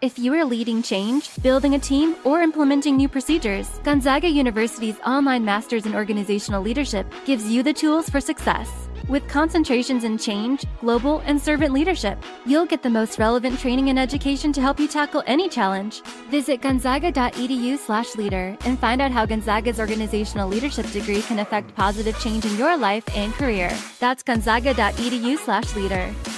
If you are leading change, building a team, or implementing new procedures, Gonzaga University's online Masters in Organizational Leadership gives you the tools for success. With concentrations in change, global, and servant leadership, you'll get the most relevant training and education to help you tackle any challenge. Visit gonzaga.edu/leader and find out how Gonzaga's organizational leadership degree can affect positive change in your life and career. That's gonzaga.edu/leader.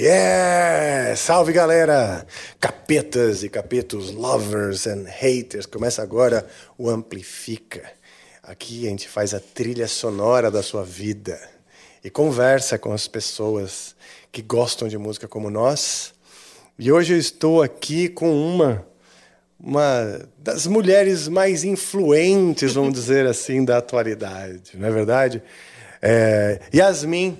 Yeah! Salve galera! Capetas e capetos, lovers and haters. Começa agora o Amplifica. Aqui a gente faz a trilha sonora da sua vida e conversa com as pessoas que gostam de música como nós. E hoje eu estou aqui com uma uma das mulheres mais influentes, vamos dizer assim, da atualidade, não é verdade? É, Yasmin,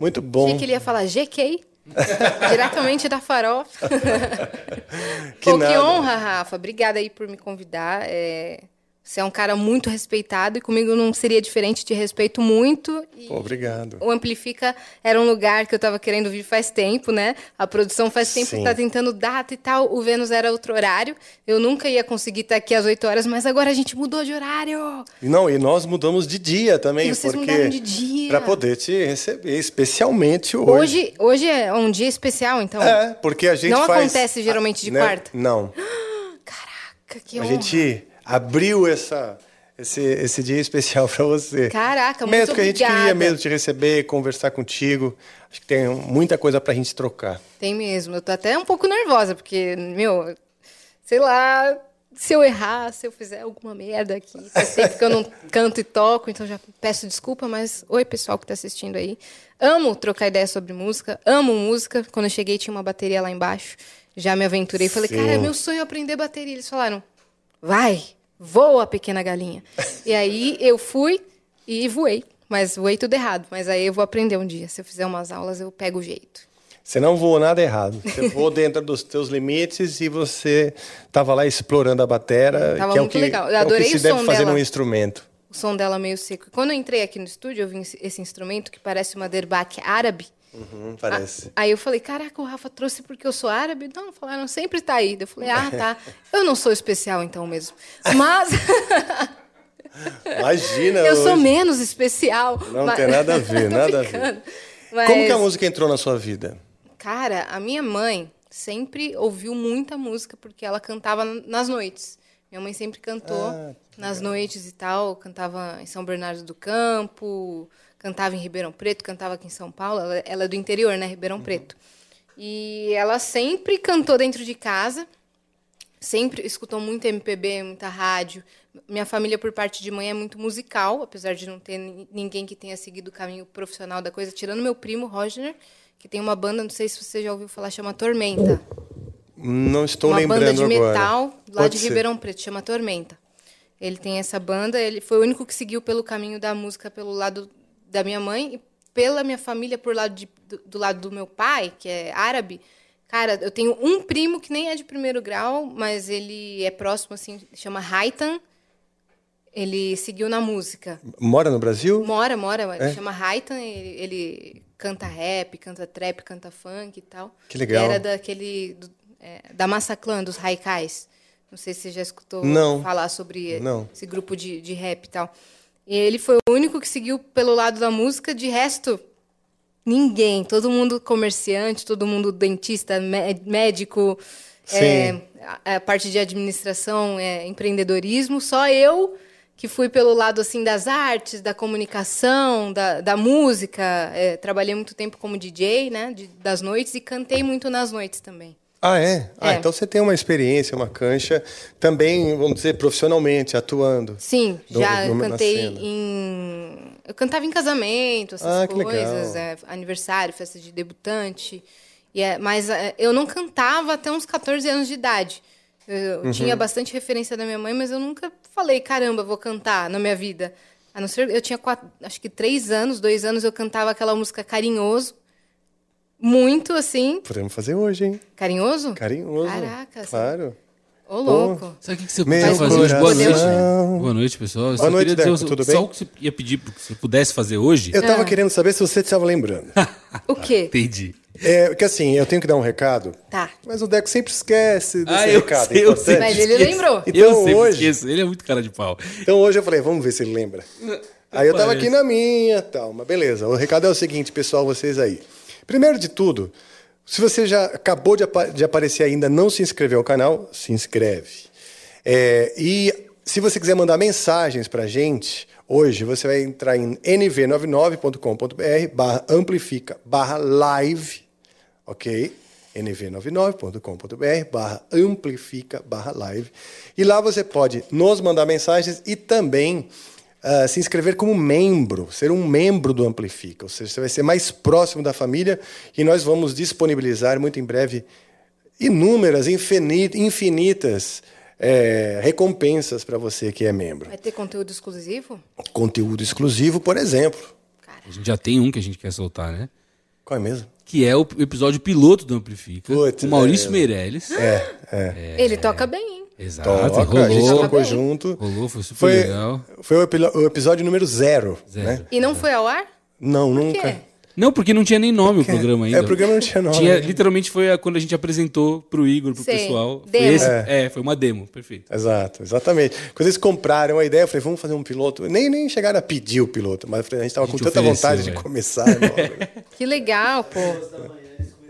muito bom. Achei que ele ia falar GK. Diretamente da farofa. Que Pô, que honra, Rafa. Obrigada aí por me convidar. É, Você é um cara muito respeitado e comigo não seria diferente. Te respeito muito. Pô, obrigado. O Amplifica era um lugar que eu tava querendo vir faz tempo, né? A produção faz tempo Sim. que tá tentando data e tal. O Vênus era outro horário. Eu nunca ia conseguir estar aqui às 8 horas, mas agora a gente mudou de horário. Não, e nós mudamos de dia também, E vocês porque mudaram de dia. para poder te receber, especialmente hoje. Hoje, hoje é um dia especial, então. É, porque a gente Não faz- acontece geralmente de né? quarta? Não. Caraca, que A honra. gente abriu essa esse, esse dia especial para você. Caraca, muito Mesmo que a gente queria mesmo te receber, conversar contigo. Acho que tem muita coisa pra gente trocar. Tem mesmo. Eu tô até um pouco nervosa, porque, meu, sei lá, se eu errar, se eu fizer alguma merda aqui. Faz tempo que eu não canto e toco, então já peço desculpa, mas oi, pessoal que tá assistindo aí. Amo trocar ideia sobre música, amo música. Quando eu cheguei, tinha uma bateria lá embaixo. Já me aventurei. Falei, Sim. cara, é meu sonho aprender bateria. Eles falaram, vai, voa, pequena galinha. e aí eu fui e voei. Mas voei tudo errado. Mas aí eu vou aprender um dia. Se eu fizer umas aulas, eu pego o jeito. Você não voou nada errado. Você voou dentro dos teus limites e você estava lá explorando a batera, Tava que é o que, legal. Eu é o que adorei se o deve som fazer dela. num instrumento. o som dela meio seco. Quando eu entrei aqui no estúdio, eu vi esse- esse instrumento que parece uma derbaque árabe. Uhum, parece. Aí eu falei, caraca, o Rafa trouxe porque eu sou árabe? Não, falaram, sempre tá aí. Eu falei, ah, tá. Eu não sou especial então mesmo. Mas Imagina. eu sou hoje. menos especial. Não Mas- tem nada a ver, nada a ver. Mas, Como que a música entrou na sua vida? Cara, a minha mãe sempre ouviu muita música porque ela cantava nas noites. Minha mãe sempre cantou Ah, nas noites e tal, cantava em São Bernardo do Campo, cantava em Ribeirão Preto, cantava aqui em São Paulo. Ela, ela é do interior, né, Ribeirão Uhum. Preto. E ela sempre cantou dentro de casa, sempre escutou muito MPB, muita rádio. Minha família, por parte de mãe, é muito musical, apesar de não ter ni- ninguém que tenha seguido o caminho profissional da coisa, tirando meu primo, Roger, que tem uma banda, não sei se você já ouviu falar, chama Tormenta. Não estou uma lembrando banda de agora. metal lá Pode de ser. Ribeirão Preto, chama Tormenta. Ele tem essa banda, ele foi o único que seguiu pelo caminho da música pelo lado da minha mãe e pela minha família por lado de- do, do lado do meu pai, que é árabe. Cara, eu tenho um primo que nem é de primeiro grau, mas ele é próximo assim, chama Haitan. Ele seguiu na música. Mora no Brasil? Mora, mora, ele É? chama Haitan, ele, ele canta rap, canta trap, canta funk e tal. Que legal. Era daquele do- é, da Massaclan, dos Haikais. Não sei se você já escutou Não. falar sobre Não. esse grupo de, de rap e tal. Ele foi o único que seguiu pelo lado da música, de resto, ninguém. Todo mundo comerciante, todo mundo dentista, mé- médico, é, a parte de administração, é, empreendedorismo. Só eu que fui pelo lado assim das artes, da comunicação, da, da música. É, trabalhei muito tempo como DJ, né, de- das noites e cantei muito nas noites também. Ah, é? Ah, É. então você tem uma experiência, uma cancha, também, vamos dizer, profissionalmente, atuando. Sim, já na cantei em. Eu cantava em casamento, essas Ah, coisas, é, aniversário, festa de debutante. E é, mas é, eu não cantava até uns 14 anos de idade. Eu, eu Uhum. tinha bastante referência da minha mãe, mas eu nunca falei, caramba, vou cantar na minha vida. A não ser, eu tinha quatro, acho que três anos, dois anos, eu cantava aquela música Carinhoso. Muito assim. Podemos fazer hoje, hein? Carinhoso? Carinhoso. Caraca, assim. Claro. Ô, louco. Sabe o que que você Meu pode fazer hoje? Boa noite. Boa noite, pessoal. Eu Boa só noite, dizer Deco, o- tudo só bem? o que você ia pedir que você pudesse fazer hoje. Eu Ah. tava querendo saber se você estava lembrando. O quê? Entendi. É, que assim, eu tenho que dar um recado, Tá. mas o Deco sempre esquece desse Ah, eu recado. sei, eu sei. Mas ele lembrou. Então, eu sempre hoje- esqueço. Ele é muito cara de pau. Então hoje eu falei, vamos ver se ele lembra. Aí eu tava Parece. aqui na minha e tal, mas beleza. O recado é o seguinte, pessoal, vocês aí. Primeiro de tudo, se você já acabou de, de aparecer ainda não se inscreveu ao canal, se inscreve. É, e se você quiser mandar mensagens pra gente, hoje você vai entrar em nv99.com.br barra amplifica barra live, ok? nv99.com.br barra amplifica barra live. E lá você pode nos mandar mensagens e também ah, se inscrever como membro, ser um membro do Amplifica. Ou seja, você vai ser mais próximo da família e nós vamos disponibilizar muito em breve inúmeras, infini- infinitas eh, recompensas para você que é membro. Vai ter conteúdo exclusivo? Conteúdo exclusivo, por exemplo. A gente já tem um que a gente quer soltar, né? Qual é mesmo? Que é o episódio piloto do Amplifica. Putz, com Maurício é. Meirelles. É, é. Ele toca bem, hein? Exato. Toca, a gente rolou. tocou junto. Rolou, foi super Foi, legal. foi o, epi- o episódio número zero. Zero. Né? E não foi ao ar? Não, Por nunca. quê? Não, porque não tinha nem nome o programa ainda. É, o programa não tinha nome. Tinha, literalmente foi a- quando a gente apresentou pro Igor, pro Sei. pessoal. Foi Demo. esse- é. foi uma demo, perfeito. Exato, exatamente. Quando eles compraram a ideia, eu falei, vamos fazer um piloto. Nem, nem chegaram a pedir o piloto, mas a gente estava com gente tanta ofereceu, vontade de é. começar. logo. Que legal, pô.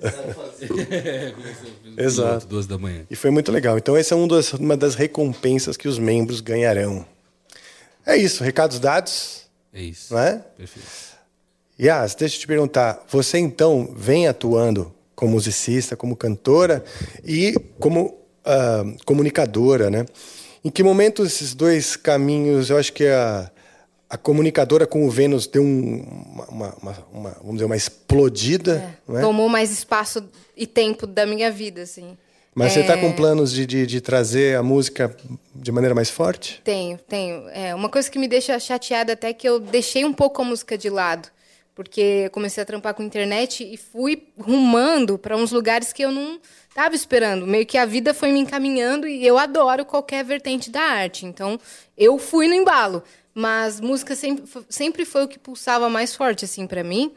Exato. Duas da manhã. E foi muito legal. Então, essa é um das- uma das recompensas que os membros ganharão. É isso, recados dados, É isso. não é? Perfeito. Yas, deixa eu te perguntar. Você então vem atuando como musicista, como cantora e como ah, comunicadora, né? Em que momento esses dois caminhos, eu acho que a, a comunicadora com o Vênus deu um- uma, uma- uma- vamos dizer, uma explodida, não é? Tomou mais espaço e tempo da minha vida, assim. Mas você está É. com planos de, de, de trazer a música de maneira mais forte? Tenho, tenho. É, uma coisa que me deixa chateada até é que eu deixei um pouco a música de lado. Porque eu comecei a trampar com internet e fui rumando para uns lugares que eu não estava esperando. Meio que a vida foi me encaminhando e eu adoro qualquer vertente da arte. Então, eu fui no embalo. Mas música sempre, sempre foi o que pulsava mais forte, assim, para mim.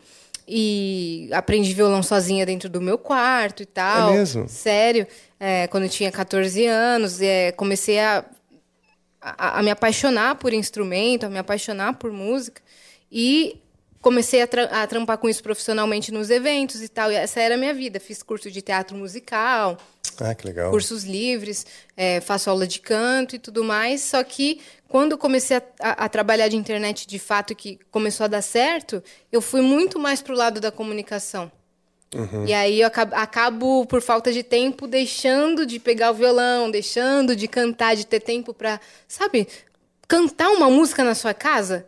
E aprendi violão sozinha dentro do meu quarto e tal. É mesmo? Sério. É, quando eu tinha 14 anos, é, comecei a a, a me apaixonar por instrumento, a me apaixonar por música. E comecei a, tra a trampar com isso profissionalmente nos eventos e tal. E essa era a minha vida. Fiz curso de teatro musical, Ah, que legal. cursos livres, eh, faço aula de canto e tudo mais. Só que quando comecei a, a- a trabalhar de internet de fato, que começou a dar certo, eu fui muito mais pro lado da comunicação. E aí eu acabo, acabo, por falta de tempo, deixando de pegar o violão, deixando de cantar, de ter tempo para, sabe, cantar uma música na sua casa.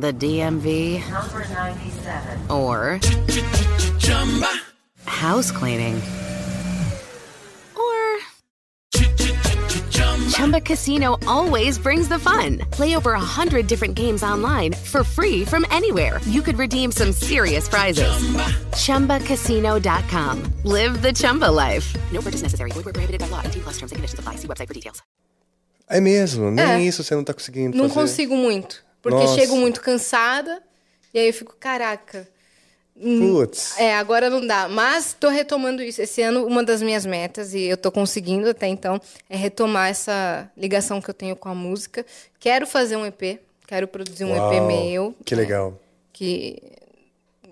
the DMV Number 97. or house cleaning or Chumba Casino always brings the fun. Play over a hundred different games online for free from anywhere. You could redeem some serious prizes. ChumbaCasino.com. Live the Chumba life. No purchase necessary. Void where prohibited by law. T plus terms and conditions apply. See website for details. É mesmo, nem É. isso você não tá conseguindo Não fazer. consigo muito. Porque Nossa. chego muito cansada e aí eu fico, caraca. hum, Putz. É, agora não dá. Mas tô retomando isso. Esse ano, uma das minhas metas, e eu tô conseguindo até então, é retomar essa ligação que eu tenho com a música. Quero fazer um EP. Quero produzir um EP Uau, meu. Que né, legal. que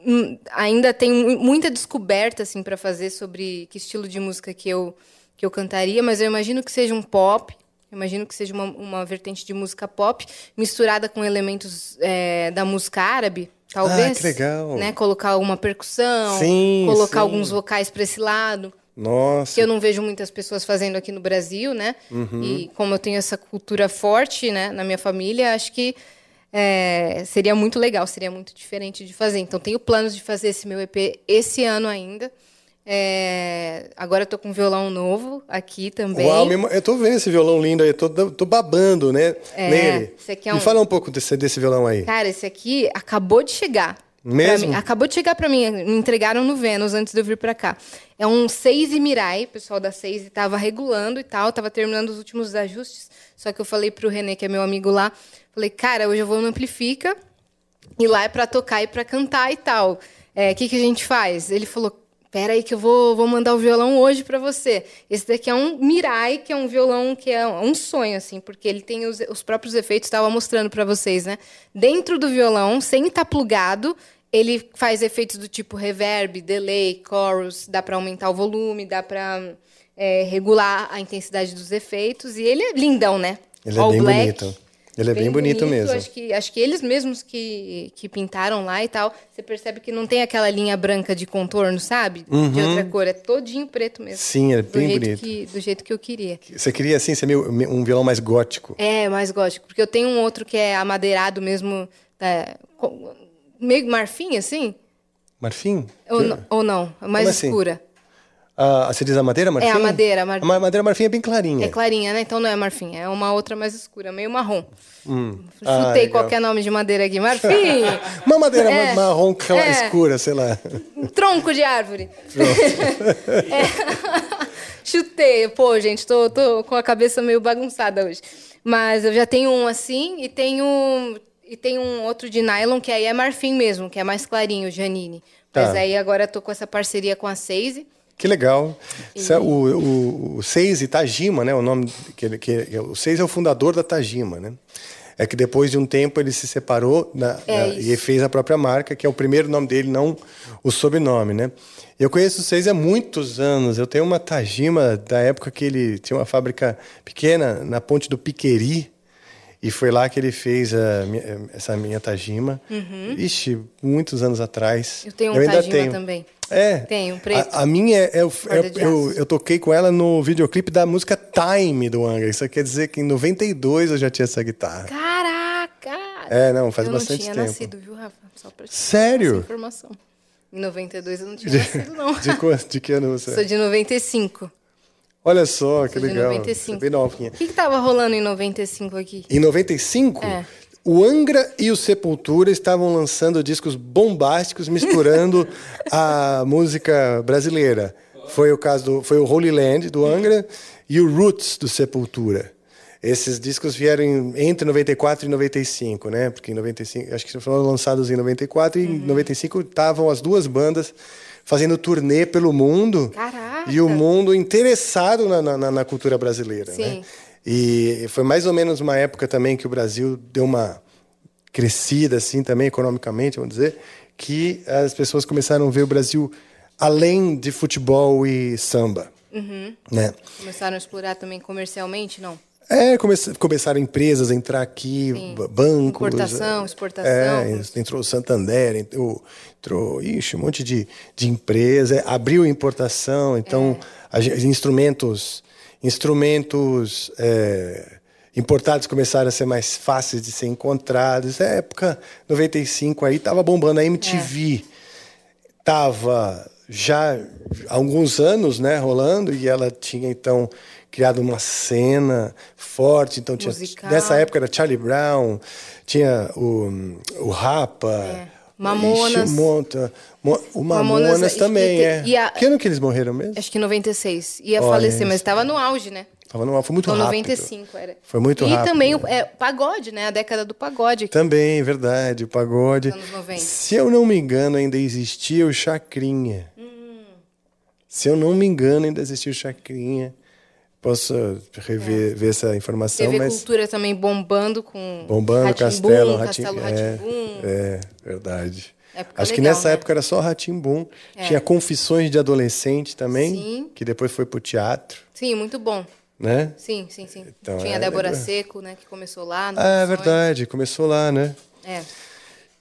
hum, ainda tem mu- muita descoberta assim para fazer sobre que estilo de música que eu que eu cantaria, mas eu imagino que seja um pop. Imagino que seja uma, uma vertente de música pop misturada com elementos é, da música árabe, talvez. Ah, que legal. Né? Colocar alguma percussão, Sim, colocar sim. alguns vocais para esse lado Nossa. que eu não vejo muitas pessoas fazendo aqui no Brasil, né? Uhum. E como eu tenho essa cultura forte, né, na minha família, acho que é, seria muito legal, seria muito diferente de fazer. Então, tenho planos de fazer esse meu EP esse ano ainda. É, agora eu tô com um violão novo aqui também. Uau, me- eu tô vendo esse violão lindo aí, eu tô, tô babando, né? É, nele. esse aqui é Me um- fala um pouco desse, desse violão aí. Cara, esse aqui acabou de chegar. Mesmo? mim. Acabou de chegar pra mim. Me entregaram no Vênus antes de eu vir pra cá. É um 6 e Mirai. O pessoal da 6 tava regulando e tal. Tava terminando os últimos ajustes. Só que eu falei pro René, que é meu amigo lá. Falei, cara, hoje eu vou no Amplifica. E lá é pra tocar e pra cantar e tal. O que, que a gente faz? Ele falou, pera aí que eu vou, vou mandar o violão hoje pra você. Esse daqui é um Mirai, que é um violão que é um sonho, assim, porque ele tem os, os próprios efeitos, estava mostrando pra vocês, né? Dentro do violão, sem estar plugado, ele faz efeitos do tipo reverb, delay, chorus, dá pra aumentar o volume, dá pra é, regular a intensidade dos efeitos, e ele é lindão, né? Ele é All bem black. bonito. Ele é bem, bonito, mesmo. Acho que, acho que eles mesmos que, que pintaram lá e tal. Você percebe que não tem aquela linha branca de contorno, sabe? De Uhum. outra cor. É todinho preto mesmo. Sim, é do bem jeito bonito. Que, do jeito que eu queria. Você queria, assim, ser meio, um violão mais gótico. É, mais gótico. Porque eu tenho um outro que é amadeirado mesmo. é, meio marfim, assim? Marfim? Ou, não- ou não? É mais Como assim? Ah, você diz a madeira, marfim? É, a madeira, a mar- A ma- madeira marfim é bem clarinha. É clarinha, né? Então não é marfim. É uma outra mais escura, meio marrom. Hum. Ah, Chutei legal. qualquer nome de madeira aqui. Marfim! Uma madeira É, marrom cla- é. escura, sei lá. Um tronco de árvore. É. Chutei. Pô, gente, tô, tô com a cabeça meio bagunçada hoje. Mas eu já tenho um assim e tenho, e tenho um outro de nylon, que aí é marfim mesmo, que é mais clarinho, Janine. Mas Tá. aí agora eu tô com essa parceria com a Seise. Que legal. É O, o, o Seiji Tajima, né? O nome que que ele- o Seiji é o fundador da Tajima, né? É que depois de um tempo ele se separou É e fez a própria marca, que é o primeiro nome dele, não o sobrenome, né? Eu conheço o Seiji há muitos anos. Eu tenho uma Tajima da época que ele tinha uma fábrica pequena na ponte do Piqueri. E foi lá que ele fez a minha- essa minha Tajima. Uhum. Ixi, muitos anos atrás. Eu tenho um ainda Tajima tenho. também. É. Tenho, um preto. A, a minha é, é é- de eu, eu toquei com ela no videoclipe da música Time do Angra. Isso quer dizer que em 92 eu já tinha essa guitarra. Caraca! É, não, faz eu bastante não tinha tempo. nascido, viu, Rafa? Só pra te Sério? dar essa informação. Em 92 eu não tinha nascido, não. De, quanto- de que ano você? é? Sou de 95. Olha só, que de legal. 95. Você é bem novinha. O que, que tava rolando em 95 aqui? Em 95, É. o Angra e o Sepultura estavam lançando discos bombásticos misturando a música brasileira. Foi o caso do foi o Holy Land do Angra e o Roots do Sepultura. Esses discos vieram entre 94 e 95, né? Porque em 95, acho que foram lançados em 94 e em 95 estavam as duas bandas fazendo turnê pelo mundo. Caraca! E o mundo interessado na, na- na- cultura brasileira, né? Sim. E foi mais ou menos uma época também que o Brasil deu uma crescida assim também economicamente, vamos dizer, que as pessoas começaram a ver o Brasil além de futebol e samba, Uhum. né? Começaram a explorar também comercialmente, não? É, come começaram empresas a entrar aqui, Sim. bancos. Importação, é, exportação. É, entrou o Santander, entrou, entrou ixi, um monte de, de empresa, é, abriu importação, então É. a instrumentos, instrumentos é, importados começaram a ser mais fáceis de ser encontrados. É época 95 aí estava bombando a MTV. Tava já há alguns anos, né, rolando e ela tinha então criado uma cena forte. Então, tinha, Musical. nessa época era Charlie Brown, tinha o, o Rapa. Mamonas. Ixi, monte. Mo- o Mamonas, Mamonas, e- também, e- é. e a- Que ano que eles morreram mesmo? Acho que em 96. Ia Olha falecer, isso. mas estava no auge, né? Tava numa, foi muito Então, rápido. 95 era. Foi muito e rápido. também o é, pagode, né? A década do pagode. Também, verdade, o pagode. Anos 90. Se eu não me engano, ainda existia o Chacrinha. Se eu não me engano, ainda existia o Chacrinha. Posso rever ver essa informação, TV mas Cultura também bombando com bombando Rá-Tim-Bum, Castelo, Ratim, Castelo é, Rá-Tim-Bum. é, verdade. Época Acho que legal, nessa né? época era só Ratimbum. É. Tinha Confissões de Adolescente também, Sim. que depois foi pro teatro, Sim, muito bom. né? Sim, sim, sim. Então, Tinha é, a Débora lembra- Seco, né? Que começou lá. Ah, é verdade, começou lá, né? É.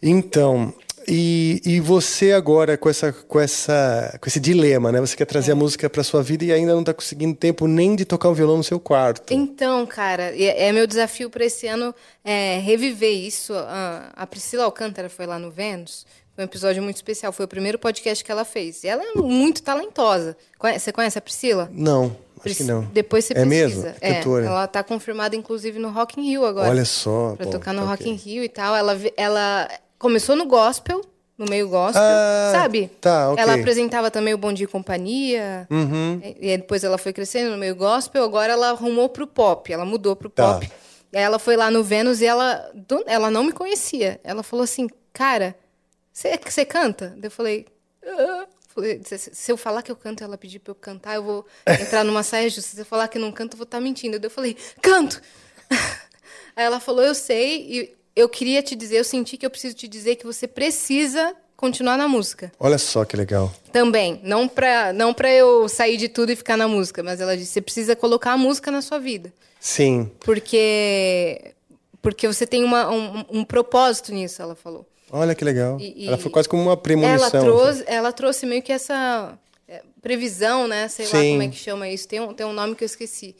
Então, e, e você agora com essa com essa com esse dilema, né? Você quer trazer É. a música para sua vida e ainda não está conseguindo tempo nem de tocar o violão no seu quarto. Então, cara, é, é meu desafio para esse ano é, reviver isso. A, a Priscila Alcântara foi lá no Vênus. Foi um episódio muito especial. Foi o primeiro podcast que ela fez. E ela é muito talentosa. Você conhece a Priscila? Não, acho que não. Depois você é pesquisa. mesmo? É, Cantora. ela tá confirmada, inclusive, no Rock in Rio agora. Olha só, Pra pô, tocar no tá Rock in Rio e tal. Ela, ela começou no gospel, no meio gospel, Ah, sabe? tá, ok. Ela apresentava também o Bom Dia e Companhia. Uhum. E depois ela foi crescendo no meio gospel, agora ela arrumou pro pop, ela mudou pro Tá. pop. E aí ela foi lá no Vênus e ela, ela não me conhecia. Ela falou assim, cara, você canta? Eu falei, "Ah." Se, eu falar que eu canto, ela pedir pra eu cantar, eu vou entrar numa saia justa. Se eu falar que não canto, eu vou estar mentindo. Daí Eu falei, canto! Aí ela falou, eu sei, e eu queria te dizer, eu senti que eu preciso te dizer que você precisa continuar na música. Olha só que legal. Também, não pra, não pra eu sair de tudo e ficar na música, mas ela disse, você precisa colocar a música na sua vida. Sim. Porque porque você tem uma, um, um propósito nisso, ela falou. Olha que legal. E- e- Ela foi quase como uma premonição. Ela trouxe, ela trouxe meio que essa é, previsão, né? Sei lá Sim. como é que chama isso. Tem um, tem um nome que eu esqueci.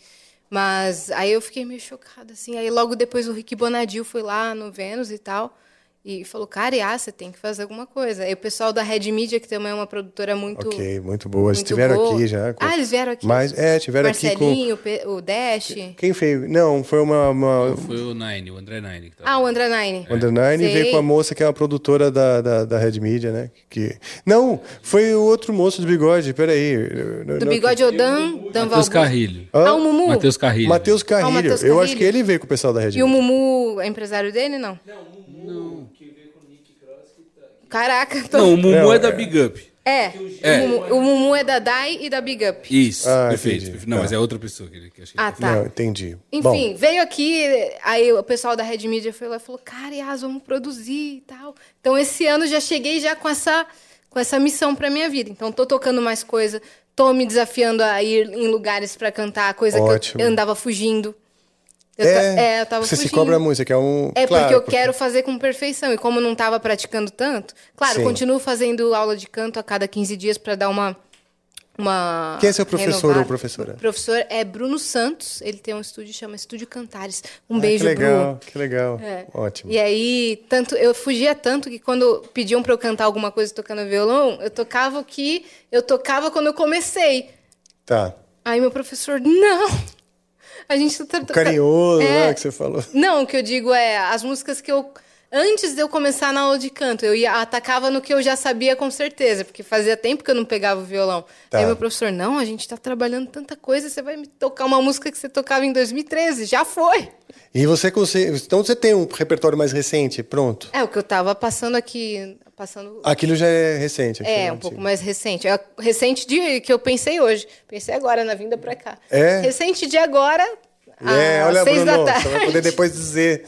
Mas aí eu fiquei meio chocada, assim. Aí logo depois o Rick Bonadil foi lá no Vênus e tal. E falou, cara, ah, você tem que fazer alguma coisa. Aí o pessoal da Red Media, que também é uma produtora muito. Ok, muito boa. Eles muito estiveram boa. aqui já. com- Ah, eles vieram aqui. Mas, é, tiveram aqui com... Marcelinho, o o Dash. Quem fez? Não, foi uma... uma... Foi o Nine, o André Nine. Que tava. Ah, o André Nine. O Under Nine Sei. veio com a moça que é uma produtora da, da, da Red Media, né? Que... Não, foi o outro moço do bigode, peraí. Do bigode é o Dan, Dan Matheus. Carrilho. Hã? Ah, o Mumu. Matheus Carrilho. Matheus Ah, o Carrilho. Eu acho Carrilho. que ele veio com o pessoal da Red E o Media. Mumu é empresário dele, não? Caraca, tô... Não, o Mumu Não, é da é- Big Up. É, É. O, Mumu, o Mumu é da Dai e da Big Up. Isso, Ah, perfeito. entendi. Não, Tá. mas é outra pessoa que ele que achei. Ah, tá. Não, entendi. Enfim, Bom, veio aqui, aí o pessoal da Red Media foi lá e falou, cara, Yas, vamos produzir e tal. Então, esse ano já cheguei já com essa, com essa missão pra minha vida. Então, tô tocando mais coisa, tô me desafiando a ir em lugares pra cantar, coisa Ótimo. que eu andava fugindo. Eu ta- é, eu tava você se fugindo. cobra muito, você quer um... É claro, porque eu quero fazer com perfeição. E como eu não estava praticando tanto, claro, Sim. continuo fazendo aula de canto a cada 15 dias para dar uma. uma Quem é seu professor renovada. ou professora? O professor é Bruno Santos. Ele tem um estúdio que chama Estúdio Cantares. Um Ah, beijo, que legal, Bruno. que legal. É. Ótimo. E aí, tanto eu fugia tanto que quando pediam para eu cantar alguma coisa tocando violão, eu tocava o que eu tocava quando eu comecei. Tá. Aí meu professor, não! A gente tá, tá- Carinhoso, É. né, que você falou. Não, o que eu digo é as músicas que eu. Antes de eu começar na aula de canto, eu ia, atacava no que eu já sabia com certeza, porque fazia tempo que eu não pegava o violão. Tá. Aí meu professor, não, a gente tá trabalhando tanta coisa, você vai me tocar uma música que você tocava em 2013. Já foi. E você consegue... Então você tem um repertório mais recente, pronto. É, o que eu tava passando aqui. Passando. Aquilo já é recente. aquilo É, um pouco mais recente. É recente de que eu pensei hoje. Pensei agora na vinda pra cá. É? Recente de agora. É, às olha, seis Bruno, da tarde. você vai poder depois dizer,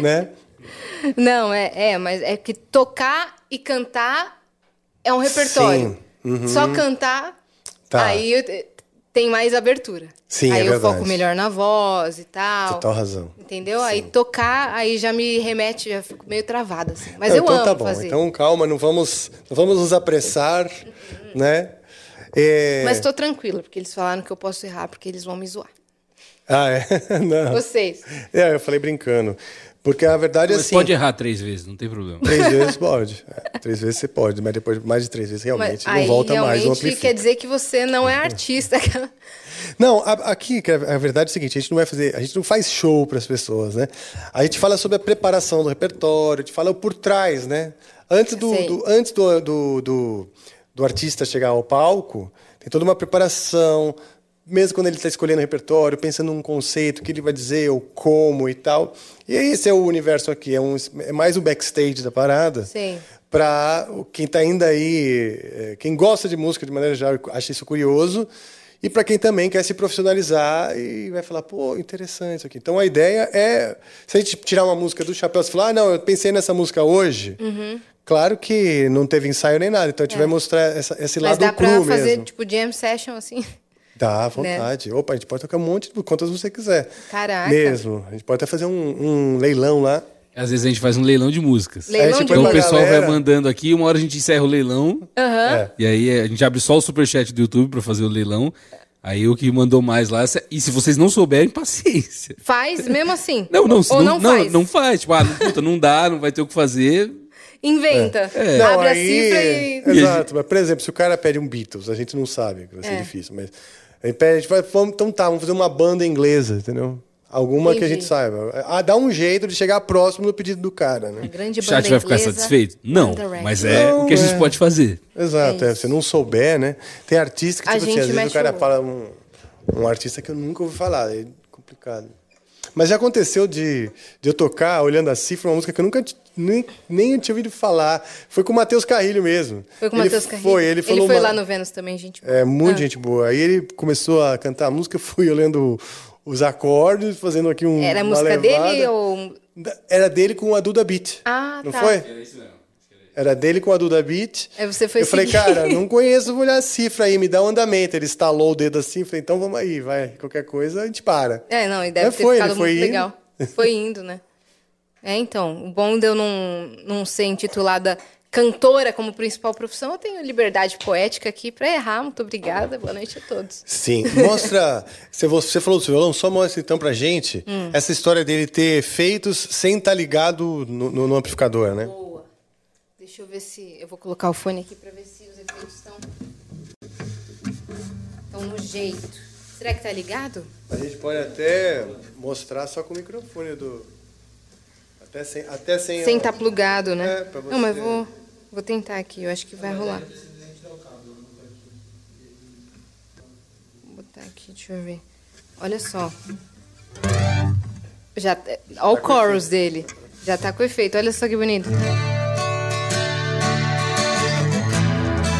né? Não, é, é, mas é que tocar e cantar é um repertório. Sim, uhum. Só cantar, Tá. aí eu tem mais abertura. Sim, aí é eu verdade. foco melhor na voz e tal. Total razão. Entendeu? Aí tocar, aí já me remete, já fico meio travada. Assim. Mas Não, eu então amo tá bom. fazer. Então calma, não vamos, não vamos nos apressar, né? É... Mas tô tranquila, porque eles falaram que eu posso errar, porque eles vão me zoar. Ah, é? Não. Vocês. É, eu falei brincando. Porque a verdade é assim. pode errar três vezes, não tem problema. Três vezes pode. É, três vezes você pode, mas depois de mais de três vezes realmente Mas aí não volta mais no realmente quer dizer que você não é artista. Não, a- aqui que a verdade é o seguinte, a gente não vai fazer, a gente não faz show para as pessoas, né? A gente fala sobre a preparação do repertório, a gente fala por trás, né? Antes do, do- antes do, do, do, do artista chegar ao palco, tem toda uma preparação, mesmo quando ele está escolhendo o repertório, pensando num conceito, o que ele vai dizer, ou como e tal. E esse é o universo aqui, é, um, é mais o backstage da parada Sim. para quem está ainda aí, eh, quem gosta de música de maneira geral, acha isso curioso, e para quem também quer se profissionalizar e vai falar, pô, interessante isso aqui. Então a ideia é, se a gente tirar uma música do chapéu e falar, ah, não, eu pensei nessa música hoje, Uhum. claro que não teve ensaio nem nada, então a gente vai mostrar essa, esse É. Mas lado dá cru pra fazer, mesmo. tipo, jam session, assim. Dá, à né? vontade. Opa, a gente pode tocar um monte de quantas você quiser. Caraca. Mesmo. A gente pode até fazer um, um leilão lá. Às vezes a gente faz um leilão de músicas. Leilão a gente de Então o pessoal galera. vai mandando aqui, uma hora a gente encerra o leilão. Aham. É. E aí a gente abre só o superchat do YouTube pra fazer o leilão. Aí o que mandou mais lá. E se vocês não souberem, paciência. Faz mesmo assim. Não, não, Ou não, não, não, faz. não faz. Tipo, ah, não, puta, não dá, não vai ter o que fazer. Inventa. É. Não, Abre a aí- cifra e. Exato, mas por exemplo, se o cara pede um Beatles, a gente não sabe, que vai ser É. difícil, mas. Aí pede, a gente vai, vamos, então tá, vamos fazer uma banda inglesa, entendeu? Alguma que a Entendi. gente saiba. Ah, dá um jeito de chegar próximo do pedido do cara, né? A grande O banda chat vai ficar inglesa, satisfeito? Não, mas é Não, o que a gente é. pode fazer. Exato, é, se não souber, né? Tem artista que, A tipo assim, gente às vezes o cara o fala um, um artista que eu nunca ouvi falar, é complicado. Mas já aconteceu de, de eu tocar olhando a cifra, uma música que eu nunca nem, nem tinha ouvido falar. Foi com o Matheus Carrilho mesmo. Foi com o Ele Matheus Carrilho. Foi, ele falou foi uma- lá no Vênus também, gente. É, muito Ah. gente boa. Aí ele começou a cantar a música, eu fui olhando os acordes, fazendo aqui um. Era a música levada. dele ou. Era dele com a Duda Beat. Ah, não tá. foi? Era dele com a Duda Beat. Aí você foi eu falei, seguir. cara, não conheço, vou olhar a cifra aí, me dá um andamento. Ele estalou o dedo assim, falei, então vamos aí, vai. Qualquer coisa, a gente para. É, não, e deve Mas ter foi, ficado muito indo. legal. Foi indo, né? É, então, o bom de eu não, não ser intitulada cantora como principal profissão, eu tenho liberdade poética aqui pra errar. Muito obrigada. Boa noite a todos. Sim, mostra. se você falou do seu violão, só mostra então pra gente Hum. essa história dele ter efeitos sem estar ligado no, no- no amplificador, né? Deixa eu ver se. Eu vou colocar o fone aqui pra ver se os efeitos estão. Estão no jeito. Será que tá ligado? A gente pode até mostrar só com o microfone do. Até sem. Até sem, Sem estar plugado, né? É, pra Não, mas você- vou, vou tentar aqui. Eu acho que vai rolar. Vou botar aqui, deixa eu ver. Olha só. Já, olha o chorus dele. Já tá com efeito. Olha só que bonito.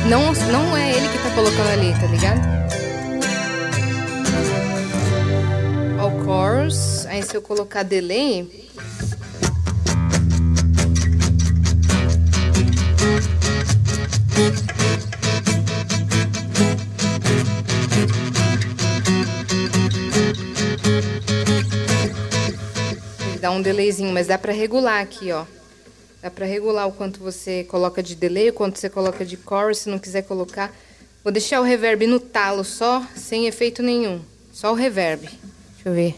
Não, não é ele que tá colocando ali, tá ligado? Olha o chorus. Aí se eu colocar delay... Ele dá um delayzinho, mas dá pra regular aqui, ó. Dá pra regular o quanto você coloca de delay, o quanto você coloca de chorus, se não quiser colocar. Vou deixar o reverb no talo só, sem efeito nenhum. Só o reverb. Deixa eu ver.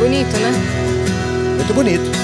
Bonito, né? Muito bonito.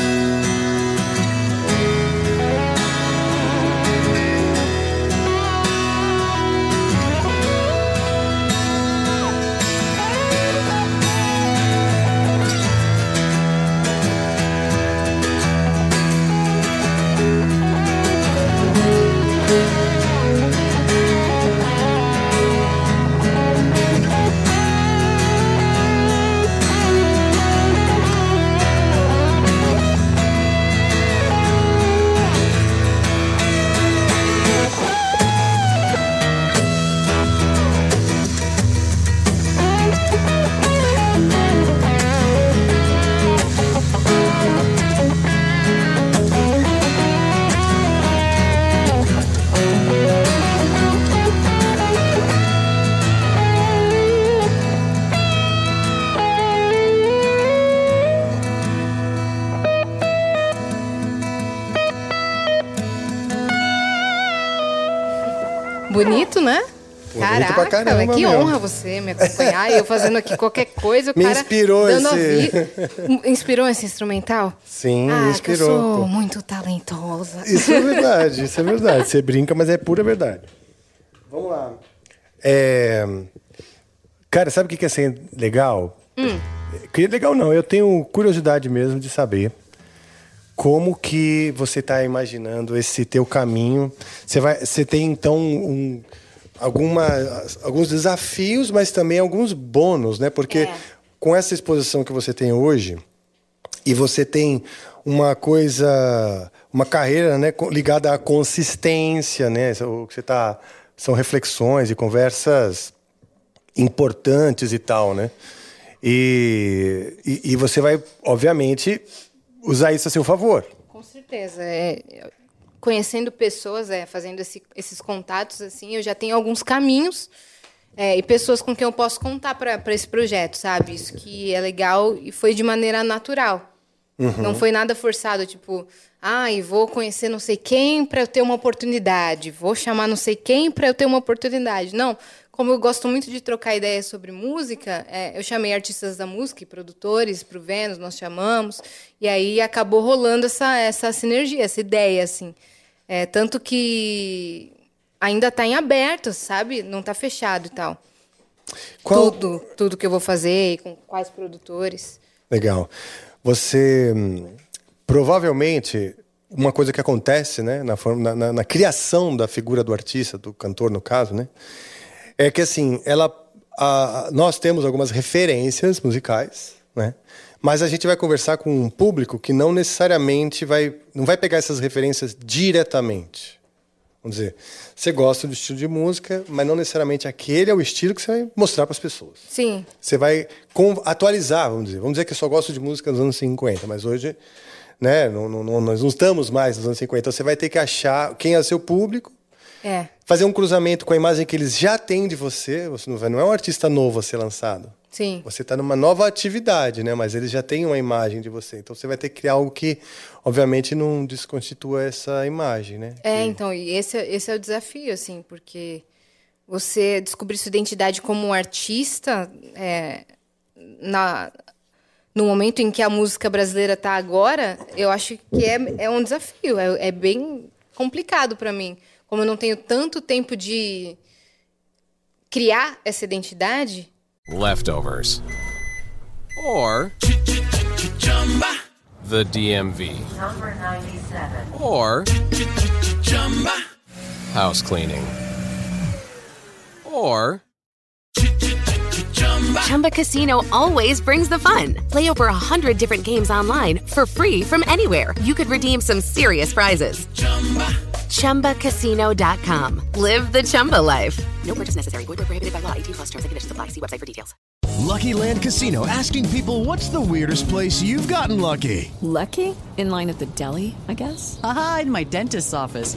Bonito, né? Bonito pra caramba, que meu. honra você me acompanhar e eu fazendo aqui qualquer coisa, o Me cara inspirou dando esse- ouvi- Inspirou esse instrumental? Sim, ah, inspirou. Eu sou muito talentosa. Isso é verdade, isso é verdade. Você brinca, mas é pura verdade. Vamos lá. É, Cara, sabe o que é ser legal? Que legal não, eu tenho curiosidade mesmo de saber como que você está imaginando esse teu caminho. Você, vai, você tem então um, alguma, alguns desafios, mas também alguns bônus, né? Porque com essa exposição que você tem hoje, e você tem uma coisa, uma carreira né, ligada à consistência, né? O que você tá, são reflexões e conversas importantes e tal, né? E, e, e você vai, obviamente, usar isso a seu favor. Com certeza. É, conhecendo pessoas, é, fazendo esse- esses contatos, assim, eu já tenho alguns caminhos é, e pessoas com quem eu posso contar para esse projeto, sabe? Isso que é legal e foi de maneira natural. Não foi nada forçado, tipo, ai, vou conhecer não sei quem para eu ter uma oportunidade, vou chamar não sei quem para eu ter uma oportunidade. Não, como eu gosto muito de trocar ideias sobre música, é, eu chamei artistas da música e produtores para o Vênus, nós chamamos, e aí acabou rolando essa, essa sinergia, essa ideia, assim. É, tanto que ainda está em aberto, sabe? Não está fechado e tal. Qual- Tudo, tudo que eu vou fazer, e com quais produtores. Legal. Você hum, provavelmente uma coisa que acontece, né, na, forma, na, na- na criação da figura do artista, do cantor no caso, né, é que assim ela, a- nós temos algumas referências musicais, né, mas a gente vai conversar com um público que não necessariamente vai, não vai pegar essas referências diretamente. Vamos dizer, você gosta do estilo de música, mas não necessariamente aquele é o estilo que você vai mostrar para as pessoas. Sim, Você vai atualizar, vamos dizer. Vamos dizer que eu só gosto de música dos anos 50, mas hoje, né, não, não- não- nós não estamos mais nos anos 50. Então você vai ter que achar quem é o seu público, é. fazer um cruzamento com a imagem que eles já têm de você. Você não, é um artista novo a ser lançado. Sim. Você está numa nova atividade, né? Mas eles já têm uma imagem de você. Então você vai ter que criar algo que, obviamente, não desconstitua essa imagem, né? É, então, e esse, é- esse é o desafio, assim, porque você descobrir sua identidade como um artista é, na, no momento em que a música brasileira está agora, eu acho que é, é um desafio, é, é bem complicado para mim. Como eu não tenho tanto tempo de criar essa identidade, leftovers, or the DMV, Number 97. or house cleaning, or Chumba Casino always brings the fun. Play over a hundred different games online for free from anywhere. You could redeem some serious prizes. ChumbaCasino.com. Live the Chumba life. No purchase necessary. Void where prohibited by law. 18 plus terms and conditions apply. See website for details. Lucky Land Casino asking people what's the weirdest place you've gotten lucky? Lucky? In line at the deli, I guess? Aha, in my dentist's office.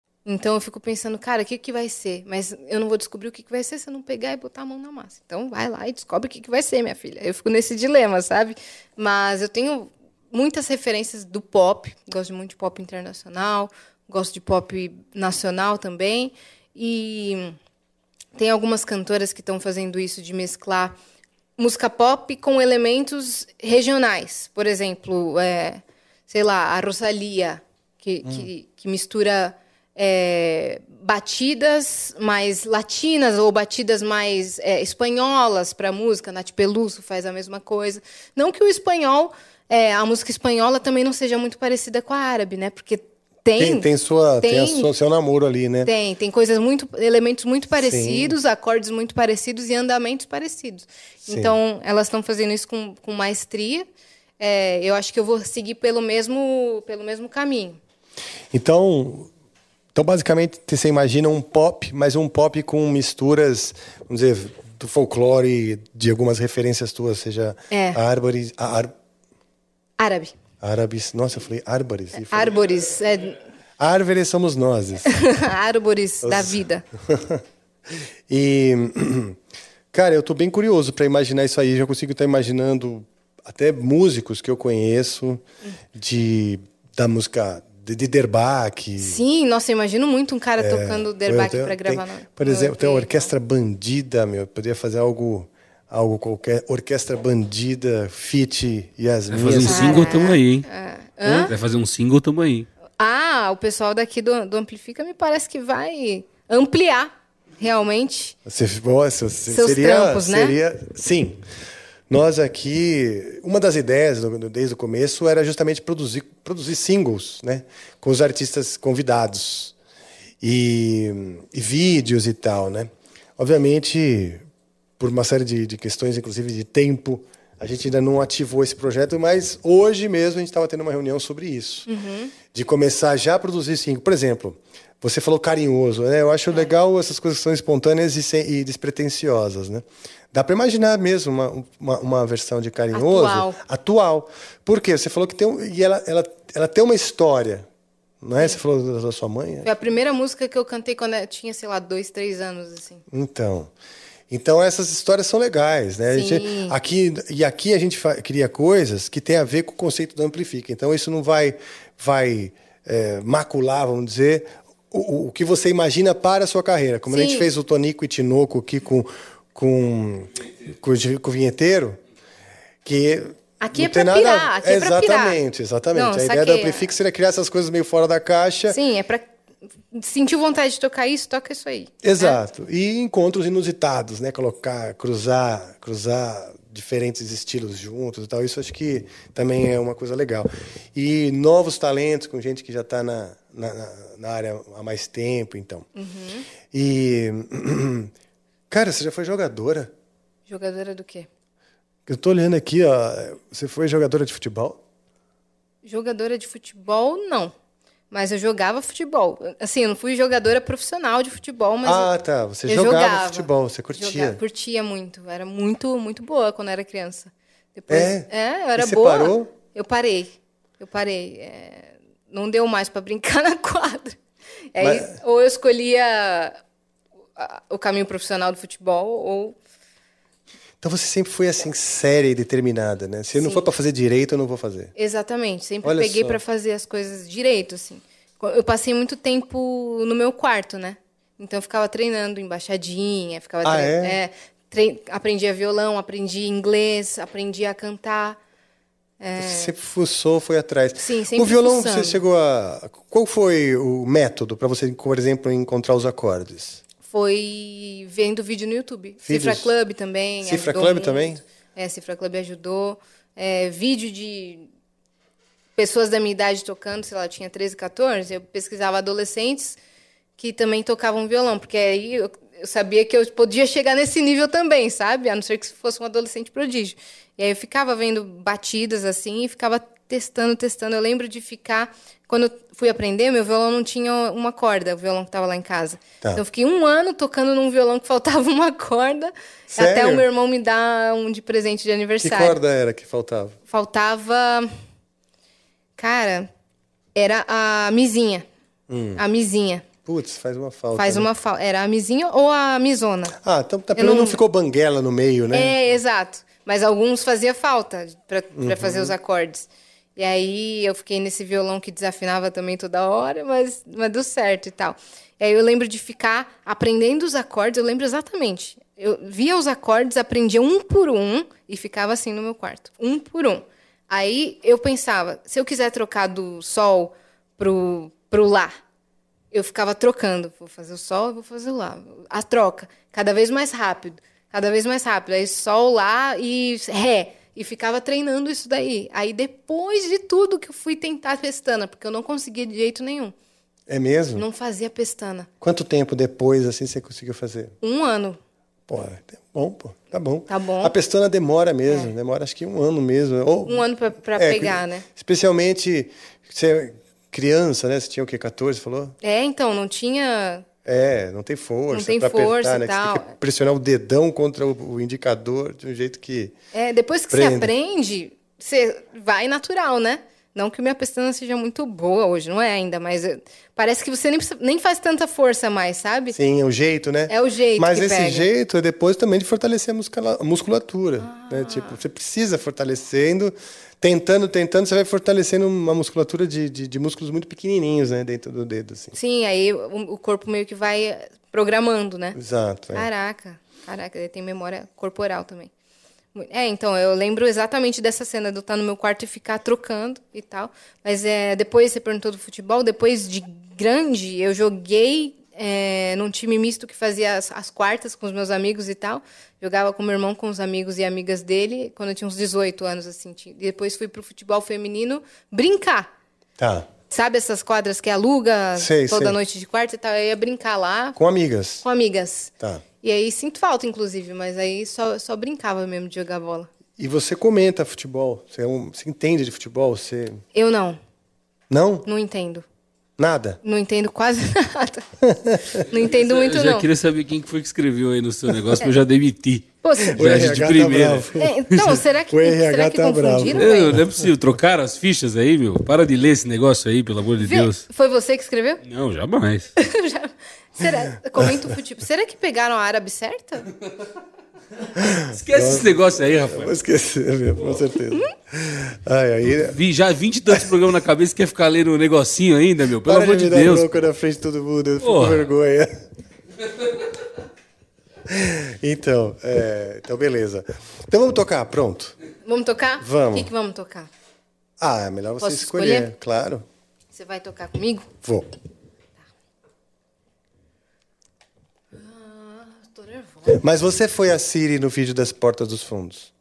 Então eu fico pensando, cara, o que, que vai ser? Mas eu não vou descobrir o que, que vai ser se eu não pegar e botar a mão na massa. Então vai lá e descobre o que, que vai ser, minha filha. Eu fico nesse dilema, sabe? Mas eu tenho muitas referências do pop. Gosto muito de pop internacional, gosto de pop nacional também. E tem algumas cantoras que estão fazendo isso de mesclar música pop com elementos regionais. Por exemplo, é, sei lá, a Rosalia, que, que, que mistura é, batidas mais latinas ou batidas mais é, espanholas para a música. Nath Peluso faz a mesma coisa. Não que o espanhol, é, a música espanhola também não seja muito parecida com a árabe, né? Porque tem... Tem, tem, sua, tem, tem- sua, seu namoro ali, né? tem, tem coisas muito, elementos muito parecidos, acordes muito parecidos e andamentos parecidos. Sim. Então, elas estão fazendo isso com, com maestria. É, eu acho que eu vou seguir pelo mesmo, pelo mesmo caminho. Então, então, basicamente, você imagina um pop, mas um pop com misturas, vamos dizer, do folclore, de algumas referências tuas, seja É. árvores, ar- Árabe. Árabes. Nossa, eu falei árvores. falei- Árvores, é, Árvores somos nós. árvores da vida. e, cara, eu tô bem curioso para imaginar isso aí. Já consigo estar imaginando até músicos que eu conheço de da música de, de Derbach. Sim, nossa, eu imagino muito um cara É, tocando derbaque pra gravar. tem- no- Por no exemplo, tem a EP. Orquestra Bandida, meu. Poderia fazer algo, algo qualquer. Orquestra Bandida, Fit e as Vai fazer um single, tamo aí, hein? Hã? Vai fazer um single, tamo aí. Ah, o pessoal daqui do, do Amplifica me parece que vai ampliar realmente. Você, você- Seus seria, trampos, né? seria, sim. Nós aqui, uma das ideias desde o começo era justamente produzir, produzir singles, né, com os artistas convidados e, e vídeos e tal, né. Obviamente, por uma série de, de questões, inclusive de tempo, a gente ainda não ativou esse projeto, mas hoje mesmo a gente estava tendo uma reunião sobre isso Uhum. de começar já a produzir single. Por exemplo, você falou carinhoso, né? Eu acho legal essas coisas que são espontâneas e, sem, e despretensiosas, né? Dá para imaginar mesmo uma, uma, uma versão de carinhoso Atual. atual. Por quê? Você falou que tem um, e ela, ela, ela tem uma história, não é? Você falou da, sua mãe. é? Foi a primeira música que eu cantei quando eu tinha, sei lá, dois, três anos, assim. Então, então essas histórias são legais, né? Gente- Sim. aqui e aqui a gente cria coisas que tem a ver com o conceito do amplifica. Então isso não vai vai é, macular, vamos dizer, o, o- que você imagina para a sua carreira. Como a gente Sim. fez o Tonico e Tinoco aqui com com com, o- com o vinheteiro, que Aqui é tem pra nada- pirar, aqui é pra pirar. exatamente, exatamente. A ideia do saquei. amplifica seria criar essas coisas meio fora da caixa. Sim, é pra. Sentiu vontade de tocar isso, toca isso aí. Exato. E encontros inusitados, né? Colocar, cruzar, cruzar diferentes estilos juntos e tal. Isso acho que também é uma coisa legal. E novos talentos com gente que já está na, na, na- na área há mais tempo, então. Uhum. E cara, você já foi jogadora? Jogadora do quê? Eu tô olhando aqui, ó. Você foi jogadora de futebol? Jogadora de futebol, não. Mas eu jogava futebol. Assim, eu não fui jogadora profissional de futebol, mas. ah, eu- tá. Você eu jogava, futebol, você curtia. Jogava, curtia muito. Era muito, muito boa quando era criança. Depois, É? eu era E você boa. parou? Eu parei. Eu parei. É, não deu mais para brincar na quadra. Aí, Mas- Ou eu escolhia o caminho profissional do futebol, ou. Então você sempre foi assim, séria e determinada, né? Se não Sim. for para fazer direito, eu não vou fazer. Exatamente. Sempre Olha peguei para fazer as coisas direito, assim. Eu passei muito tempo no meu quarto, né? Então eu ficava treinando embaixadinha, ficava Ah, tre- é? trei- aprendia violão, aprendia inglês, aprendia a cantar. Você sempre fuçou, foi atrás. É. Sim, sempre O violão, fuçando. você chegou a. Qual foi o método para você, por exemplo, encontrar os acordes? Foi vendo vídeo no YouTube. Vídeos? Cifra Club também. Cifra Club muito. também? É, Cifra Club ajudou. É, vídeo de pessoas da minha idade tocando, sei lá, eu tinha 13, 14, eu pesquisava adolescentes que também tocavam violão, porque aí eu, eu sabia que eu podia chegar nesse nível também, sabe? A não ser que fosse um adolescente prodígio. E aí eu ficava vendo batidas assim e ficava testando, testando. Eu lembro de ficar. Quando fui aprender, meu violão não tinha uma corda, o violão que estava lá em casa. Tá. Então eu fiquei um ano tocando num violão que faltava uma corda, até Sério? o meu irmão me dar um de presente de Que aniversário corda era que faltava? faltava. Cara, era a mizinha. Hum. A mizinha. Putz, faz uma falta. Faz né? uma falta. Era a mizinha ou a misona? Ah, então tá, pelo menos não- não ficou banguela no meio, né? É, exato. Mas alguns fazia falta para Uhum. fazer os acordes. E aí eu fiquei nesse violão que desafinava também toda hora, mas, mas deu certo e tal. E aí eu lembro de ficar aprendendo os acordes, eu lembro exatamente. Eu via os acordes, aprendia um por um e ficava assim no meu quarto. Um por um. Aí eu pensava, se eu quiser trocar do sol pro, pro lá, eu ficava trocando. Vou fazer o sol, vou fazer o lá. A troca. Cada vez mais rápido. Cada vez mais rápido. Aí sol lá e ré. E ficava treinando isso daí. Aí depois de tudo que eu fui tentar pestana, porque eu não conseguia de jeito nenhum. É mesmo? Não fazia pestana. Quanto tempo depois assim você conseguiu fazer? Um ano. Pô, é bom, pô. Tá bom. Tá bom. A pestana demora mesmo, demora acho que um ano mesmo. Ou, Um ano pra, pra É, pegar, né? Especialmente você é criança, né? Você tinha o quê? 14, falou? É, então, não tinha. É, não tem força. Não tem apertar, força e né? que Você tem tal. que pressionar o dedão contra o, indicador de um jeito que. É, depois que você Prende. aprende, você vai natural, né? Não que minha pestana seja muito boa hoje, não é ainda, mas eh, parece que você nem, precisa- nem faz tanta força mais, sabe? Sim, é o jeito, né? É o jeito Mas esse pega. jeito é depois também de fortalecer a musculatura. Ah. Né? Tipo, você precisa fortalecendo, tentando, tentando, você vai fortalecendo uma musculatura de, de, de músculos muito pequenininhos, né? Dentro do dedo, assim. Sim, aí o, o corpo meio que vai programando, né? Exato. é. Caraca, caraca, ele tem memória corporal também. É, então, eu lembro exatamente dessa cena de eu estar no meu quarto e ficar trocando e tal. Mas é, depois você perguntou do futebol, depois de grande, eu joguei é, num time misto que fazia as, as quartas com os meus amigos e tal. Jogava com meu irmão, com os amigos e amigas dele, quando eu tinha uns 18 anos, assim. E depois fui pro futebol feminino brincar. Tá. Sabe essas quadras que aluga Sei, toda sei. noite de quarta e tal? Eu ia brincar lá Com amigas. com amigas. Tá. E aí sinto falta, inclusive, mas aí só, só brincava mesmo de jogar bola. E você comenta futebol? Você, é um- você entende de futebol? Você. Eu não, Não? não entendo. Nada? Não entendo quase nada. não entendo muito, eu já não. queria saber quem que foi que escreveu aí no seu negócio, pra eu já demitir. Pô, se- de RH tá primeira. bravo. É, então, será que, O RH será que tá bravo. confundiram? Não, velho? não é possível. Trocaram as fichas aí, meu. Para de ler esse negócio aí, pelo amor de Vê, Deus. Foi você que escreveu? Não, jamais. Já- será, comenta o futebol. Será que pegaram a árabe certa? Esquece esse negócio aí, Vou rapaz. esquecer mesmo, com certeza. Ai, aí. Vi já 20 e tantos programas na cabeça quer ficar lendo um negocinho ainda, meu. Pelo Para amor de de Deus. bronca na frente de todo mundo, eu fico com vergonha. Então, é, então, beleza. Então vamos tocar, pronto. Vamos tocar? Vamos. O que, que vamos tocar? Ah, é melhor você escolher, escolher? claro. Você vai tocar comigo? Vou. Tô nervosa. Mas você foi a Siri no vídeo das Portas dos Fundos.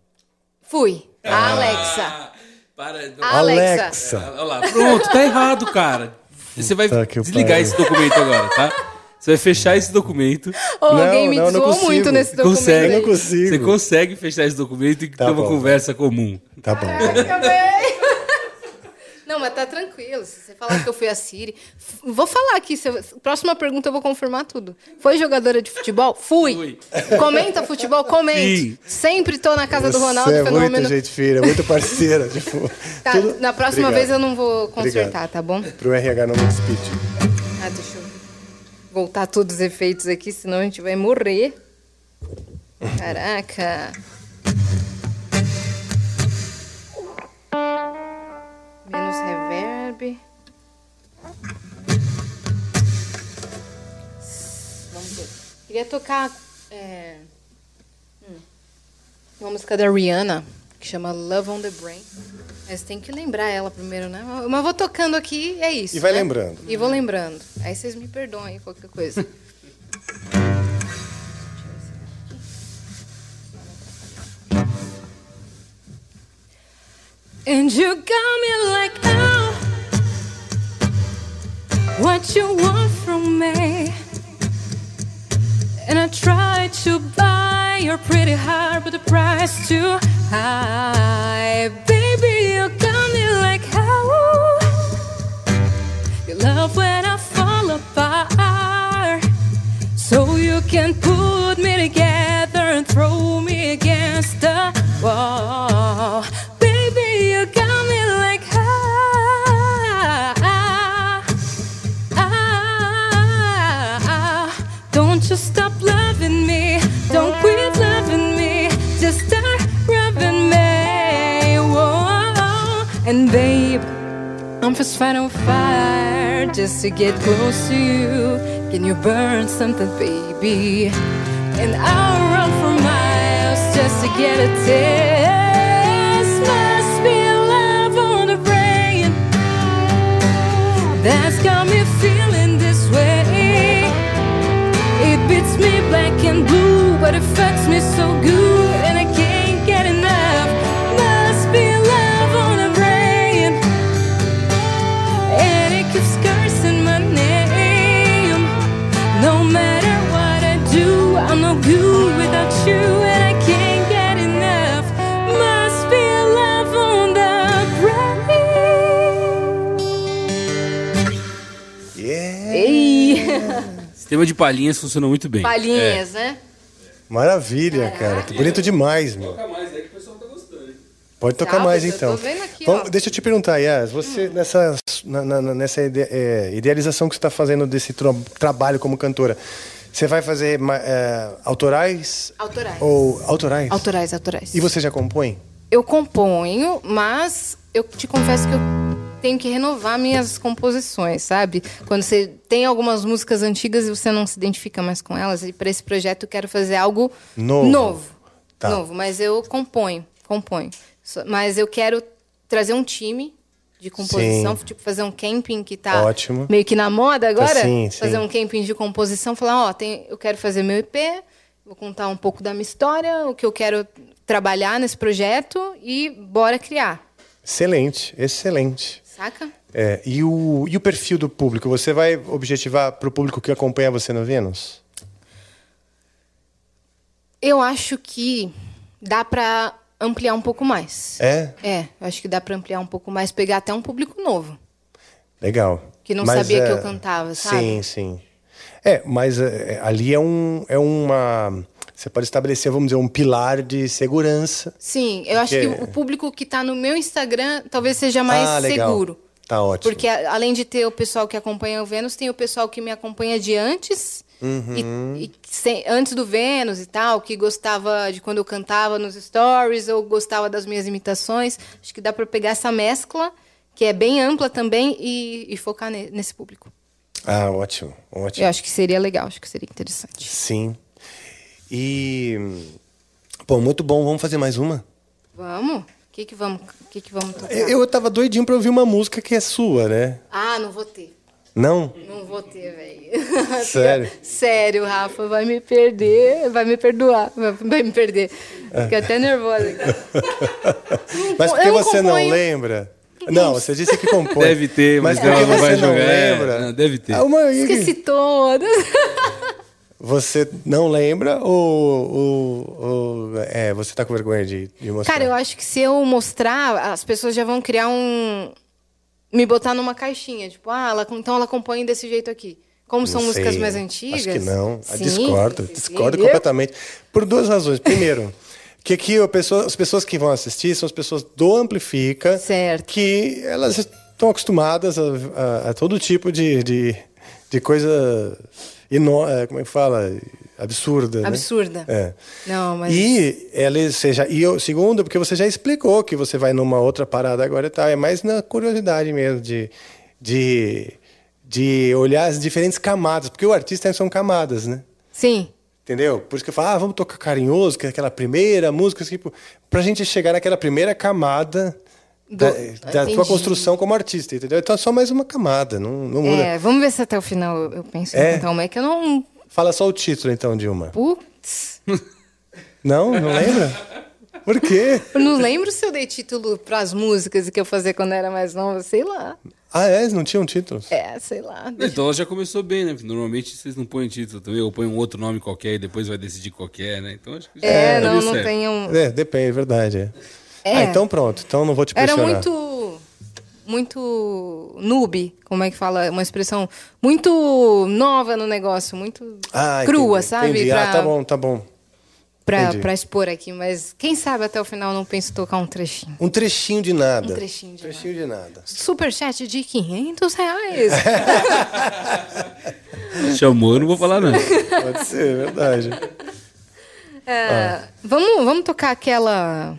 Fui. Ah. A Alexa. Para. Alexa. Alexa. Olha lá. Pronto, tá errado, cara. Você vai que desligar pariu. esse documento agora, tá? Você vai fechar esse documento. Oh, alguém me não, eu não muito nesse documento. Consegue. Eu não aí. consigo. Você consegue fechar esse documento e ter uma conversa comum. Tá bom. Não, mas tá tranquilo. Se você falar que eu fui a Siri. Vou falar aqui. se eu- Próxima pergunta eu vou confirmar tudo. Foi jogadora de futebol? Fui. Fui. Comenta futebol? Comente. Sim. Sempre tô na casa do Ronaldo. Você é fenômeno. muita gente fina, muito parceira. Tipo, Tá, tudo- na próxima Obrigado. vez eu não vou consertar, Obrigado. tá bom? Pro RH não me despedir. Ah, deixa eu voltar todos os efeitos aqui, senão a gente vai morrer. Caraca. Menos reverb. Vamos ver. Queria tocar é, hum, uma música da Rihanna que chama Love on the Brain. Mas tem que lembrar ela primeiro, né? Mas vou tocando aqui, é isso. E vai né? lembrando. E vou lembrando. Aí vocês me perdoam aí qualquer coisa. And you got me like, oh, what you want from me? And I tried to buy your pretty heart, but the price too high. Baby, you got me like, how? You love when I fall apart. So you can put me together and throw me against the wall. I'm just fighting fire just to get close to you. Can you burn something, baby? And I'll run for miles just to get a taste. Must be love on the brain that's got me feeling this way. It beats me black and blue, but it fucks me so good, Sistema de palhinhas funcionou muito bem. Palhinhas, né? Maravilha, cara. Tá bonito demais, meu. mais, é que o pessoal tá gostando. Pode tocar mais eu então. tô vendo aqui, Vamos- ó. Hum. deixa eu te perguntar, Yas, você nessa, na- na- nessa ide- é, idealização que você está fazendo desse tra- trabalho como cantora, você vai fazer ma- é, autorais? Autorais. Ou autorais? Autorais, autorais. E você já compõe? Eu componho, mas eu te confesso que eu tenho que renovar minhas composições, sabe? Quando você tem algumas músicas antigas e você não se identifica mais com elas, e para esse projeto eu quero fazer algo Novo. novo. Tá. Novo, mas eu componho, componho. Mas eu quero trazer um time de composição, Sim. tipo fazer um camping que tá Ótimo. meio que na moda agora, sim, sim. fazer um camping de composição, falar, ó, tem, eu quero fazer meu EP, vou contar um pouco da minha história, o que eu quero trabalhar nesse projeto e bora criar. Excelente, excelente. Saca? É, e, o, e o perfil do público? Você vai objetivar para o público que acompanha você no Vênus? Eu acho que dá pra ampliar um pouco mais. É? É, eu acho que dá pra ampliar um pouco mais, pegar até um público novo. Legal. Que não Mas, sabia que é, eu cantava, sabe? Sim, sim. É, mas é, é, ali é, um, é uma. Você pode estabelecer, vamos dizer, um pilar de segurança. Sim, eu acho Porque- que o público que tá no meu Instagram talvez seja mais ah, legal. seguro. Tá ótimo. Porque além de ter o pessoal que acompanha o Vênus, tem o pessoal que me acompanha de antes. Uhum. E, e sem- antes do Vênus e tal, que gostava de quando eu cantava nos stories ou gostava das minhas imitações. Acho que dá pra pegar essa mescla, que é bem ampla também, e, e focar ne- nesse público. Ah, ótimo, ótimo. Eu acho que seria legal, acho que seria interessante. Sim. E. Bom, muito bom. Vamos fazer mais uma? Vamos? O que que vamos, o que que vamos tocar? Eu, eu tava doidinho pra ouvir uma música que é sua, né? Ah, não vou ter. Não? Não vou ter, velho. Sério? Sério, Rafa, vai me perder, vai me perdoar, vai- me perder. É. Fiquei até nervosa. Mas porque não você não lembra? Não, você disse que compõe. Deve ter, mas porque ela não você vai não jogar. É, lembra. não, deve ter. Ah, uma- Esqueci todas. Você não lembra ou, ou- ou- é, você tá com vergonha de, de mostrar? Cara, eu acho que se eu mostrar, as pessoas já vão criar um. Me botar numa caixinha. Tipo, ah, ela, então ela compõe desse jeito aqui. Como são Não músicas sei. mais antigas. Acho que não. Eu Sim, discordo. sim, Discordo viu? completamente. Por duas razões. Primeiro, que aqui pessoa- as pessoas que vão assistir são as pessoas do Amplifica. Certo. Que elas estão acostumadas a, a- a todo tipo de, de, de coisa. Ino, é, como é que fala? Absurda. né? Absurda. É. Não, mas. E ela seja e eu, segundo, porque você já explicou que você vai numa outra parada agora e tal, é mais na curiosidade mesmo de, de, de olhar as diferentes camadas, porque o artista são camadas, né? Sim. Entendeu? Por isso que eu falo, ah, vamos tocar carinhoso, que é aquela primeira música, tipo, pra gente chegar naquela primeira camada da, da tua Entendi. construção como artista, entendeu? Então é só mais uma camada, não, não muda. É, vamos ver se até o final eu penso É? cantar uma. É que eu não. Fala só o título então, Dilma. Putz. Não? Não lembra? Por quê? Eu não lembro se eu dei título pras músicas que eu fazia quando era mais nova, sei lá. Ah, é? Não tinham títulos? É, sei lá. Então ela já começou bem, né? Porque Normalmente vocês não põem título também, ou põem um outro nome qualquer e depois vai decidir qual que é, né? Então acho que já É, não, não certo. tem um. É, depende, é verdade. É. É. Ah, então pronto. Então não vou te Era pressionar. muito. Muito noob, como é que fala? Uma expressão muito nova no negócio, muito Ah, crua, entendi, sabe? Entendi. Pra, Ah, tá bom, tá bom. pra expor aqui, mas quem sabe até o final não penso tocar um trechinho. Um trechinho de nada. Um trechinho de trechinho de nada. Superchat de 500 reais. Chamou, eu não vou falar não. Pode ser, é verdade. É, vamos, vamos tocar aquela.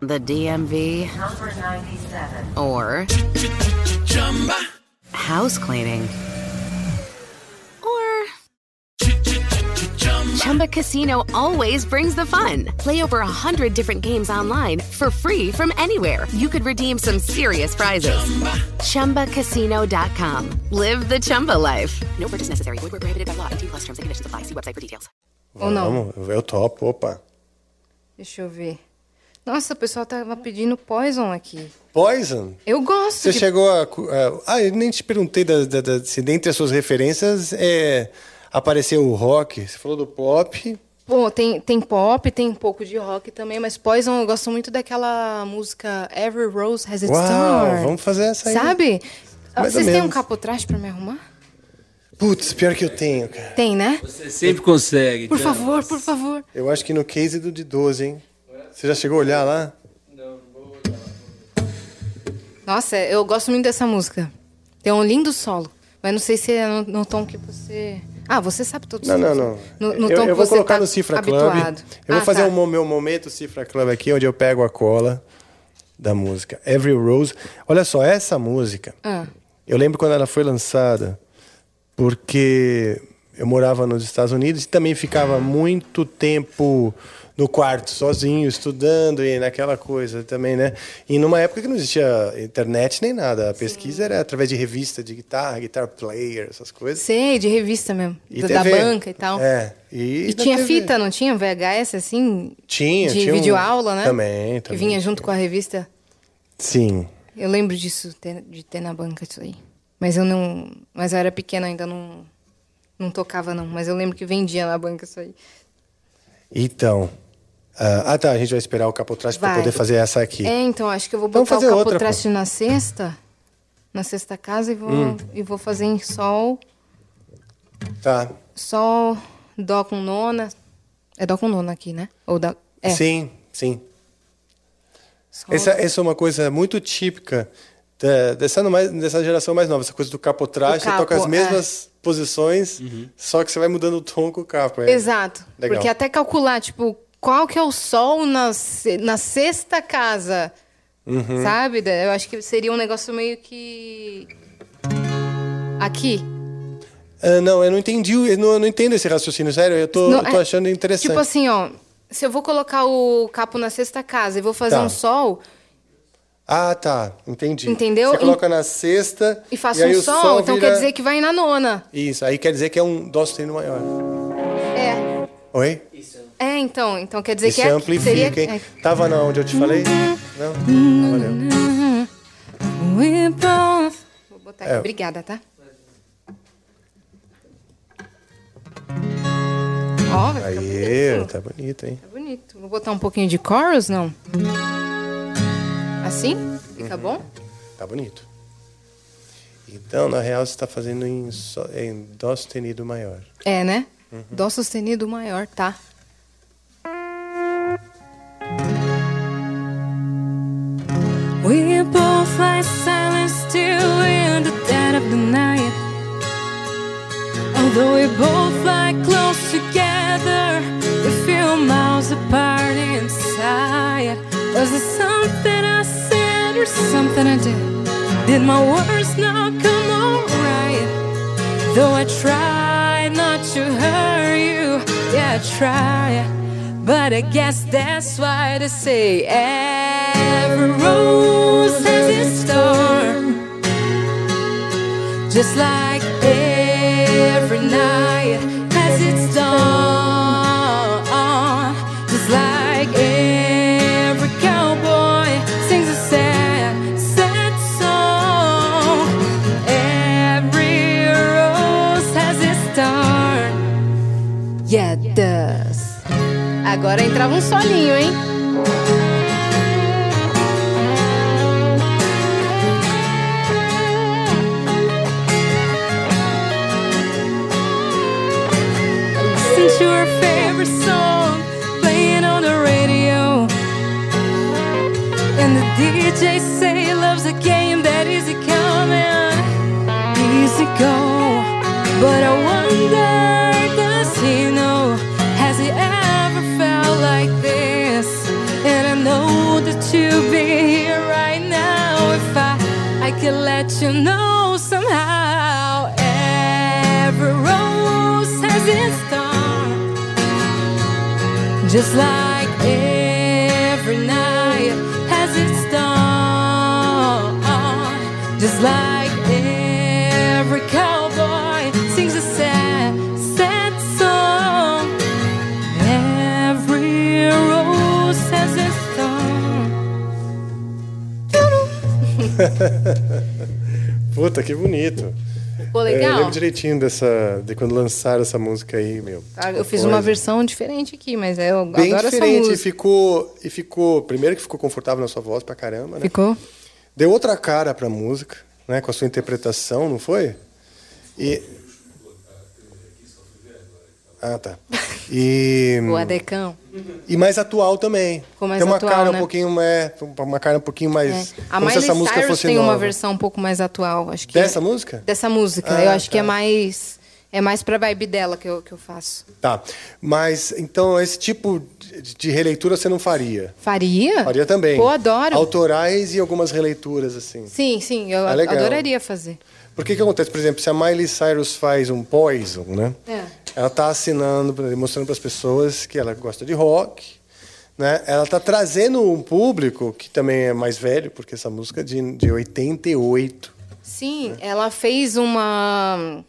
the DMV Number 97. or house cleaning or Chumba Casino always brings the fun. Play over a hundred different games online for free from anywhere. You could redeem some serious prizes. ChumbaCasino.com. Live the Chumba life. No purchase necessary. Void where prohibited by law. 18 plus terms and conditions apply. See website for details. Ou não? Vamos, oh, eu topo, opa. Deixa eu ver. Nossa, o pessoal tava pedindo Poison aqui. Poison? Eu gosto Você de... chegou a. a- Ah, eu nem te perguntei da, da- da- se dentre as suas referências é, apareceu o rock. Você falou do pop. Pô, tem, tem pop, tem um pouco de rock também, mas Poison eu gosto muito daquela música Every Rose Has Its Uau, Thorn. vamos fazer essa aí. Sabe? Mais Vocês têm um capotraste pra me arrumar? Putz, pior que eu tenho, cara. Tem, né? Você sempre consegue. Por então. favor, por favor. Eu acho que no case do de 12, hein? Você já chegou a olhar lá? Nossa, eu gosto muito dessa música. Tem um lindo solo. Mas não sei se é no, no tom que você. Ah, você sabe todos Não, os não, tons. não. No, no eu tom eu vou você colocar tá no Cifra Club. habituado. Eu vou Ah, fazer tá. o mo- meu momento Cifra Club aqui, onde eu pego a cola da música. Every Rose. Olha só, essa música. Ah. Eu lembro quando ela foi lançada, porque eu morava nos Estados Unidos e também ficava muito tempo no quarto, sozinho, estudando e naquela coisa também, né? E numa época que não existia internet nem nada. A pesquisa era através de revista de guitarra, guitar player, essas coisas. Sei, de revista mesmo. E da, banca e tal. É. E, E tinha TV. fita, não tinha? VHS, assim? Tinha, De tinha um- videoaula, né? Também, Que também. vinha junto com a revista. Sim. Eu lembro disso, de ter na banca isso aí. Mas eu não. Mas eu era pequena ainda, não. Não tocava, não. Mas eu lembro que vendia na banca isso aí. Então. ah, ah, tá. A gente vai esperar o capotraste para poder fazer essa aqui. É, então, acho que eu vou botar o outra, capotraste na sexta. Na sexta casa e vou, Hum. e vou fazer em sol. Tá. Sol, dó com nona. É dó com nona aqui, né? Ou dá. É. Sim, sim. Sol. Essa, essa é uma coisa muito típica dessa, mais- dessa geração mais nova. Essa coisa do capotraste. Você toca as capo, mesmas posições, só que você vai mudando o tom com o capo. é. Exato. Legal. Porque até calcular, tipo, qual que é o sol na, na sexta casa, Uhum. sabe? Eu acho que seria um negócio meio que... Aqui. Ah, não, eu não entendi. Eu não, eu não entendo esse raciocínio, sério. Eu tô, Não, eu tô é- achando interessante. Tipo assim, ó. Se eu vou colocar o capo na sexta casa e vou fazer Tá. um sol Ah, tá. Entendi. Entendeu? Você coloca na sexta. e faço e um o sol, então vira- quer dizer que vai na nona. Isso, aí quer dizer que é um dó sustenido maior. É. Oi? É, então. Então quer dizer Isso que é, amplifica, seria... hein? é. Tava na onde eu te falei? Não? Valeu. Vou botar aqui. É. Obrigada, tá? Ó, vai ficar Aí, bonito. tá bonito, hein? Tá bonito. Vou botar um pouquinho de chorus, não? Assim? Fica Uhum. bom? Tá bonito. Então, na real, você está fazendo em, só- em dó sustenido maior. É, né? Uhum. Dó sustenido maior, tá? We both lie silent still in the dead of the night. Although we both lie close together, we feel miles apart inside. Was it something Something I did? Did my words not come out right? Though I try not to hurt you, yeah, I try. But I guess that's why they say every rose has its thorn. Just like every night Agora entrava um solinho, hein? Listen to her favorite song playing on the radio. And the DJ say loves a game that easy coming, easy go. But I wonder, know be here right now if I, I could let you know somehow. Every rose has its thorn. Just like Puta, que bonito. Ficou É, Eu legal? lembro direitinho dessa, de quando lançaram essa música aí, meu. Ah, Eu fiz Coisa. uma versão diferente aqui, mas eu Bem adoro essa diferente. E música. ficou, e ficou. Primeiro que ficou confortável na sua voz pra caramba, né? Ficou? Deu outra cara pra música, né? Com a sua interpretação, não foi? E. Ah, tá. E. O Adecão. E mais atual também. Ficou mais tem uma atual, cara né? um pouquinho é, uma cara um pouquinho mais. É. A Miley essa música Cyrus tem nova. uma versão um pouco mais atual, acho que. Dessa música? Dessa música. Ah, eu acho que tá. é mais. É mais pra vibe dela que eu, que eu faço. Tá. Mas então esse tipo de, releitura você não faria? Faria? Faria também. Pô, adoro. Autorais e algumas releituras assim. Sim, sim, eu Ah, legal. adoraria fazer. Porque que acontece, por exemplo, se a Miley Cyrus faz um Poison, né? É. Ela está assinando, mostrando para as pessoas que ela gosta de rock, né? Ela está trazendo um público que também é mais velho, porque essa música é de, de 88. Sim, ela fez uma.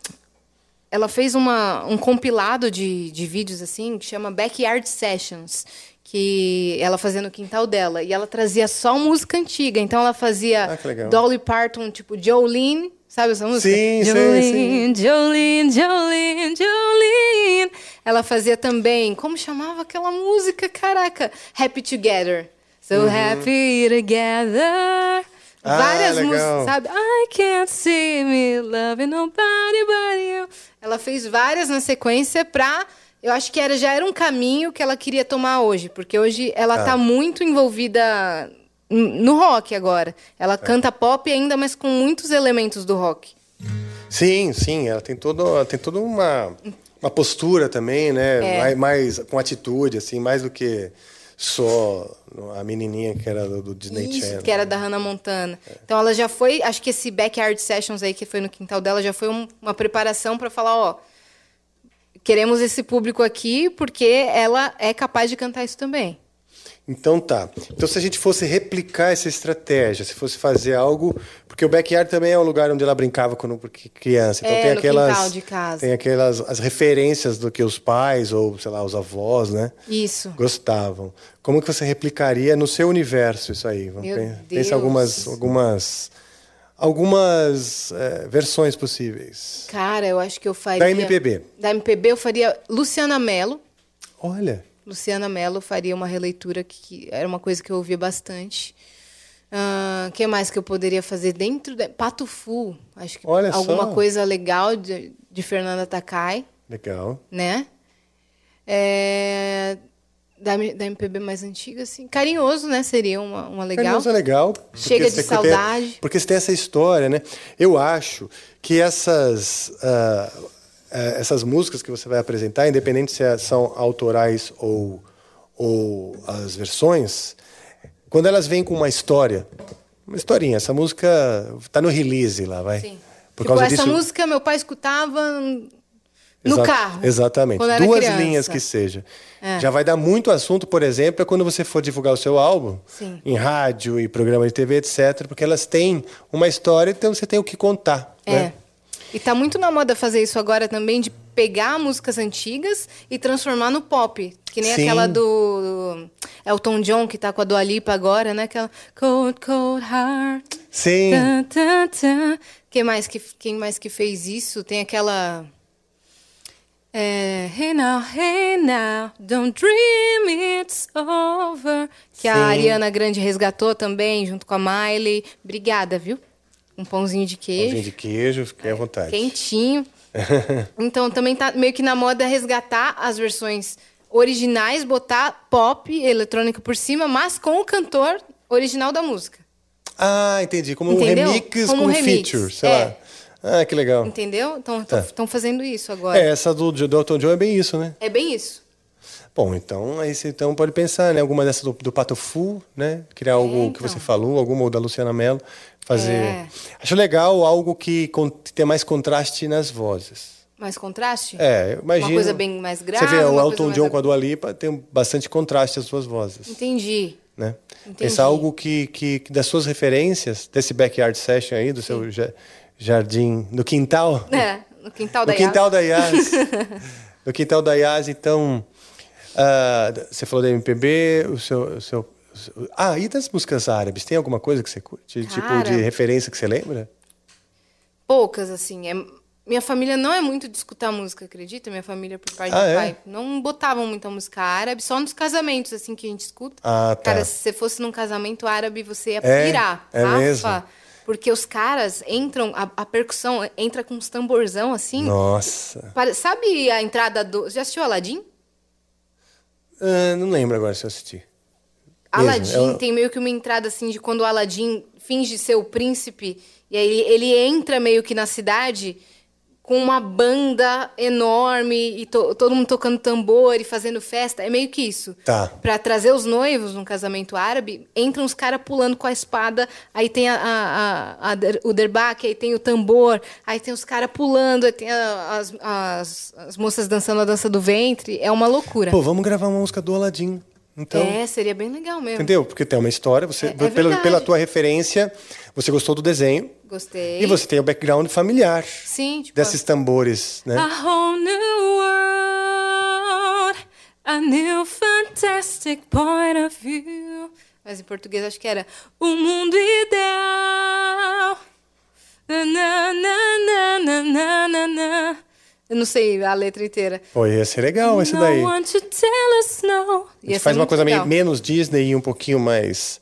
Ela fez uma, um compilado de, de vídeos assim que chama Backyard Sessions, que ela fazia no quintal dela. E ela trazia só música antiga. Então ela fazia Ah. Dolly Parton, tipo Jolene. Sabe essa música? Sim, Jolene, Jolene, Jolene, Jolene. Ela fazia também. Como chamava aquela música? Caraca! Happy Together. So Uhum. happy together. Ah, Várias legal. músicas, sabe? I can't see me loving nobody but you. Ela fez várias na sequência pra. Eu acho que era, já era um caminho que ela queria tomar hoje, porque hoje ela Ah. tá muito envolvida no rock agora. Ela canta pop ainda, mas com muitos elementos do rock. Sim, sim, ela tem toda, ela tem toda uma, uma postura também, né? É. Mais, mais com atitude, assim, mais do que só a menininha que era do, do Disney Isso, Channel. que era da Hannah Montana. Então ela já foi, acho que esse Backyard Sessions aí que foi no quintal dela já foi um- uma preparação pra falar, ó, queremos esse público aqui porque ela é capaz de cantar isso também. Então tá. Então se a gente fosse replicar essa estratégia, se fosse fazer algo, porque o backyard também é um lugar onde ela brincava quando criança. Então É, tem aquelas de casa. tem aquelas as referências do que os pais ou sei lá os avós, né? Isso. Gostavam. Como que você replicaria no seu universo isso aí? Vamos Meu pen- Deus. Pensa algumas algumas algumas eh, versões possíveis. Cara, eu acho que eu faria. Da MPB. Da MPB eu faria Luciana Mello. Olha. Luciana Mello faria uma releitura que, era uma coisa que eu ouvia bastante. O que mais que eu poderia fazer dentro da Pato Fu? Acho que Olha alguma só. coisa legal de, de Fernanda Takai, Legal. né? É, da, da MPB mais antiga, assim. Carinhoso, né? Seria uma, uma legal. Carinhoso é legal. Chega de você tem- saudade. porque você tem essa história, né? Eu acho que essas, eh, essas músicas que você vai apresentar, independente se é- são autorais ou, ou as versões, quando elas vêm com uma história, uma historinha, essa música está no release lá, vai. Sim. Por tipo, causa essa disso, música meu pai escutava no Exa- carro. Exatamente. Duas criança. linhas que seja. É. Já vai dar muito assunto, por exemplo, é quando você for divulgar o seu álbum Sim. em rádio e programa de TV, etc., porque elas têm uma história, então você tem o que contar. É. Né? E tá muito na moda fazer isso agora também, de pegar músicas antigas e transformar no pop. Que nem Sim. aquela do Elton John, que tá com a Dua Lipa agora, né? Aquela Cold, Cold Heart. Sim. Tan, tan, tan. Quem, mais que, quem mais que fez isso? Tem aquela... É, hey now, hey now, don't dream it's over. Que a Sim. Ariana Grande resgatou também, junto com a Miley. Obrigada, viu? Um pãozinho de queijo. Pãozinho de queijo, fiquei à vontade. Quentinho. Então também tá meio que na moda resgatar as versões originais, botar pop, eletrônica por cima, mas com o cantor original da música. Ah, entendi. Como Entendeu? um remix Como com um remix, feature, sei é. lá. Ah, que legal. Entendeu? Então Tá. estão fazendo isso agora. É, essa do, do Elton John é bem isso, né? É bem isso. Bom, então aí você então pode pensar, né? Alguma dessas do, do Pato Fu, né? Criar algo que você falou, alguma ou da Luciana Mello. Fazer. É. Acho legal algo que con- tenha mais contraste nas vozes. Mais contraste? É, eu imagino. Uma coisa bem mais grave. Você vê o Elton John com a Dua Lipa, tem bastante contraste as suas vozes. Entendi. né? Entendi. Pensar algo que, que, que das suas referências, desse backyard session aí, do seu ja- jardim, no quintal, É, no quintal da no quintal Yas. da Yas. no quintal da Yas, então, ah, você falou da MPB, o seu, o seu, o seu- Ah, e das músicas árabes? Tem alguma coisa que você curte? Tipo Cara. de referência que você lembra? Poucas, assim. É- Minha família não é muito de escutar música, acredita? Minha família, por parte Ah, de é? pai, não botavam muita música árabe, só nos casamentos, assim, que a gente escuta. Ah, tá. Cara, se você fosse num casamento árabe, você ia É? pirar. É Rafa, mesmo? Porque os caras entram, a, a percussão entra com uns tamborzão, assim. Nossa. Sabe a entrada do... Já assistiu Aladdin? Ah, não lembro agora se eu assisti. Aladdin tem meio que uma entrada assim de quando o Aladdin finge ser o príncipe e aí ele entra meio que na cidade com uma banda enorme e to- todo mundo tocando tambor e fazendo festa. É meio que isso. Tá. Pra trazer os noivos num casamento árabe, entram os caras pulando com a espada, aí tem a, a- a- o derbaque, aí tem o tambor, aí tem os caras pulando, aí tem as, as- as moças dançando a dança do ventre. É uma loucura. Pô, vamos gravar uma música do Aladdin. Então, é, seria bem legal mesmo. entendeu? Porque tem uma história, você, É- é pela, pela tua referência, você gostou do desenho Gostei. e você tem o background familiar Sim, tipo. desses tambores, né? A whole new world, a new fantastic point of view. Mas em português acho que era o mundo ideal. Na, na, na, na, na, na. Eu não sei a letra inteira. Pô, ia ser legal esse daí. One to tell us no. A gente faz uma coisa meio, menos Disney e um pouquinho mais.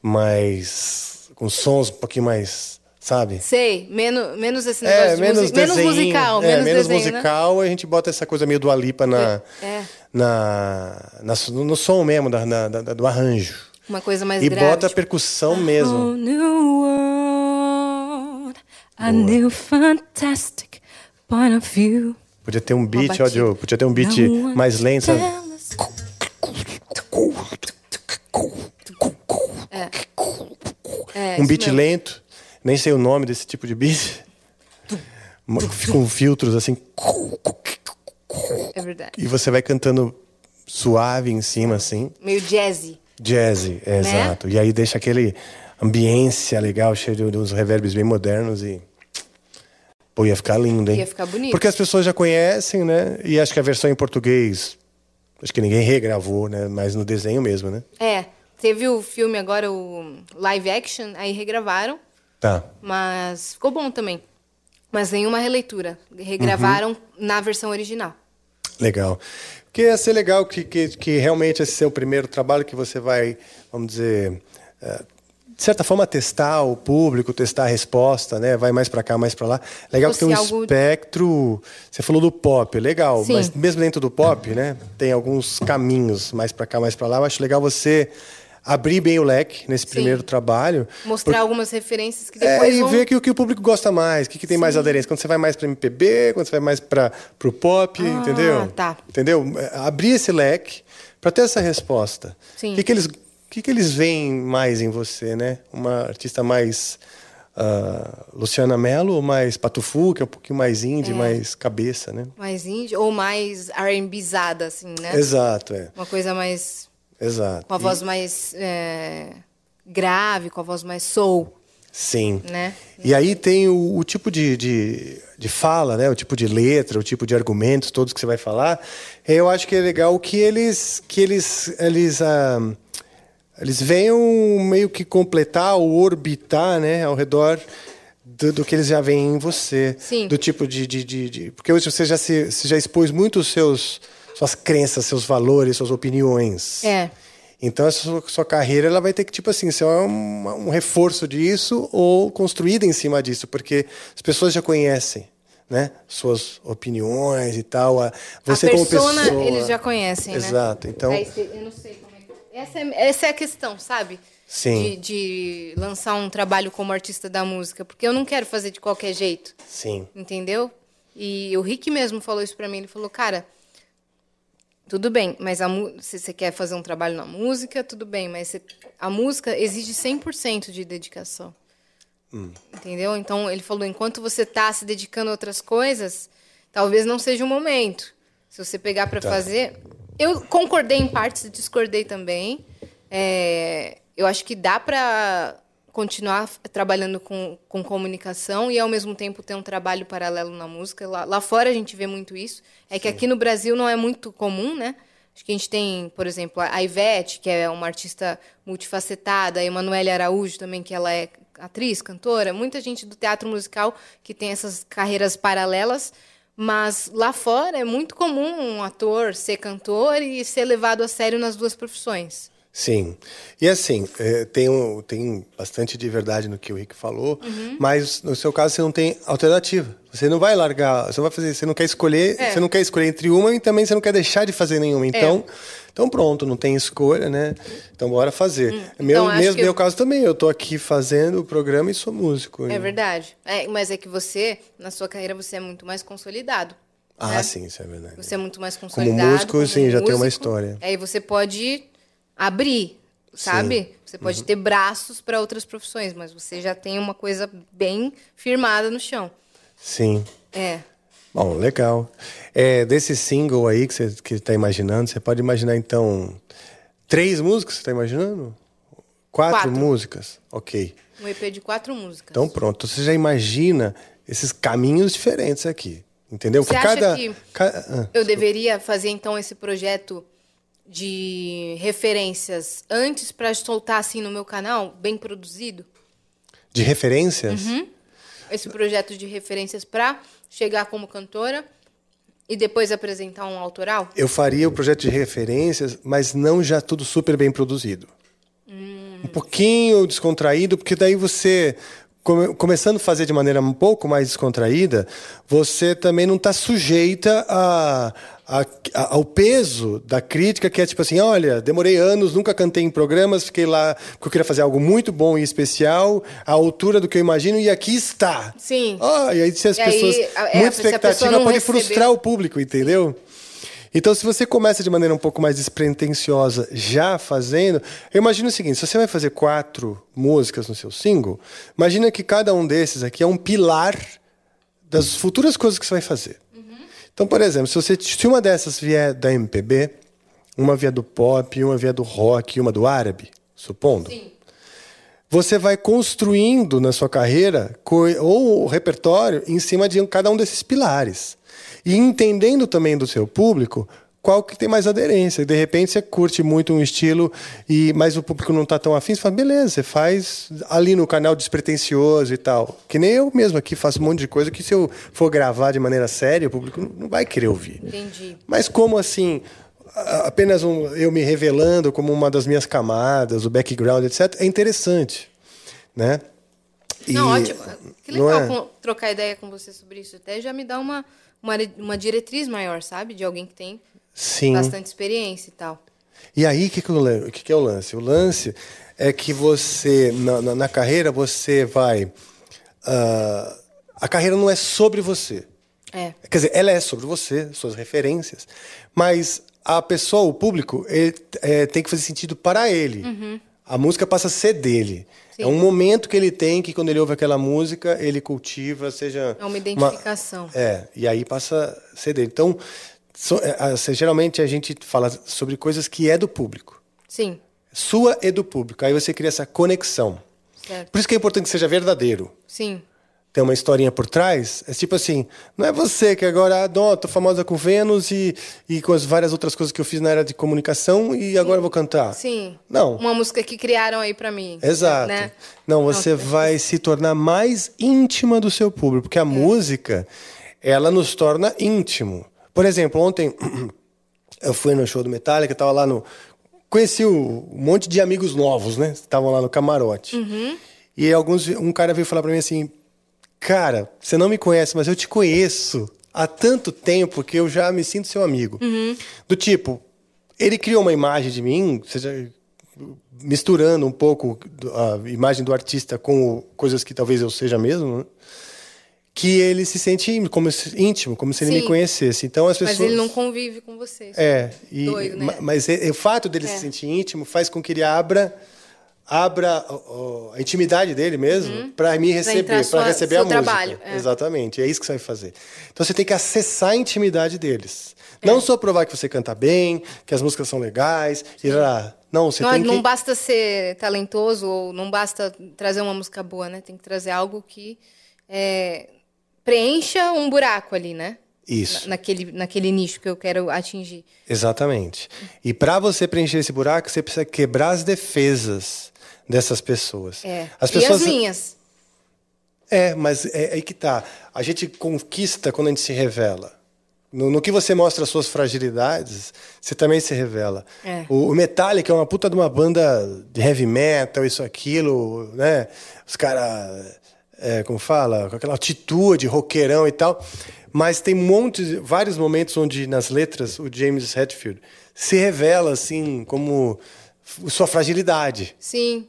mais. Com sons um pouquinho mais. sabe? Sei, menos, menos esse negócio É, de menos musi- menos desenho, musical, é, menos, menos desenho, né? musical, a gente bota essa coisa meio do Alipa na, É. na, na- no, som mesmo, da, na- da- do arranjo. Uma coisa mais e grave. bota a tipo, percussão A mesmo. whole new world, a new fantastic point of view. Podia ter um beat, ó, Joe, podia ter um beat mais to lento, sabe? É. É, um beat mesmo. lento, nem sei o nome desse tipo de beat. Com filtros assim. É verdade. E você vai cantando suave em cima, assim. Meio jazzy. Jazzy, é, Né? exato. E aí deixa aquele ambiência legal, cheio de, de uns reverbs bem modernos e. Pô, ia ficar lindo, hein? Ia ficar bonito. Porque as pessoas já conhecem, né? E acho que a versão em português. Acho que ninguém regravou, né? Mas no desenho mesmo, né? É, teve o filme agora, o live action, aí regravaram, Tá. mas ficou bom também. Mas nenhuma releitura. Regravaram Uhum. na versão original. Legal. Porque ia ser legal que, que, que realmente esse seu primeiro trabalho que você vai, vamos dizer, eh, de certa forma testar o público, testar a resposta, né? Vai mais para cá, mais para lá. Legal que tem um algo- espectro. Você falou do pop, legal. Sim. Mas mesmo dentro do pop, né? Tem alguns caminhos mais para cá, mais para lá. Eu acho legal você abrir bem o leque nesse primeiro trabalho. Mostrar algumas referências que É, depois e vão... ver que o que o público gosta mais, o que, que tem mais aderência. Quando você vai mais para MPB, quando você vai mais para o pop, entendeu? tá. Entendeu? É, Abrir esse leque para ter essa resposta. Sim. O que, que eles, o que, que eles veem mais em você, né? Uma artista mais ah, Luciana Mello ou mais Patufu, que é um pouquinho mais indie, É. mais cabeça, né? Mais indie ou mais R&Bizada, assim, né? Exato, é. Uma coisa mais... Exato. Com a E- voz mais é, grave, com a voz mais soul, Sim. né? E aí tem o, o tipo de, de, de fala, né? o tipo de letra, o tipo de argumentos, todos que você vai falar. Eu acho que é legal que eles, que eles, eles, ah, eles venham meio que completar ou orbitar né? ao redor do, do que eles já veem em você. Sim. Do tipo de, de, de, de- Porque hoje você já, se, você já expôs muito os seus, suas crenças, seus valores, suas opiniões. É. Então essa sua, sua carreira ela vai ter que tipo assim ser um, um reforço disso ou construída em cima disso, porque as pessoas já conhecem, né? Suas opiniões e tal. A, você a como persona, pessoa. eles já conhecem, né? Exato. Então Aí cê- eu não sei como é que... Essa é, essa é a questão, sabe? Sim. De, de lançar um trabalho como artista da música. Porque eu não quero fazer de qualquer jeito, sim, entendeu? E o Rick mesmo falou isso pra mim. Ele falou, cara, tudo bem, mas se você quer fazer um trabalho na música, tudo bem. Mas você- a música exige 100% de dedicação. Hum. Entendeu? Então ele falou, enquanto você tá se dedicando a outras coisas, talvez não seja o momento. Se você pegar para Tá. fazer, eu concordei em partes, discordei também. É, eu acho que dá para continuar trabalhando com, com comunicação e ao mesmo tempo ter um trabalho paralelo na música. Lá, lá fora a gente vê muito isso. É que aqui no Brasil não é muito comum, né? Acho que a gente tem, por exemplo, a Ivete, que é uma artista multifacetada, a Emanuele Araújo também, que ela é atriz, cantora, muita gente do teatro musical que tem essas carreiras paralelas, mas lá fora é muito comum um ator ser cantor e ser levado a sério nas duas profissões. Sim. E assim, é, tem, um, tem bastante de verdade no que o Rick falou, mas no seu caso você não tem alternativa. Você não vai largar, você não vai fazer, você não quer escolher, É. você não quer escolher entre uma e também você não quer deixar de fazer nenhuma. Então, então pronto, não tem escolha, né? Então bora fazer. Meu, Então, mesmo meu caso também, eu tô aqui fazendo o programa e sou músico. É verdade. É, mas é que você, na sua carreira, você é muito mais consolidado. Ah, né? sim, isso é verdade. Você é muito mais consolidado. músico, sim, já tem uma história. Aí você pode abrir, sabe? Você Uhum. pode ter braços para outras profissões, mas você já tem uma coisa bem firmada no chão. Sim. É. Bom, legal. É, desse single aí que você que tá imaginando, você pode imaginar então três músicas, você tá imaginando? Quatro, Quatro. músicas? Ok. Um EP de quatro músicas. Então pronto, você já imagina esses caminhos diferentes aqui. Entendeu? Você acha que ca- ah, eu deveria fazer então esse projeto de referências antes para soltar assim no meu canal, bem produzido? de referências? Uhum. Esse projeto de referências para chegar como cantora e depois apresentar um autoral? Eu faria o projeto de referências, mas não já tudo super bem produzido. Um pouquinho descontraído, porque daí você, come- começando a fazer de maneira um pouco mais descontraída, você também não está sujeita a, a- a- ao peso da crítica, que é tipo assim: olha, demorei anos, nunca cantei em programas, fiquei lá porque eu queria fazer algo muito bom e especial, à altura do que eu imagino, e aqui está. Sim. Ah, e aí se as E aí, pessoas. a- é, muita expectativa pode recebeu- frustrar o público, entendeu? Então, se você começa de maneira um pouco mais despretensiosa já fazendo, eu imagino o seguinte: se você vai fazer quatro músicas no seu single, imagina que cada um desses aqui é um pilar das futuras coisas que você vai fazer. Então, por exemplo, se, você, se uma dessas vier da MPB, uma vier do pop, uma vier do rock uma do árabe, supondo, você vai construindo na sua carreira ou o repertório em cima de cada um desses pilares. E entendendo também do seu público qual que tem mais aderência. De repente você curte muito um estilo, e mas o público não está tão afim, você fala, beleza, você faz ali no canal despretensioso e tal. Que nem eu mesmo aqui faço um monte de coisa que se eu for gravar de maneira séria, o público não- vai querer ouvir. Entendi. Mas como assim, apenas um- eu me revelando como uma das minhas camadas, o background, etc., é interessante, né? E- Não, ótimo. Que legal é? trocar ideia com você sobre isso. Até já me dá uma, uma, uma diretriz maior, sabe? De alguém que tem Sim. bastante experiência e tal. E aí, o que, que, que, é o lance? O lance é que você, na, na- na carreira, você vai. ah, a carreira não é sobre você. É. Quer dizer, ela é sobre você, suas referências, mas a pessoa, o público, ele, é, tem que fazer sentido para ele. Uhum. A música passa a ser dele. Sim. É um momento que ele tem que, quando ele ouve aquela música, ele cultiva, seja. É uma identificação. É, e aí passa a ser dele. Então, so- é, assim, geralmente a gente fala sobre coisas que é do público. Sim, Sua e do público. Aí você cria essa conexão. certo. Por isso que é importante que seja verdadeiro. Sim. Tem uma historinha por trás. É tipo assim, não é você que agora, ah, não, tô famosa com Vênus e, e com as várias outras coisas que eu fiz na área de comunicação e agora eu vou cantar. Sim. Não. Uma música que criaram aí pra mim. Exato. Né? Não, você vai se tornar mais íntima do seu público, porque a música, ela nos torna íntimo. Por exemplo, ontem eu fui no show do Metallica, tava lá no conheci um monte de amigos novos, né? Estavam lá no camarote. Uhum. E alguns um cara veio falar para mim assim: "Cara, você não me conhece, mas eu te conheço há tanto tempo que eu já me sinto seu amigo". Uhum. Do tipo, ele criou uma imagem de mim, seja misturando um pouco a imagem do artista com coisas que talvez eu seja mesmo, né? que ele se sente íntimo, como se, íntimo, como se ele Sim. me conhecesse. Então as pessoas Mas ele não convive com vocês. é, e, Doido, né? ma- mas é o fato dele É. se sentir íntimo faz com que ele abra abra ó, a intimidade dele mesmo para me receber, para receber a música. trabalho, é. Exatamente, é isso que você vai fazer. Então você tem que acessar a intimidade deles. Não só provar que você canta bem, que as músicas são legais, e lá. Não, você Não, tem que não basta ser talentoso ou não basta trazer uma música boa, né? Tem que trazer algo que é, preencha um buraco ali, né? Isso. Na- naquele, naquele nicho que eu quero atingir. Exatamente. E para você preencher esse buraco, você precisa quebrar as defesas dessas pessoas. É. As E pessoas as minhas? É, mas é aí que tá. A gente conquista quando a gente se revela. No, no que você mostra as suas fragilidades, você também se revela. É. O, o Metallica é uma puta de uma banda de heavy metal, isso, aquilo, né? Os caras, é, como fala, com aquela atitude, roqueirão e tal. Mas tem montes, vários momentos onde nas letras o James Hetfield se revela assim como sua fragilidade. Sim.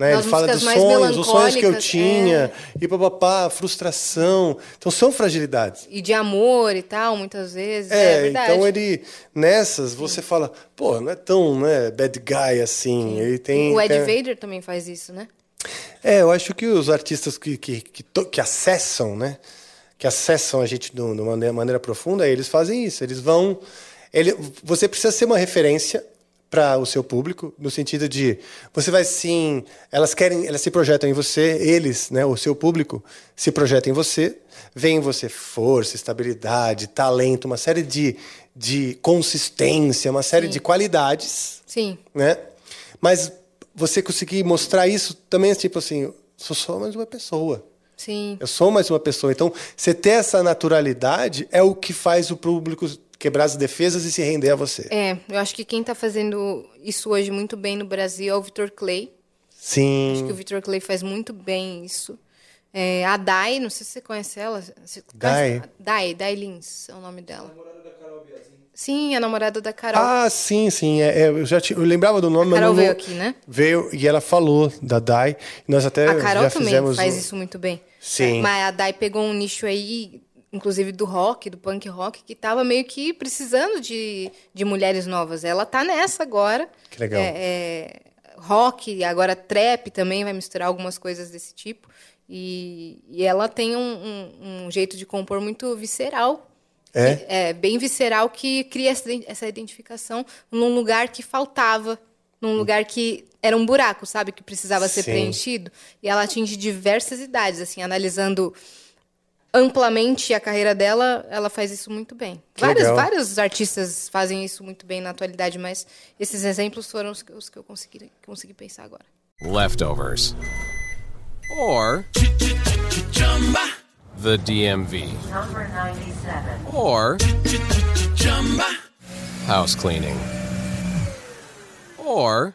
Né? Ele fala dos sonhos, os sonhos que eu melancólicas, tinha, é. e papapá, frustração. Então são fragilidades. E de amor e tal, muitas vezes. É, É, então ele nessas você fala, pô, não é tão né, bad guy assim. Ele tem. O Ed tem- Vader também faz isso, né? É, eu acho que os artistas que, que, que, to- que acessam, né? Que acessam a gente de uma maneira, maneira profunda, eles fazem isso. Eles vão. Ele, você precisa ser uma referência para o seu público, no sentido de você vai sim. Elas querem, elas se projetam em você, eles, né? O seu público se projeta em você, vê em você força, estabilidade, talento, uma série de, de consistência, uma série de qualidades Sim. né? Mas você conseguir mostrar isso também é tipo assim, eu sou só mais uma pessoa. Sim. Eu sou mais uma pessoa. Então, você ter essa naturalidade é o que faz o público quebrar as defesas e se render a você. É, eu acho que quem tá fazendo isso hoje muito bem no Brasil é o Vitor Clay. Acho que o Sim. Vitor Clay faz muito bem isso. É, a Dai, não sei se você conhece ela. Você Dai? conhece? Dai, Dai Lins é o nome dela. Sim, a namorada da Carol. Ah, sim, sim. É, é, eu já tinha- eu lembrava do nome, a mas Carol não veio aqui, né? Veio e ela falou da Dai. Nós até A Carol já também fizemos faz um- isso muito bem. Sim. Mas a Dai pegou um nicho aí, inclusive do rock, do punk rock, que tava meio que precisando de, de mulheres novas. Ela tá nessa agora. Que legal. É, é, rock, agora trap também vai misturar algumas coisas desse tipo. E, e ela tem um, um- um jeito de compor muito visceral. É? É, bem visceral que cria essa essa identificação num lugar que faltava, num lugar que era um buraco, sabe, que precisava ser Sim. preenchido. E ela atinge diversas idades, assim, analisando amplamente a carreira dela, ela faz isso muito bem. Que Vários, legal. vários artistas fazem isso muito bem na atualidade, mas esses exemplos foram os que, os que eu consegui, consegui pensar agora. Leftovers. Or the DMV. Number 97. Or house cleaning. Or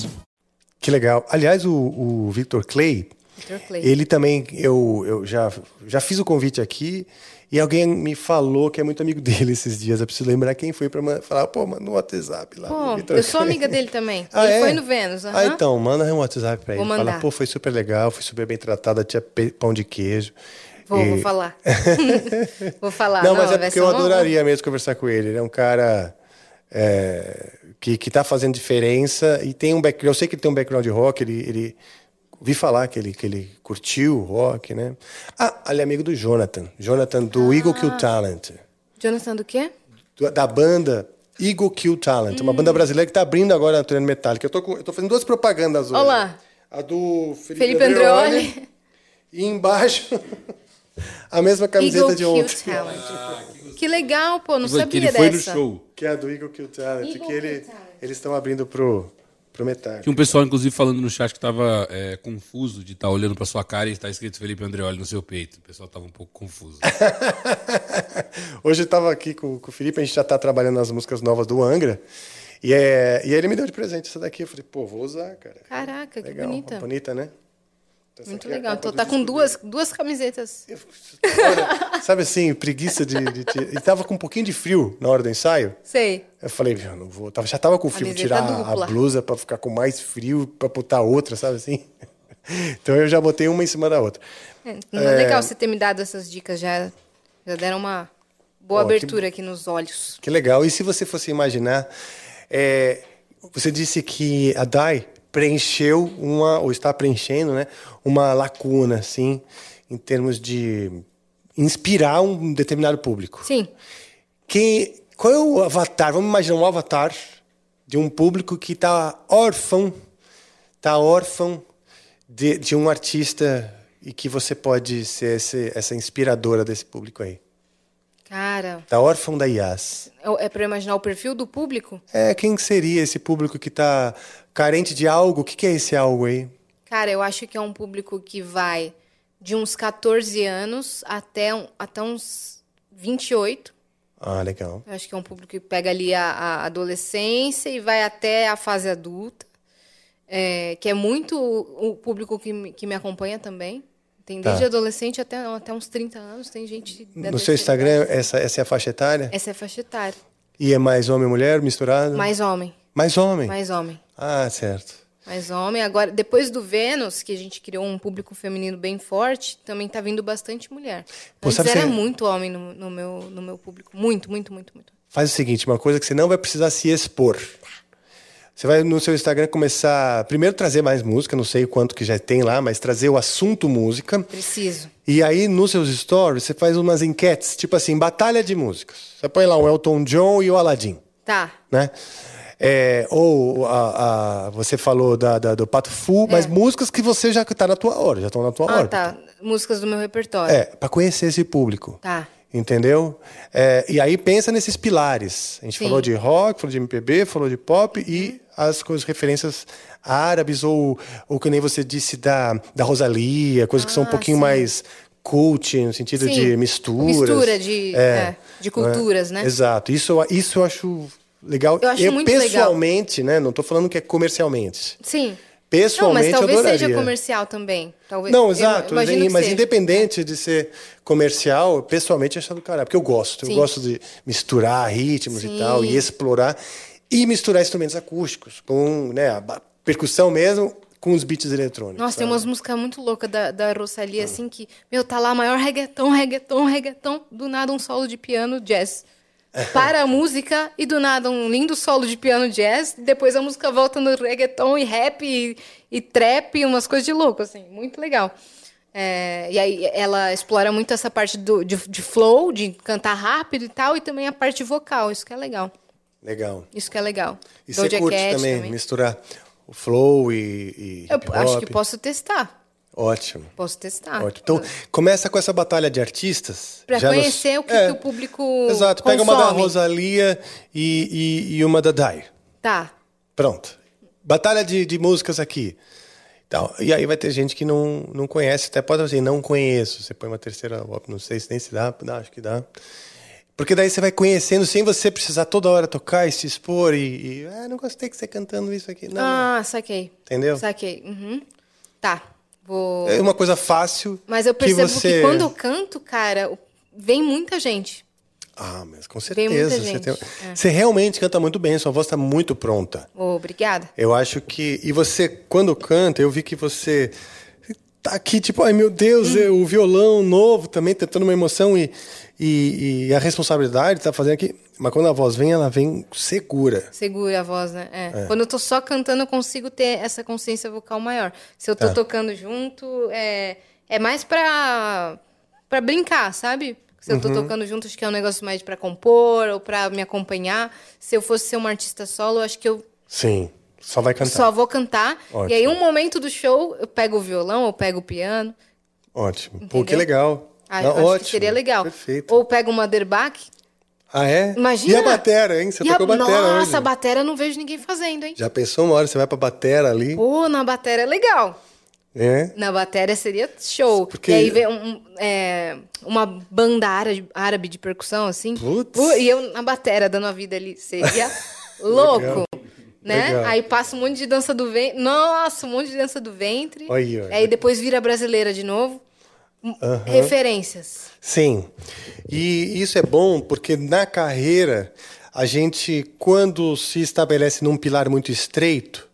Que legal. Aliás, o, o Victor Clay, Victor Clay. ele também, eu, eu já, já fiz o convite aqui e alguém me falou que é muito amigo dele esses dias. Eu preciso lembrar quem foi para falar, pô, manda um WhatsApp lá. Pô, eu sou Clay. amiga dele também. Ah, Ele é? foi no Vênus. Ah, então, manda um WhatsApp Vou ele. Fala, mandar. pô, foi super legal, foi super bem tratada, tinha pão de queijo. Vou, E- vou falar. vou falar. não, mas é porque eu adoraria mesmo conversar com ele. Ele é um cara é, que, que tá fazendo diferença e tem um background. Eu sei que ele tem um background de rock, ele. ele ouvi falar que ele, que ele curtiu o rock, né? Ah, ele é amigo do Jonathan. Jonathan, do Eagle Kill Talent. Jonathan do quê? do- Da banda Eagle Kill Talent. Uma Hum. banda brasileira que tá abrindo agora a turnê metálica. Eu tô, com- eu tô fazendo duas propagandas hoje. Olá. A do Felipe, Felipe Andreoli. Andreoli. E embaixo, a mesma camiseta Eagle de Kill ontem. Talent. Que legal, pô, não Que sabia ele foi no dessa. show. Que é a do Eagle Kill Talent. Eagle que ele- Talent. eles estão abrindo pro, Pro metade. Tinha um pessoal, inclusive, falando no chat que tava é, confuso de estar olhando pra sua cara e estar escrito Felipe Andreoli no seu peito. O pessoal tava um pouco confuso. Hoje eu tava aqui com, com o Felipe, a gente já tá trabalhando nas músicas novas do Angra. E, é, e aí ele me deu de presente essa daqui. Eu falei, pô, vou usar, cara. Caraca, que Legal, bonita. bonita, né? Então, Muito é legal. Então do tá com duas, duas camisetas. Olha, sabe assim, preguiça de, de, de- E tava com um pouquinho de frio na hora do ensaio. Sei. Eu falei, meu, não vou. Tava, já tava com frio, vou Camiseta tirar dupla. a blusa pra ficar com mais frio, pra botar outra, sabe assim? Então eu já botei uma em cima da outra. É, não é legal você ter me dado essas dicas, já, já deram uma boa Ó, que- abertura aqui nos olhos. Que legal. E se você fosse imaginar, é, você disse que a Dai preencheu uma, ou está preenchendo, né, uma lacuna, assim, em termos de inspirar um determinado público. Sim. Que, qual é o avatar? Vamos imaginar um avatar de um público que está órfão, está órfão de, de um artista e que você pode ser esse- essa inspiradora desse público aí. Cara, Está órfão da IAS. é pra eu imaginar o perfil do público? É, quem seria esse público que está carente de algo? O que, que é esse algo aí? Cara, eu acho que é um público que vai de uns 14 anos até, um- até uns 28. Ah, legal. Eu acho que é um público que pega ali a, a adolescência e vai até a fase adulta. É, que é muito o, o público que me, que me acompanha também. Tem desde Tá. adolescente até, até uns 30 anos, tem gente No seu Instagram, essa, essa é a faixa etária? Essa é a faixa etária. E é mais homem e mulher misturado? Mais homem. Mais homem? Mais homem. Ah, certo. Mais homem. Agora, depois do Vênus, que a gente criou um público feminino bem forte, também tá vindo bastante mulher. Pô, Antes era se- muito homem no, no meu, no meu público. Muito, muito, muito, muito. Faz o seguinte, uma coisa que você não vai precisar se expor. Você vai no seu Instagram começar, primeiro trazer mais música, não sei o quanto que já tem lá, mas trazer o assunto música. Preciso. E aí, nos seus stories, você faz umas enquetes, tipo assim, batalha de músicas. Você põe lá o Elton John e o Aladdin, Tá. né? É, ou a, a- você falou da, da- do Pato Fu, mas músicas que você já tá na tua hora, já estão na tua É. Ah, tá. Músicas do meu repertório. É, para conhecer esse público. Tá. Entendeu? É, e aí pensa nesses pilares. A gente Sim. falou de rock, falou de MPB, falou de pop e as coisas, referências árabes, ou, ou que nem você disse da, da Rosalia, coisas que são um Ah, pouquinho sim. mais cult, no sentido Sim. de misturas. Mistura de- é, de culturas, né? Exato. Isso, isso eu acho legal. Eu acho muito legal. pessoalmente, né? Não estou falando que é comercialmente. Sim. Pessoalmente, não, mas talvez eu adoraria. seja comercial também. Talvez. Não, eu exato. mas seja. independente de ser comercial, pessoalmente eu acho do caralho. Porque eu gosto. Sim. Eu gosto de misturar ritmos Sim. e tal, e explorar. E misturar instrumentos acústicos, com né, a percussão mesmo, com os beats eletrônicos. Nossa, tem sabe? umas músicas muito loucas da, da Rosalia, assim, que, meu, tá lá, maior reggaeton, reggaeton, reggaeton, do nada um solo de piano jazz. Para a música e do nada um lindo solo de piano jazz, depois a música volta no reggaeton e rap e, e trap, umas coisas de louco, assim, muito legal. É, e aí ela explora muito essa parte do, de, de flow, de cantar rápido e tal, e também a parte vocal, isso que é legal. Legal. Isso que é legal. E você Doja curte Cat também, misturar o flow e, e Eu acho que posso testar. Ótimo. Posso testar. Ótimo. Então, começa com essa batalha de artistas. Pra já nos- conhecer o que, É, que o público Exato. Pega uma da consome. Rosalia e, e, e uma da Dai. Tá. Pronto. Batalha de, de músicas aqui. Então, e aí vai ter gente que não, não conhece, até pode dizer, não conheço. Você põe uma terceira op, não sei se nem se dá, dá, acho que dá. Porque daí você vai conhecendo sem você precisar toda hora tocar e se expor e. e ah, não gostei que você cantando isso aqui. Não. Ah, saquei. Entendeu? Saquei. Uhum. Tá. Vou. É uma coisa fácil. Mas eu percebo que, você... quando eu canto, cara, vem muita gente. Ah, mas com certeza. Você, tem- é. você realmente canta muito bem, sua voz está muito pronta. Obrigada. Eu acho que. E você, quando canta, eu vi que você tá aqui, tipo, ai meu Deus, é o violão novo também, tentando uma emoção e, e, e a responsabilidade tá fazendo aqui. Mas quando a voz vem, ela vem segura. Segura a voz, né? É. É. Quando eu tô só cantando, eu consigo ter essa consciência vocal maior. Se eu tô Tá. tocando junto, é, é mais pra, pra brincar, sabe? Se eu tô Uhum. tocando junto, acho que é um negócio mais pra compor ou pra me acompanhar. Se eu fosse ser uma artista solo, acho que eu Sim. Só vai cantar. só vou cantar. Ótimo. E aí, um momento do show, eu pego o violão, eu pego o piano. Ótimo. Pô, Entendeu? que legal. Ah, Não, ótimo. que seria legal. Perfeito. Ou pego uma derbaque. Ah, é? Imagina. E a batera, hein? Você E a- tocou batera Nossa, hoje. a batera não vejo ninguém fazendo, hein? Já pensou uma hora você vai pra batera ali? Pô, na batera é legal. É? Na bateria seria show. Porque- E aí vem um- é, uma banda árabe, árabe de percussão, assim. Putz. Pô, E eu na bateria dando a vida ali. Seria louco. Né? Legal. Aí passa um monte de dança do ventre. Nossa, um monte de dança do ventre. Olha, olha. Aí depois vira brasileira de novo. Aham. Referências. Sim. E isso é bom porque na carreira, a gente, quando se estabelece num pilar muito estreito,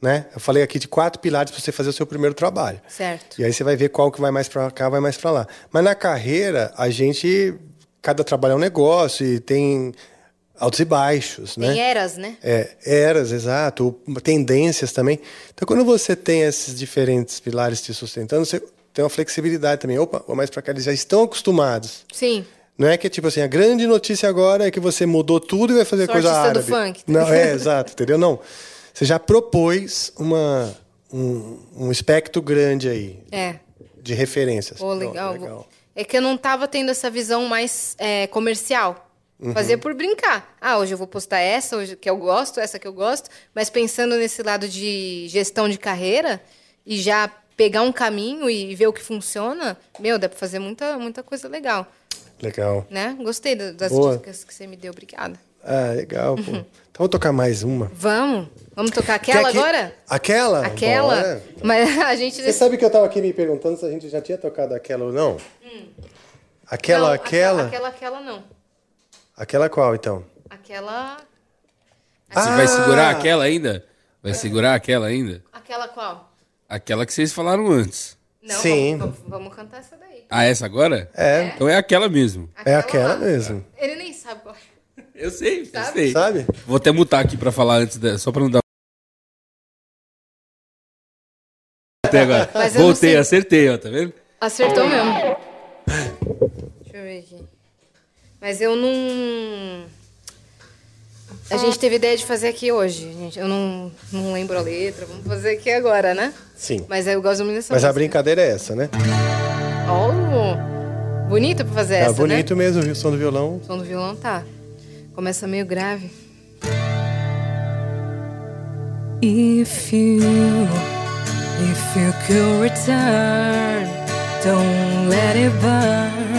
né? Eu falei aqui de quatro pilares para você fazer o seu primeiro trabalho. Certo. E aí você vai ver qual que vai mais para cá, vai mais para lá. Mas na carreira, a gente cada trabalho é um negócio e tem altos e baixos, né? Tem eras, né? É, eras, exato, tendências também. Então, quando você tem esses diferentes pilares te sustentando, você tem uma flexibilidade também. Opa, vou mais para cá, eles já estão acostumados. Sim. Não é que, tipo assim, a grande notícia agora é que você mudou tudo e vai fazer Sou coisa artista do árabe. funk, tá Não, é, exato, entendeu? Não. Você já propôs uma, um, um espectro grande aí É. de referências. Pô, Pronto, legal. É que eu não tava tendo essa visão mais é, comercial. Uhum. Fazia por brincar. Ah, hoje eu vou postar essa, hoje que eu gosto, essa que eu gosto. Mas pensando nesse lado de gestão de carreira e já pegar um caminho e ver o que funciona, meu, dá pra fazer muita, muita coisa legal. Legal. Né? Gostei da- das Boa. dicas que você me deu. Obrigada. Ah, legal, pô. Então vou tocar mais uma. Vamos? Vamos tocar aquela que- agora? Aquela? Aquela? Bora. Mas a gente... Você sabe que eu tava aqui me perguntando se a gente já tinha tocado aquela ou não? Aquela, Não, aquela? Aquela, aquela não. Aquela qual, então? Aquela... Você Ah! vai segurar aquela ainda? Vai segurar aquela ainda? Aquela qual? Aquela que vocês falaram antes. Não, Sim. Vamos, vamos- vamos cantar essa daí. Ah, essa agora? É. Então é aquela mesmo. É aquela mesmo. Ele nem sabe qual é. Eu sei, eu Sabe? sei. Sabe? Vou até mutar aqui pra falar antes, da, só pra não dar. Até agora. Eu Voltei, acertei, ó, tá vendo? Acertou mesmo. Deixa eu ver aqui. Mas eu não. A gente teve ideia de fazer aqui hoje. gente. Eu não, não lembro a letra. Vamos fazer aqui agora, né? Sim. Mas aí eu gosto muito dessa Mas a música. brincadeira é essa, né? Oh, bonito pra fazer Tá essa, bonito né? mesmo, viu? O som do violão. O som do violão tá. Começa meio grave. If you, if you could return, don't let it burn,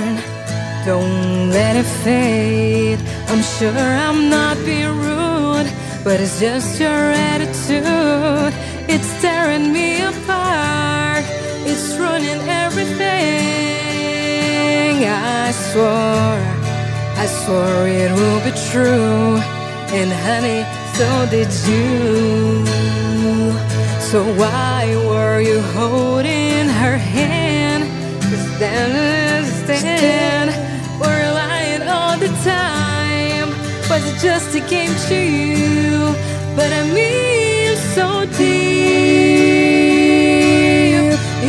don't let it fade. I'm sure I'm not being rude, but it's just your attitude. It's tearing me apart, it's ruining everything. I swore, I swore it will be true. And honey, so did you. So why were you holding her hand? Cause then time. Was it just a game to you? But I mean so deep.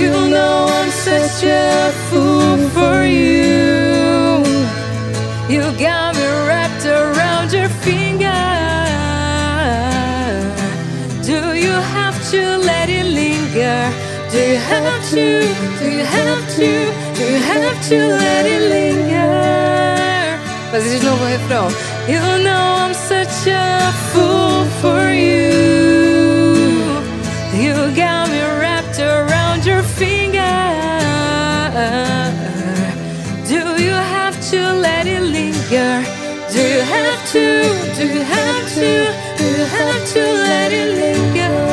You know I'm such a fool for you. You got me wrapped around your finger. Do you have to let it linger? Do you have to? Do you have to? Do you have to let it linger? Fazer de novo o refrão. You know I'm such a fool for you. You got me wrapped around your finger. Do you have to let it linger? Do you have to? Do you have to? Do you have to let it linger?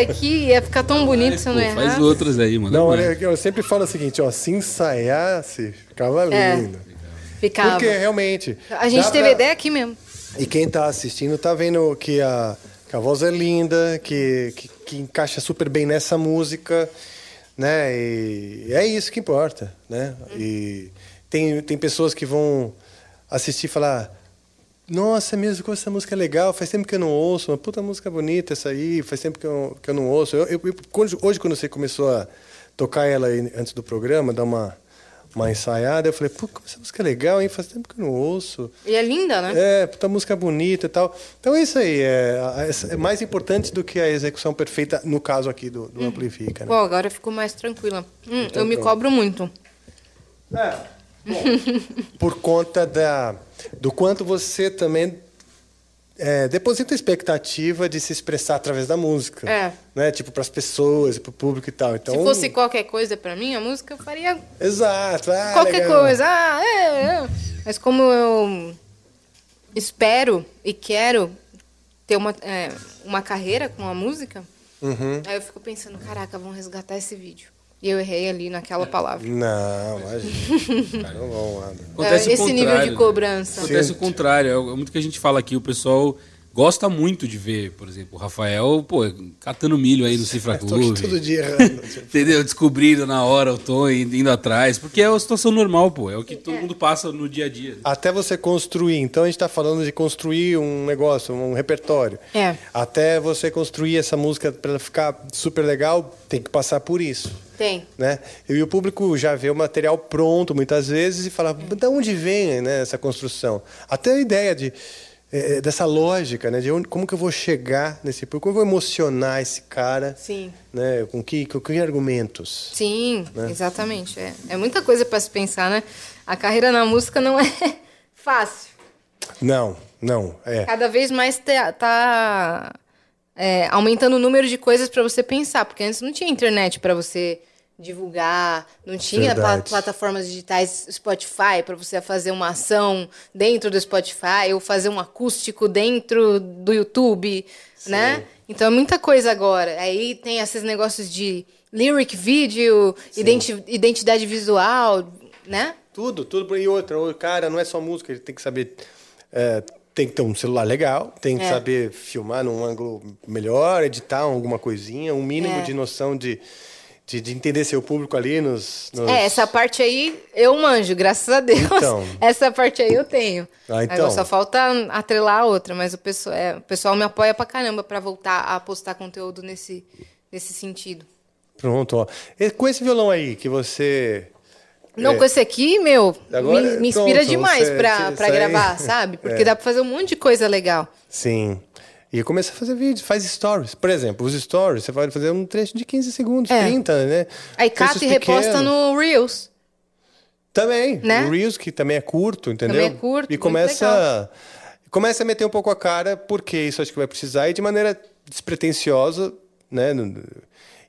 Aqui, ia ficar tão bonito se eu não Pô, faz outras aí, mano. Não, olha, eu sempre falo o seguinte, ó, se ensaiasse, ficava É. lindo. Ficava. Porque realmente. A gente teve pra- ideia aqui mesmo. E quem tá assistindo tá vendo que a, que a voz é linda, que, que, que encaixa super bem nessa música, né? E é isso que importa, né? E tem, tem pessoas que vão assistir e falar. Nossa, é mesmo como essa música é legal, faz tempo que eu não ouço, uma puta música bonita essa aí, faz tempo que eu, que eu não ouço. Eu, eu- hoje, quando você começou a tocar ela antes do programa, dar uma, uma ensaiada, eu falei, pô, como essa música é legal, hein? Faz tempo que eu não ouço. E é linda, né? É, puta música bonita e tal. Então é isso aí, é, é- é mais importante do que a execução perfeita, no caso aqui do, do Amplifica. Né? Pô, agora eu fico mais tranquila. Hum, Então eu me pronto. cobro muito. Por conta da, do quanto você também é, deposita expectativa de se expressar através da música. É. Né? Tipo, para as pessoas, para o público e tal. Então, Se fosse qualquer coisa pra mim, a música eu faria Exato. ah, qualquer legal. coisa. Ah, é, é. Mas como eu espero e quero ter uma, é, uma carreira com a música, Uhum. aí eu fico pensando, caraca, vão resgatar esse vídeo. E eu errei ali naquela palavra. Não, imagina. Cara, não vão lá. Acontece É, o esse nível contrário, de né? cobrança. Acontece o contrário. É muito que a gente fala aqui. O pessoal gosta muito de ver, por exemplo, o Rafael, pô, catando milho aí no Cifra Tô aqui Clube. todo dia errando. Entendeu? Descobrindo na hora o tom e indo atrás. Porque é uma situação normal, pô. É o que todo mundo passa no dia a dia. Até você construir. Então a gente está falando de construir um negócio, um repertório. É. Até você construir essa música para ela ficar super legal, tem que passar por isso. Tem. Né? E o público já vê o material pronto muitas vezes e fala, de onde vem né, essa construção? Até a ideia de, eh, dessa lógica, né, de onde, como que eu vou chegar nesse público, como eu vou emocionar esse cara, Sim. né, com, que, com que argumentos? Sim, Né? exatamente. É, é muita coisa para se pensar, né? A carreira na música não é fácil. Não, não, é. Cada vez mais te- tá é, aumentando o número de coisas para você pensar, porque antes não tinha internet para você divulgar, não tinha Verdade. plataformas digitais Spotify para você fazer uma ação dentro do Spotify ou fazer um acústico dentro do YouTube, né? Então é muita coisa agora. Aí tem esses negócios de lyric video, identi- identidade visual, né? Tudo, tudo. E outra, o cara não é só música, ele tem que saber. é, tem que ter um celular legal, tem que É. saber filmar num ângulo melhor, editar alguma coisinha, um mínimo É. de noção de, de, de entender seu público ali nos. nos- É, essa parte aí eu manjo, graças a Deus. Então. Essa parte aí eu tenho. Ah, então. Agora só falta atrelar a outra, mas o pessoal, é, o pessoal me apoia pra caramba pra voltar a postar conteúdo nesse, nesse sentido. Pronto, ó. E com esse violão aí que você. Não, É. com esse aqui, meu, Agora, me, me inspira pronto, demais você- pra, pra aí- gravar, sabe? Porque É. dá pra fazer um monte de coisa legal. Sim. E começa a fazer vídeos, faz stories. Por exemplo, os stories, você pode fazer um trecho de 15 segundos, É. 30, né? Aí cata e reposta no Reels. Também, Né? o Reels, que também é curto, entendeu? Também é curto, E começa, começa a meter um pouco a cara, porque isso acho que vai precisar, e de maneira despretensiosa, né?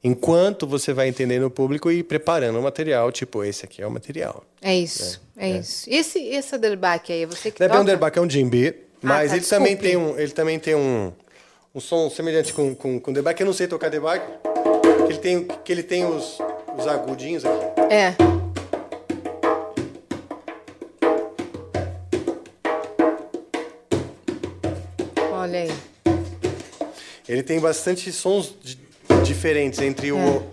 Enquanto você vai entendendo o público e preparando o material, tipo, esse aqui é o material. É isso, é, isso. E esse, esse Underback aí, é você que Não é bem um derbaque, é um djembe, mas tá, ele, também tem um, ele também tem um, um som semelhante com, com, com derbaque. Eu não sei tocar derbaque, que ele tem, que ele tem os, os agudinhos aqui. É. Olha aí. Ele tem bastante sons di- diferentes entre, É. o,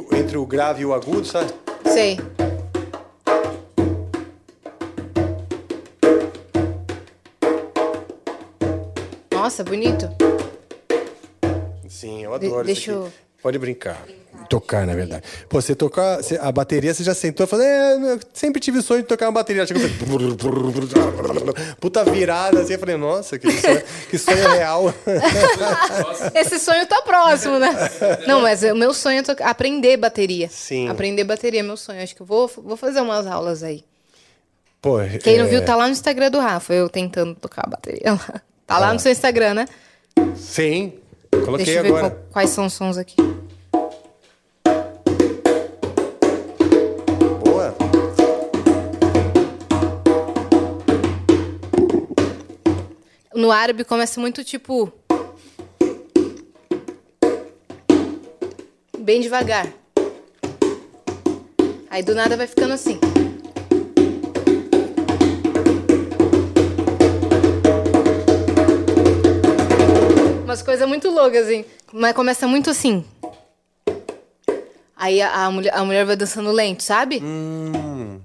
o- entre o grave e o agudo, sabe? Sei. Nossa, bonito. Sim, eu adoro De- isso deixa eu- Pode brincar. Tocar, na verdade. Pô, você tocar você- a bateria, você já sentou e falou: é, eu sempre tive o sonho de tocar uma bateria. Chegou, e puta virada assim. Eu falei: nossa, que sonho, que sonho real. Esse sonho tá próximo, né? Não, mas o meu sonho é tocar- aprender bateria. Sim. Aprender bateria é meu sonho. Acho que eu vou, vou fazer umas aulas aí. Pô, Quem não é, viu, tá lá no Instagram do Rafa, eu tentando tocar a bateria lá. Tá lá Ah. no seu Instagram, né? Sim, coloquei Deixa eu ver agora. qual- quais são os sons aqui. Boa. No árabe começa muito tipo. Bem devagar. Aí do nada vai ficando assim. Umas coisas muito loucas, assim. Mas começa muito assim. Aí a, a mulher, a mulher vai dançando lento, sabe? Hum.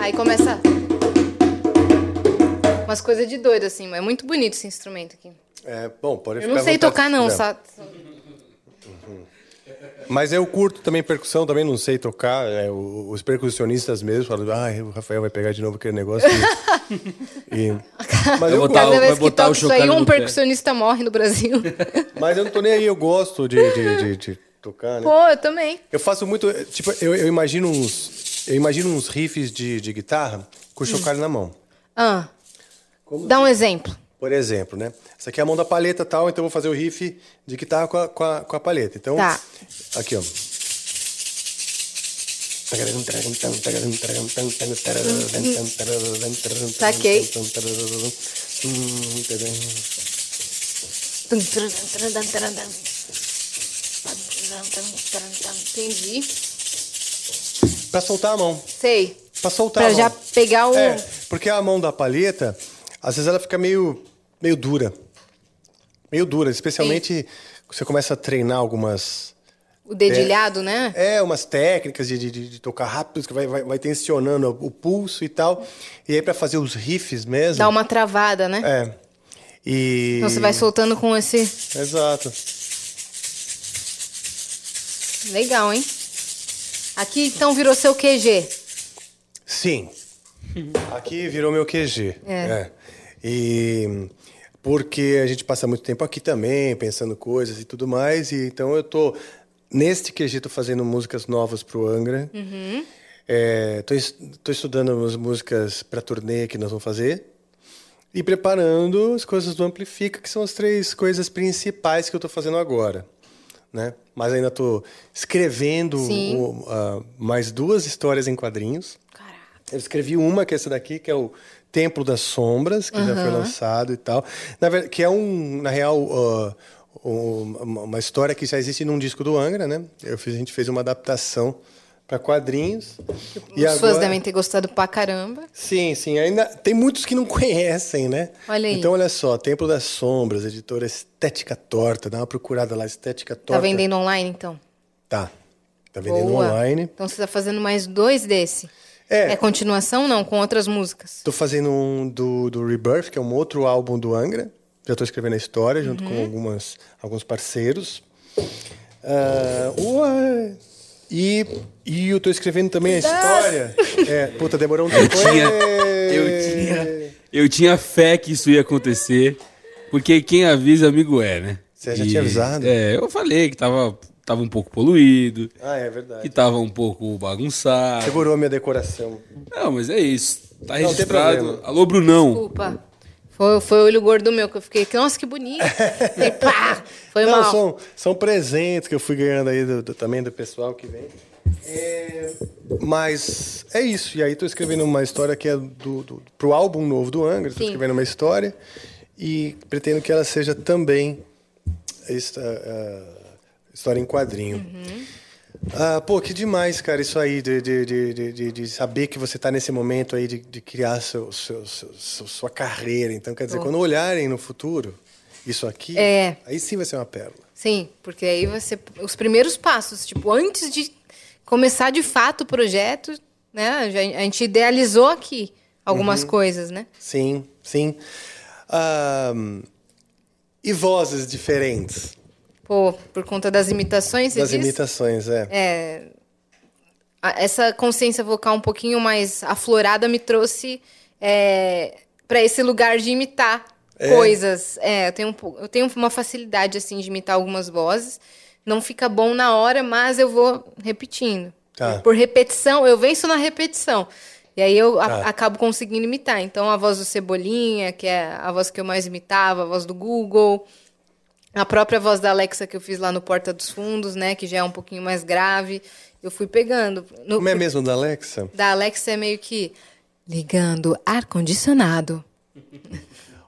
Aí começa. Umas coisas de doido, assim, mas é muito bonito esse instrumento aqui. É, bom, pode Eu ficar não sei vontade tocar, não, quiser. sabe? Mas eu curto também percussão, também não sei tocar. é, o- os percussionistas mesmo falam, ah, o Rafael vai pegar de novo aquele negócio. E, mas, Vai eu, botar Cada o- vez vai que toca isso aí, um no pé. percussionista morre no Brasil. mas eu não tô nem aí, eu gosto de, de, de- de tocar, né? Pô, eu também. Eu faço muito, tipo, eu, eu imagino uns, eu imagino uns riffs de, de guitarra com o Hum. chocalho na mão. Ah, dá um exemplo. Por exemplo, né? Essa aqui é a mão da palheta e tal, então eu vou fazer o riff de guitarra com a, com a, com a palheta. Então, Tá. aqui, ó. Saquei. Entendi. Pra soltar a mão. Sei. Pra soltar Pra a já mão. pegar o. É, porque a mão da palheta, às vezes ela fica meio, meio dura. Meio dura, especialmente você começa a treinar algumas. O dedilhado, né? É, umas técnicas de, de, de- tocar rápido, que vai, vai, vai tensionando o pulso e tal. E aí, pra fazer os riffs mesmo. Dá uma travada, né? É. E. Então você vai soltando com esse. Exato. Legal, hein? Aqui então virou seu QG. Sim. Aqui virou meu QG. É. E porque a gente passa muito tempo aqui também, pensando coisas e tudo mais. E então eu tô neste tô fazendo músicas novas pro Angra. Uhum. É, tô, es- tô estudando umas músicas para turnê que nós vamos fazer. E preparando as coisas do Amplifica, que são as três coisas principais que eu tô fazendo agora. Né? Mas ainda tô escrevendo o- ah, mais duas histórias em quadrinhos. Eu escrevi uma, que é essa daqui, que é o Templo das Sombras, que já foi lançado e tal. Na verdade, que é um, na real, ah, um- uma história que já existe num disco do Angra, né? Eu fiz, a gente fez uma adaptação para quadrinhos. Os fãs devem ter gostado pra caramba. Sim, sim. Ainda tem muitos que não conhecem, né? Olha aí. Então, olha só, Templo das Sombras, editora Estética Torta. Dá uma procurada lá, Estética Torta. Tá vendendo online, então? Tá. Tá vendendo Boa. online. Então você tá fazendo mais dois desse. É. É continuação, não? Com outras músicas. Tô fazendo um do, do Rebirth, que é um outro álbum do Angra. Já tô escrevendo a história junto Uhum. com algumas, alguns parceiros. Ué. E, e eu tô escrevendo também a história. É, puta, demorou um tempo. tinha- Ê! eu tinha- Eu tinha fé que isso ia acontecer, porque quem avisa, amigo é, né? Você já tinha avisado? É, eu falei que tava, tava um pouco poluído, Ah, é verdade. que tava um pouco bagunçado. Segurou a minha decoração. Não, mas é isso. Tá Não, registrado. Alô, Brunão. Desculpa. Foi, foi o olho gordo meu que eu fiquei. Nossa, que bonito. E pá, foi Não, mal. São, são presentes que eu fui ganhando aí do, do- também do pessoal que vem. É, mas é isso. E aí tô escrevendo uma história que é do, do, pro álbum novo do Angra. Tô Sim. escrevendo uma história e pretendo que ela seja também esta, ah, história em quadrinho. Uhum. Ah, pô, que demais, cara, isso aí, de, de, de, de- de, saber que você está nesse momento aí de, de criar seu, seu, seu- sua carreira. Então, quer dizer, quando olharem no futuro isso aqui, É. aí sim vai ser uma pérola. Sim, porque aí vai ser os primeiros passos. Tipo, antes de começar de fato o projeto, né? A gente idealizou aqui algumas Uhum. coisas, né? Sim, sim. Ahn, e vozes diferentes Pô, por conta das imitações, você das diz? imitações, é. É, a- essa consciência vocal um pouquinho mais aflorada me trouxe para esse lugar de imitar É? coisas. É, eu tenho, um eu tenho uma facilidade assim de imitar algumas vozes. Não fica bom na hora, mas eu vou repetindo. Tá. Por repetição, eu venço na repetição. E aí eu a- Tá. acabo conseguindo imitar. Então a voz do Cebolinha, que é a voz que eu mais imitava, a voz do Google, a própria voz da Alexa que eu fiz lá no Porta dos Fundos, né, que já é um pouquinho mais grave, eu fui pegando. No- Como é mesmo da Alexa? Da Alexa é meio que ligando ar condicionado.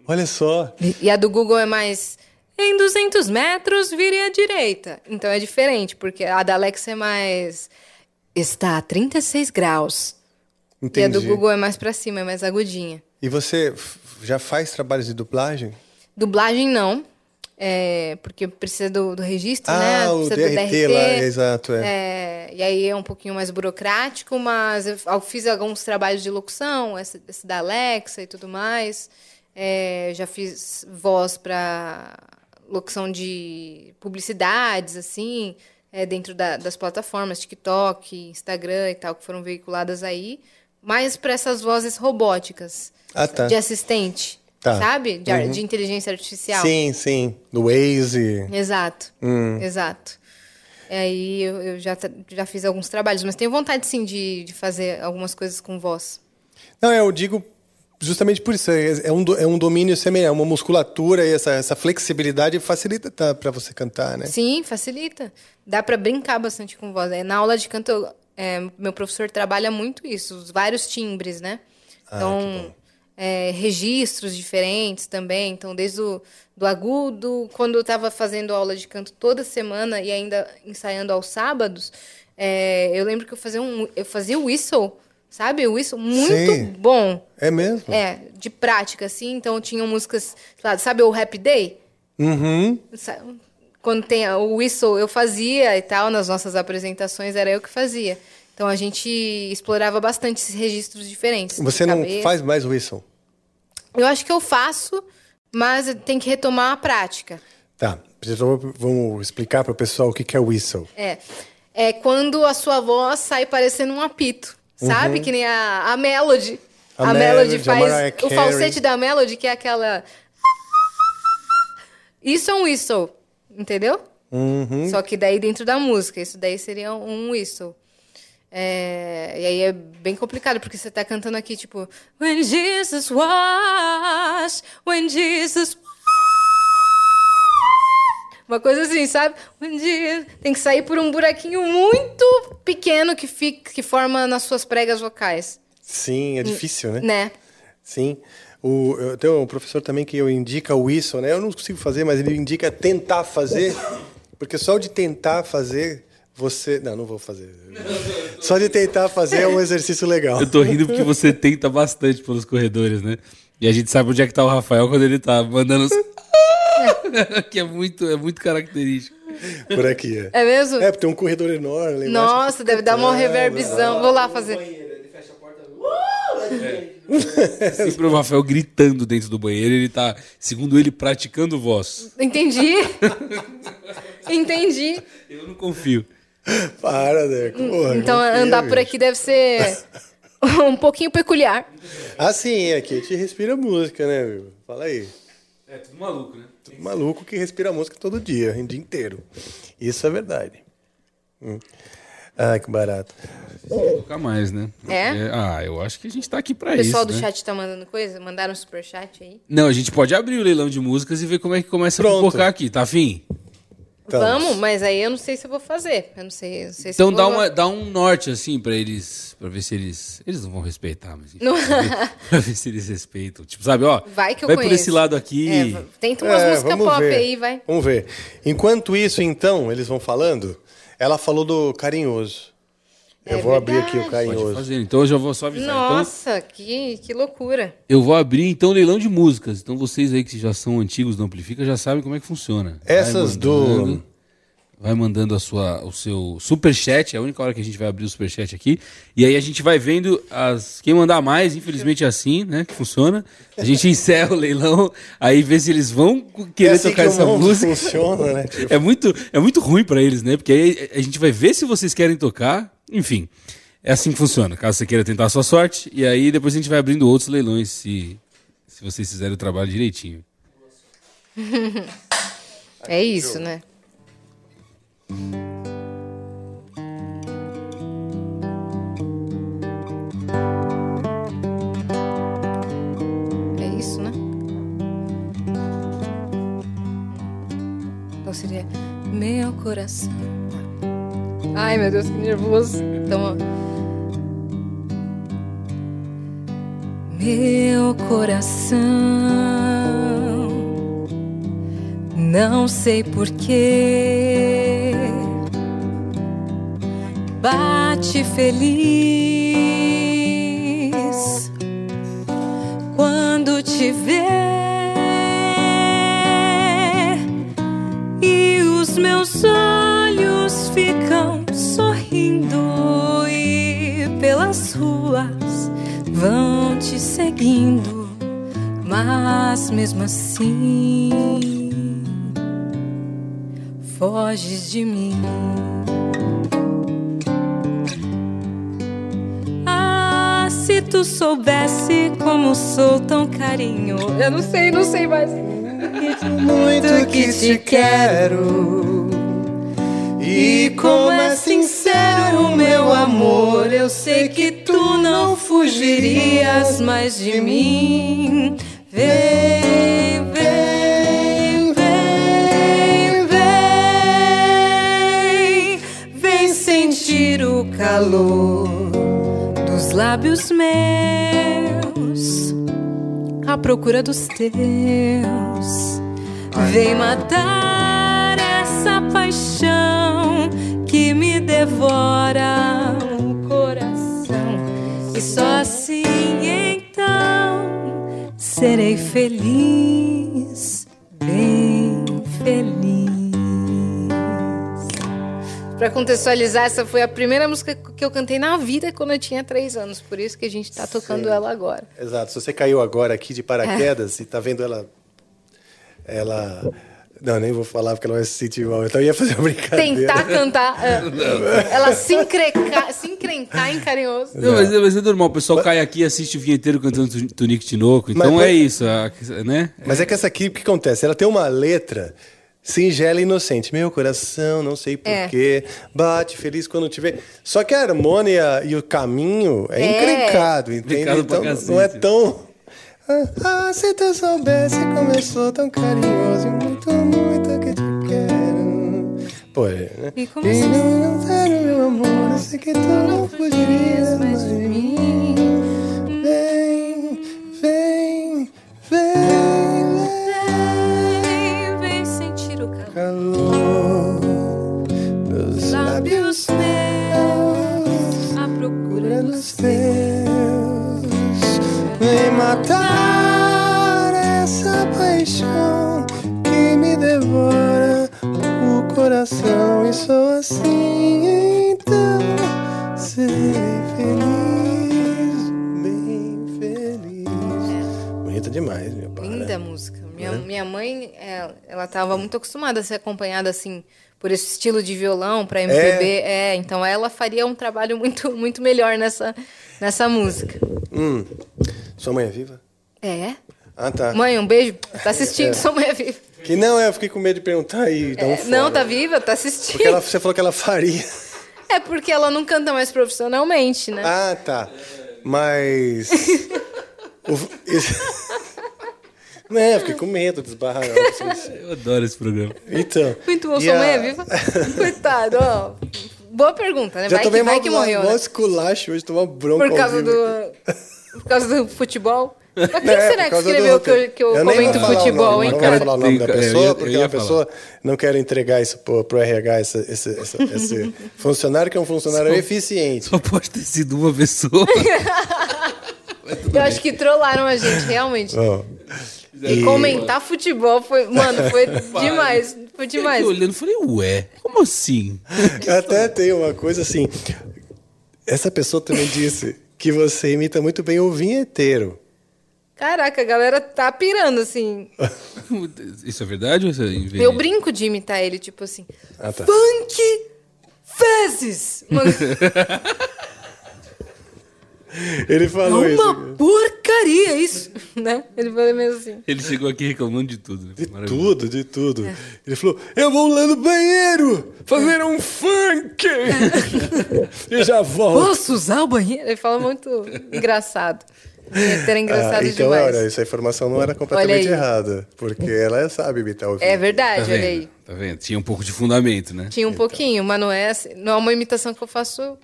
Olha só. E a do Google é mais em 200 metros, vire à direita. Então é diferente, porque a da Alexa é mais está a 36 graus. E a do Entendi. Google é mais pra cima, é mais agudinha. E você já faz trabalhos de dublagem? Dublagem não, é, porque precisa do, do registro, Ah, né? o Precisa DRT lá, exato, é. É, e aí é um pouquinho mais burocrático, mas eu eu fiz alguns trabalhos de locução, esse, esse da Alexa e tudo mais. É, já fiz voz para locução de publicidades, assim, é, dentro da- das plataformas TikTok, Instagram e tal, que foram veiculadas aí. Mais para essas vozes robóticas, Ah, tá. de assistente, Tá. sabe? De, Uhum. de inteligência artificial. Sim, sim. Do Waze. Exato. Hum. Exato. E aí eu, eu já, já fiz alguns trabalhos, mas tenho vontade sim de, de fazer algumas coisas com voz. Não, eu digo justamente por isso. É, é um, é um domínio semelhante, uma musculatura e essa, essa flexibilidade facilita tá, para você cantar, né? Sim, facilita. Dá para brincar bastante com voz. É, Na aula de canto, eu- é, meu professor trabalha muito isso, os vários timbres, né? Ah, Então, é, registros diferentes também. Então, desde o do agudo, quando eu estava fazendo aula de canto toda semana e ainda ensaiando aos sábados, é, eu lembro que eu fazia um, eu fazia o whistle, sabe? O whistle muito Sei. bom. É mesmo? É, de prática, assim. Então, tinham músicas, lá, sabe o Happy Day? Uhum. Quando tem o whistle, eu fazia e tal, nas nossas apresentações, era eu que fazia. Então, a gente explorava bastante esses registros diferentes. Você não cabeça. faz mais whistle? Eu acho que eu faço, mas tem que retomar a prática. Tá. Vamos explicar para o pessoal o que é whistle. É. É quando a sua voz sai parecendo um apito, sabe? Uhum. Que nem a, a Melody. A A, Melody, Melody, faz o falsete da Melody, que é aquela. Isso é um whistle, entendeu? Uhum. Só que daí dentro da música. Isso daí seria um whistle. É, e aí é bem complicado, porque você tá cantando aqui, tipo... When Jesus was, when Jesus uma coisa assim, sabe? When Jesus... Tem que sair por um buraquinho muito pequeno que, fica, que forma nas suas pregas vocais. Sim, é difícil, né? Né? Sim. O, eu tenho um professor também que eu indica o whistle, né? Eu não consigo fazer, mas ele indica tentar fazer, porque só de tentar fazer, você... Não, não vou fazer. Só de tentar fazer é um exercício legal. Eu tô rindo porque você tenta bastante pelos corredores, né? E a gente sabe onde é que tá o Rafael quando ele tá mandando os... que é muito, é muito característico. Por aqui, é. É mesmo? É, porque tem um corredor enorme. Nossa, deve dar uma reverbzão. Vou lá fazer. Sempre o Rafael gritando dentro do banheiro, ele tá, segundo ele, praticando voz. Entendi. Entendi. Eu não confio. Para, Deco. Porra, Então confia, andar por aqui deve ser um pouquinho peculiar. Ah, sim, aqui a gente respira música, né, meu? Fala aí. É tudo maluco, né? Tudo maluco que respira música todo dia, o dia inteiro. Isso é verdade. Hum. Ah, que barato. Tocar mais, né? É? Ah, eu acho que a gente tá aqui pra O pessoal isso. do né? chat tá mandando coisa? Mandaram um superchat aí? Não, a gente pode abrir o leilão de músicas e ver como é que começa a Pronto. pipocar aqui, tá afim? Vamos, mas aí eu não sei se eu vou fazer. Eu não sei, eu não sei se Então eu dá, vou... uma, dá um norte, assim, pra eles. Pra ver se eles. Eles não vão respeitar, mas. Enfim, Não. pra, ver, pra ver se eles respeitam. Tipo, sabe, ó. Vai que eu vai por conheço. esse lado aqui. É, tenta umas É, músicas pop ver. aí, vai. Vamos ver. Enquanto isso, então, eles vão falando, ela falou do carinhoso. Eu É vou abrir aqui o verdade. Pode carinhoso. fazer. Então eu já vou só avisar. Então, Nossa, que, que loucura. eu vou abrir, então, leilão de músicas. Então vocês aí que já são antigos do Amplifica já sabem como é que funciona. Vai Essas do- mandando- Vai mandando a sua, o seu superchat, é a única hora que a gente vai abrir o superchat aqui. E aí a gente vai vendo as, quem mandar mais, infelizmente é assim, né? Que funciona. A gente encerra o leilão, aí vê se eles vão querer É assim tocar que o essa música. funciona, né? Tipo- É muito, é muito ruim pra eles, né? Porque aí a gente vai ver se vocês querem tocar. Enfim, é assim que funciona. Caso você queira tentar a sua sorte, e aí depois a gente vai abrindo outros leilões se, se vocês fizerem o trabalho direitinho. É isso, né? É isso, né? Então seria meu coração. Ai, meu Deus, que nervoso. Então, Meu coração, não sei porquê, bate feliz quando te vê. e os meus olhos ficam e pelas ruas vão te seguindo, mas mesmo assim foges de mim. Ah, se tu soubesse como sou tão carinho. Eu não sei, não sei mais. Muito que te quero. E como é sincero o meu amor, eu sei que tu não fugirias mais de mim. Vem, vem, vem, vem, vem sentir o calor dos lábios meus à procura dos teus. Vem matar essa paixão que me devora o coração. E só assim então serei feliz, bem feliz. Pra contextualizar, essa foi a primeira música que eu cantei na vida quando eu tinha três anos. Por isso que a gente tá tocando Sim. ela agora. Exato. Se você caiu agora aqui de paraquedas e tá vendo ela. Ela. Não, nem vou falar porque ela vai se sentir mal. Então eu ia fazer uma brincadeira. Tentar cantar. é, ela se encrencar, se encrencar em carinhoso. Não, mas, mas é normal, o pessoal cai aqui e assiste o vinheteiro cantando Tu- Tunique Tinoco. Então Mas- é isso, a- né? Mas é que essa aqui, o que acontece? Ela tem uma letra singela e inocente. Meu coração, não sei É. porquê, bate feliz quando te vê. Só que a harmonia e o caminho é, É. encrencado, entende? Então não é tão... Ah, se tu soubesse sou tão carinhoso quero. Pô, é, né? E como E se- não sério, meu amor, eu sei que tu não fugirias mais coração. E sou assim, então serei feliz, bem feliz. Bonita demais, meu pai. Linda música. Minha, minha mãe, ela, ela tava muito acostumada a ser acompanhada assim por esse estilo de violão para MPB. É? então ela faria um trabalho muito muito melhor nessa nessa música. Hum, sua mãe é viva? É. Ah, tá. Mãe, um beijo. Tá assistindo, É. sua mãe é viva. Que não, é, eu fiquei com medo de perguntar e dar um É, fora. não, tá viva, tá assistindo. Porque ela, você falou que ela faria. É porque ela não canta mais profissionalmente, né? Ah, tá. Mas. o- Não, eu fiquei com medo de esbarrar. assim. Eu adoro esse programa. Então. Muito bom, e sua a- mãe é viva? Coitado, ó. Boa pergunta, né? Já Vai tomei que, vai mal, que morreu, mal né? esculacho hoje, tomar bronca. Por causa do. Por causa do futebol. Mas quem É, será que escreveu que eu, que eu, vou comento o futebol, nome, hein, Não cara? vou falar o nome da pessoa, eu ia- porque eu a pessoa não quer entregar isso pro, pro RH, esse, esse, esse, esse funcionário que é um funcionário Só- eficiente. Só pode ter sido uma pessoa. Eu acho que trollaram a gente, realmente. Ó. E comentar futebol foi. Mano, foi demais. Foi Fiquei demais. olhando e falei, ué, como assim? Até tem uma coisa assim. Essa pessoa também disse que você imita muito bem o vinheteiro. Caraca, a galera tá pirando, assim. Isso é verdade ou isso é inveja? Eu brinco de imitar ele, tipo assim. Ah, tá. Funk fezes! Mano, Ele é falou isso. uma porcaria isso! né? Ele falou mesmo assim. Ele chegou aqui reclamando de tudo. Né? De tudo, de tudo. Ele falou: Eu vou lá no banheiro fazer um funk! e já volto. Posso usar o banheiro? Ele fala muito engraçado. Era engraçado Ah, então, demais. olha, essa informação não era completamente errada. Porque ela sabe imitar o É vídeo. verdade, Tá olha aí. Tá vendo? Tinha um pouco de fundamento, né? Tinha um pouquinho, mas não é, assim- não é uma imitação que eu faço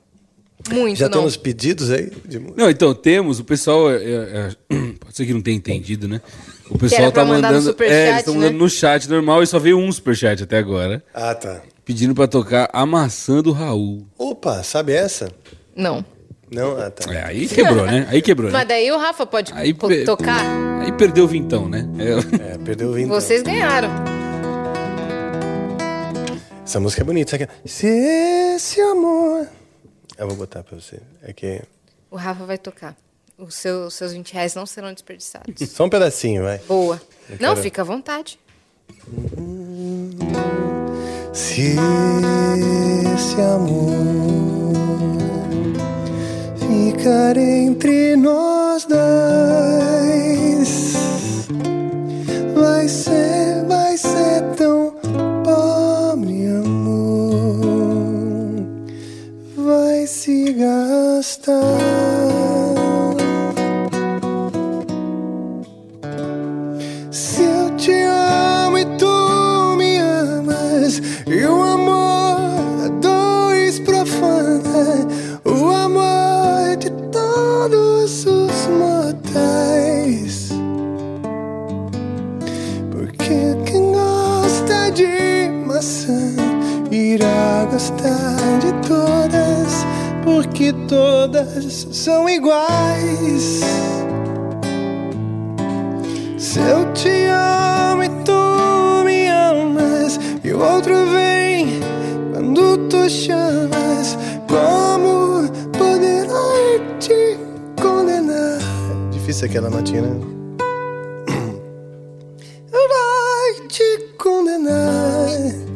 muito, Já não. temos pedidos aí? de- Não, então, temos, o pessoal. é, é, é, pode ser que não tenha entendido, né? O pessoal tá mandando. superchat, é, eles estão né? mandando no chat normal e só veio um superchat até agora. Ah, tá. Pedindo pra tocar a maçã do Raul. Opa, sabe essa? Não. Não? Ah, tá. É, aí quebrou, né? Aí quebrou, né? Mas daí o Rafa pode Aí pe- tocar. Aí perdeu o vintão, né? É. É, perdeu o vintão. Vocês ganharam. Essa música é bonita. Sabe? que- Se esse amor... Eu vou botar pra você. É que... O Rafa vai tocar. Os seus, seus 20 reais não serão desperdiçados. Só um pedacinho, vai. Boa. Eu Não, quero- fica à vontade. Se esse amor ficar entre nós dois, vai ser, vai ser tão pobre amor, vai se gastar. Irá gostar de todas, porque todas são iguais. Se eu te amo e tu me amas E o outro vem quando tu chamas Como poderá te condenar Difícil aquela notinha, né? Vai te condenar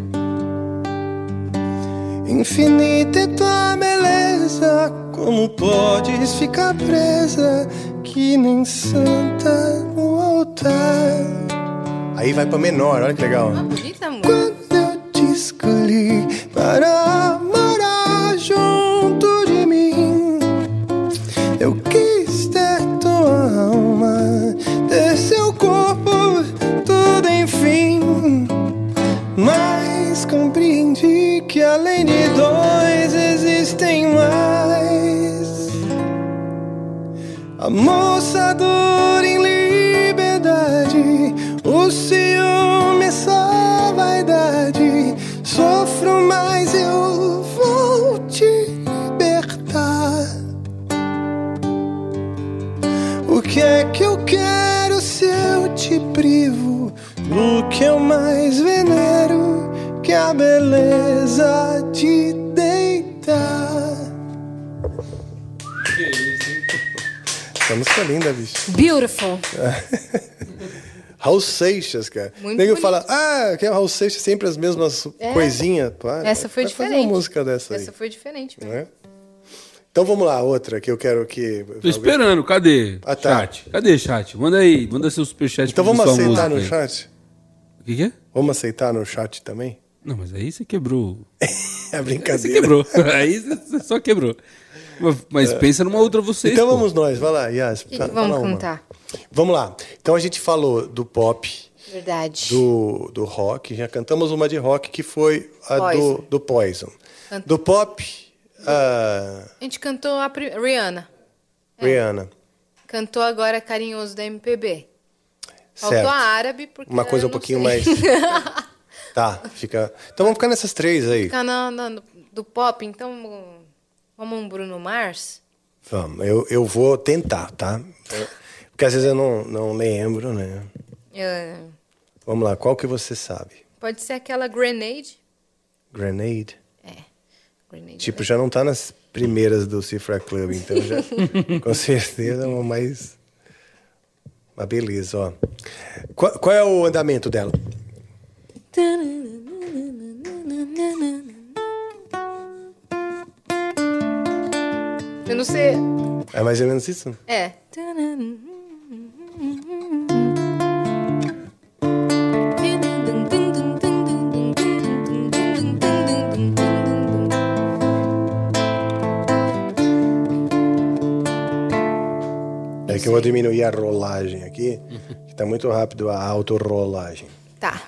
Infinita é tua beleza Como podes ficar presa? Que nem santa no altar. Aí vai pra menor, olha que legal. Bonita música. Quando eu te escolhi para moça dura em liberdade, o ciúme é só vaidade. Sofro, mas eu vou te libertar. O que é que eu quero se eu te privo do que eu mais venero, que é a beleza linda, bicho. Beautiful. Raul Seixas, cara. Muito Nego bonito. fala, ah, que é Raul Seixas, sempre as mesmas É. coisinhas. Para, Essa foi vai diferente. Fazer uma música dessa aí. Essa foi diferente. não é? Então vamos lá, outra que eu quero que. Tô esperando, cadê? Ah, tá. Chat. Cadê chat? Manda aí, manda seu superchat. Então pra vamos aceitar no aí. chat? O que, que é? Vamos aceitar no chat também? Não, mas aí você quebrou. É Você brincadeira. quebrou. Aí você só quebrou. Mas, pensa numa outra vocês. Então pô. vamos nós, vai lá, Yas. Vamos fala uma. cantar? Vamos lá. Então a gente falou do pop, Verdade. do, do rock, já cantamos uma de rock que foi a Poison. do, do Poison. Canta- Do pop, a A gente cantou a pri- Rihanna. Rihanna. Cantou agora Carinhoso da MPB. Faltou Certo. a árabe, porque Uma coisa um pouquinho sei. mais. Tá, fica. Então vamos ficar nessas três aí. Ficar na, na- do pop, então vamos um Bruno Mars? Vamos, eu, eu vou tentar, tá? Eu- Porque às vezes eu não, não lembro, né? É, Vamos lá, qual que você sabe? pode ser aquela Grenade? Grenade? Grenade. Tipo, já não tá nas primeiras do Cifra Club, então já com certeza é uma mais. Mas beleza, ó. Qual, qual é o andamento dela? Eu não sei. É mais ou menos isso? É. É que eu vou diminuir a rolagem aqui, que tá muito rápido a autorrolagem. Tá.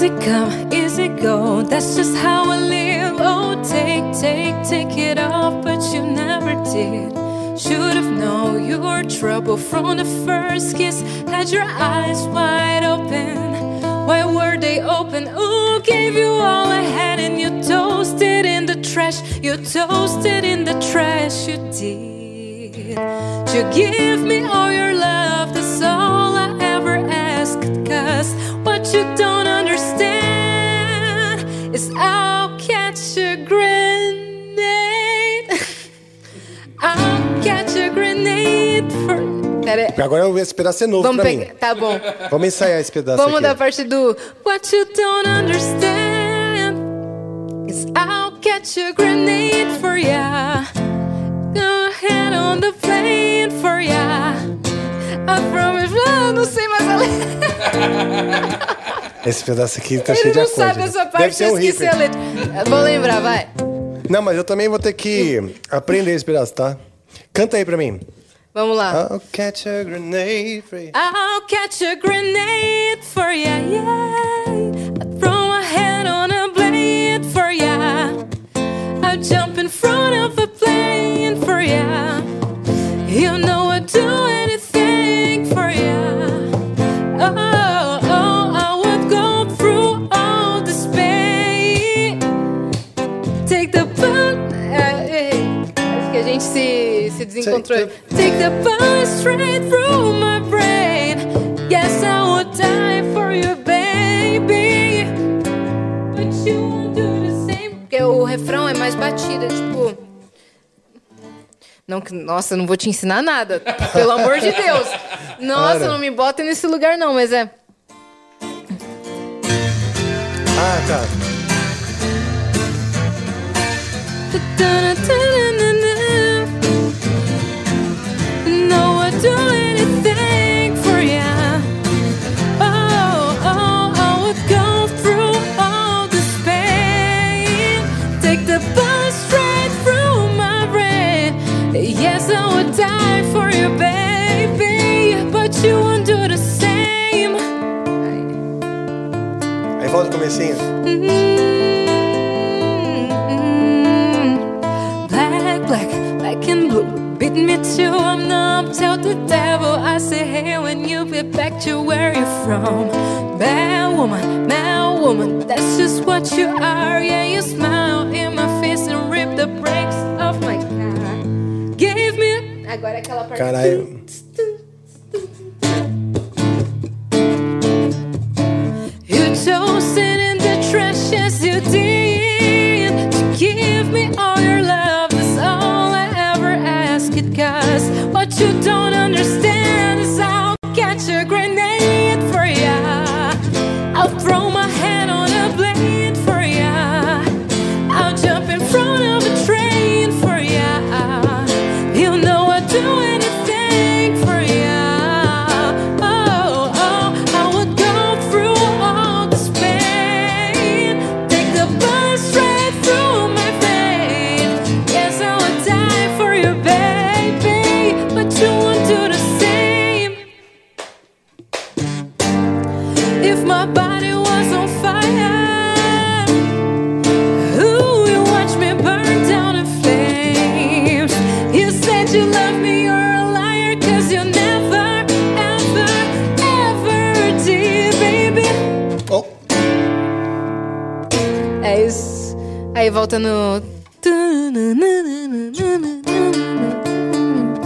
Easy come, easy go. That's just how I live. Oh, take, take, take it off, but you never did. Should have known you were trouble from the first kiss. Had your eyes wide open. Why were they open? Ooh, gave you all I had and you toasted in the trash. You toasted in the trash. You did. You give me all your love. That's all Pera. Agora eu- esse pedaço é novo Vamos pra pegar. mim. Tá bom. Vamos ensaiar esse pedaço Vamos aqui. da parte do What you don't understand is I'll catch a grenade for ya. Go ahead on the plane for ya. I promise. Ah, não sei mais a letra. Esse pedaço aqui tá Ele cheio de não acordes. sabe essa Deve parte, ser eu um esqueci hippie. a letra. Vou lembrar, vai. Não, mas eu também vou ter que aprender esse pedaço, tá? Canta aí pra mim. Vamos lá. I'll catch a grenade for you. I'll catch a grenade for ya, yeah. I throw my head on a blade for ya. I'll jump in front of a plane for ya. You know I'd do anything for ya. Oh, oh, I would go through all this pain. Take the bus. Eh, eh. Acho que a gente se, desencontrou. Take the bus straight through my brain. Yes, I would die for you, baby. But you won't do the same. Porque o refrão é mais batida, tipo. Não, que- nossa, não vou te ensinar nada. Pelo amor de Deus. Nossa, não me bota nesse lugar, não, mas é. Ah, tá. Aí volta o comecinho. Black, Beat me till I'm numb. Tell the devil I say, hey, when you get back to where you're from. Bad woman, bad woman, that's just what you are. Yeah, you smile in my face and rip the brakes off my car. Gave me. Agora aquela parte. Caralho. Volta no.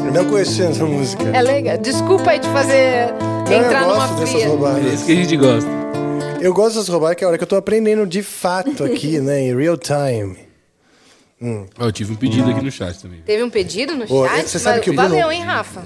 Eu não conhecia essa música. É legal. Desculpa aí de fazer Não, entrar eu numa gosto dessas fria. roubadas. É isso que a gente gosta. Eu gosto dessas roubadas que é a hora que eu tô aprendendo de fato aqui, né? Em real time. Hum. Eu tive um pedido aqui no chat também. Teve um pedido no Ô, chat? você sabe Mas que o Bruno- Valeu, hein, Rafa?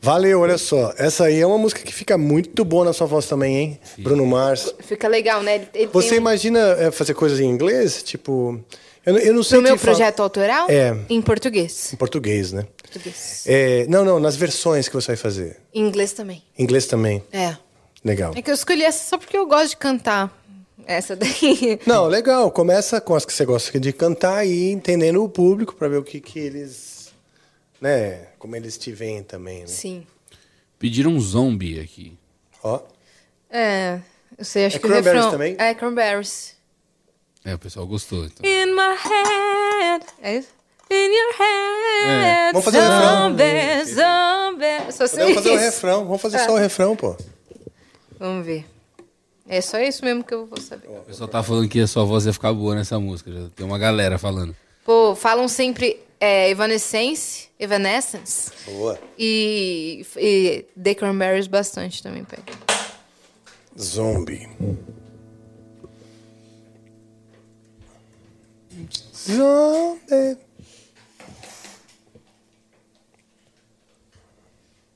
Valeu, olha só. Essa aí é uma música que fica muito boa na sua voz também, hein? Bruno Mars. Fica legal, né? Ele, ele Você tem imagina é, fazer coisas em inglês? Tipo. Eu, não- eu não sei Pro meu projeto autoral? É. Em português. Em português, né? Português. É, não, não, nas versões que você vai fazer. Em inglês também. Em inglês também. É. Legal. É que eu escolhi essa só porque eu gosto de cantar. Essa daí. Não, legal. Começa com as que você gosta de cantar e ir entendendo o público pra ver o que, que eles. Né? Como eles te veem também, né? Sim. Pediram um zombie aqui. Ó. É. Eu sei, acho É que o Cranberries refrão. também? É, Cranberries. É, o pessoal gostou. Então. In my head. É isso? In your head. É. Vamos fazer o refrão. zombie, zombie. Só sei Podemos fazer o isso. refrão. Vamos fazer É. só o refrão, pô. Vamos ver. É só isso mesmo que eu vou saber. O pessoal tá falando que a sua voz ia ficar boa nessa música. Já tem uma galera falando. Pô, falam sempre é, Evanescence, Evanescence. Boa. E, e The Cranberries bastante também pega. Zombie. Zombie.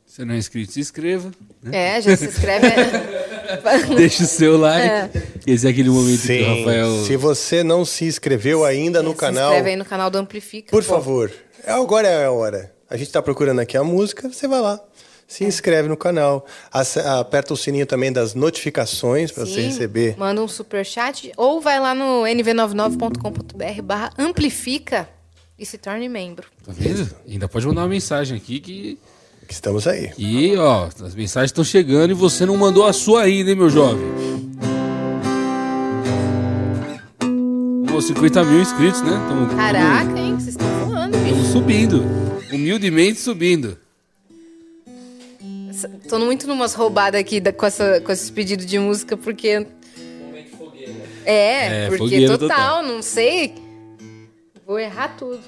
Se não é inscrito, se inscreva. né? É, já se inscreve. é. Deixa o seu like. É. Esse é aquele momento que o Sim. Rafael. Se você não se inscreveu ainda no Se canal, inscreve aí no canal do Amplifica. por pô. favor. É, Agora é a hora. A gente tá procurando aqui a música, você vai lá. É. Se inscreve no canal. Aperta o sininho também das notificações para você Sim, receber. Manda um superchat ou vai lá no nv99.com.br barra amplifica e se torne membro. Tá vendo? Ainda pode mandar uma mensagem aqui que. Que estamos aí. E, ó, as mensagens estão chegando e você não mandou a sua ainda, hein, meu jovem? Pô, 50 mil inscritos, né? Tamo, Caraca, hein? Vocês estão voando, bicho. Estamos subindo. Humildemente subindo. Tô muito numas roubadas aqui da- com, essa, com esses pedidos de música, porque. É, É, porque fogueira total, total. não sei. Vou errar tudo.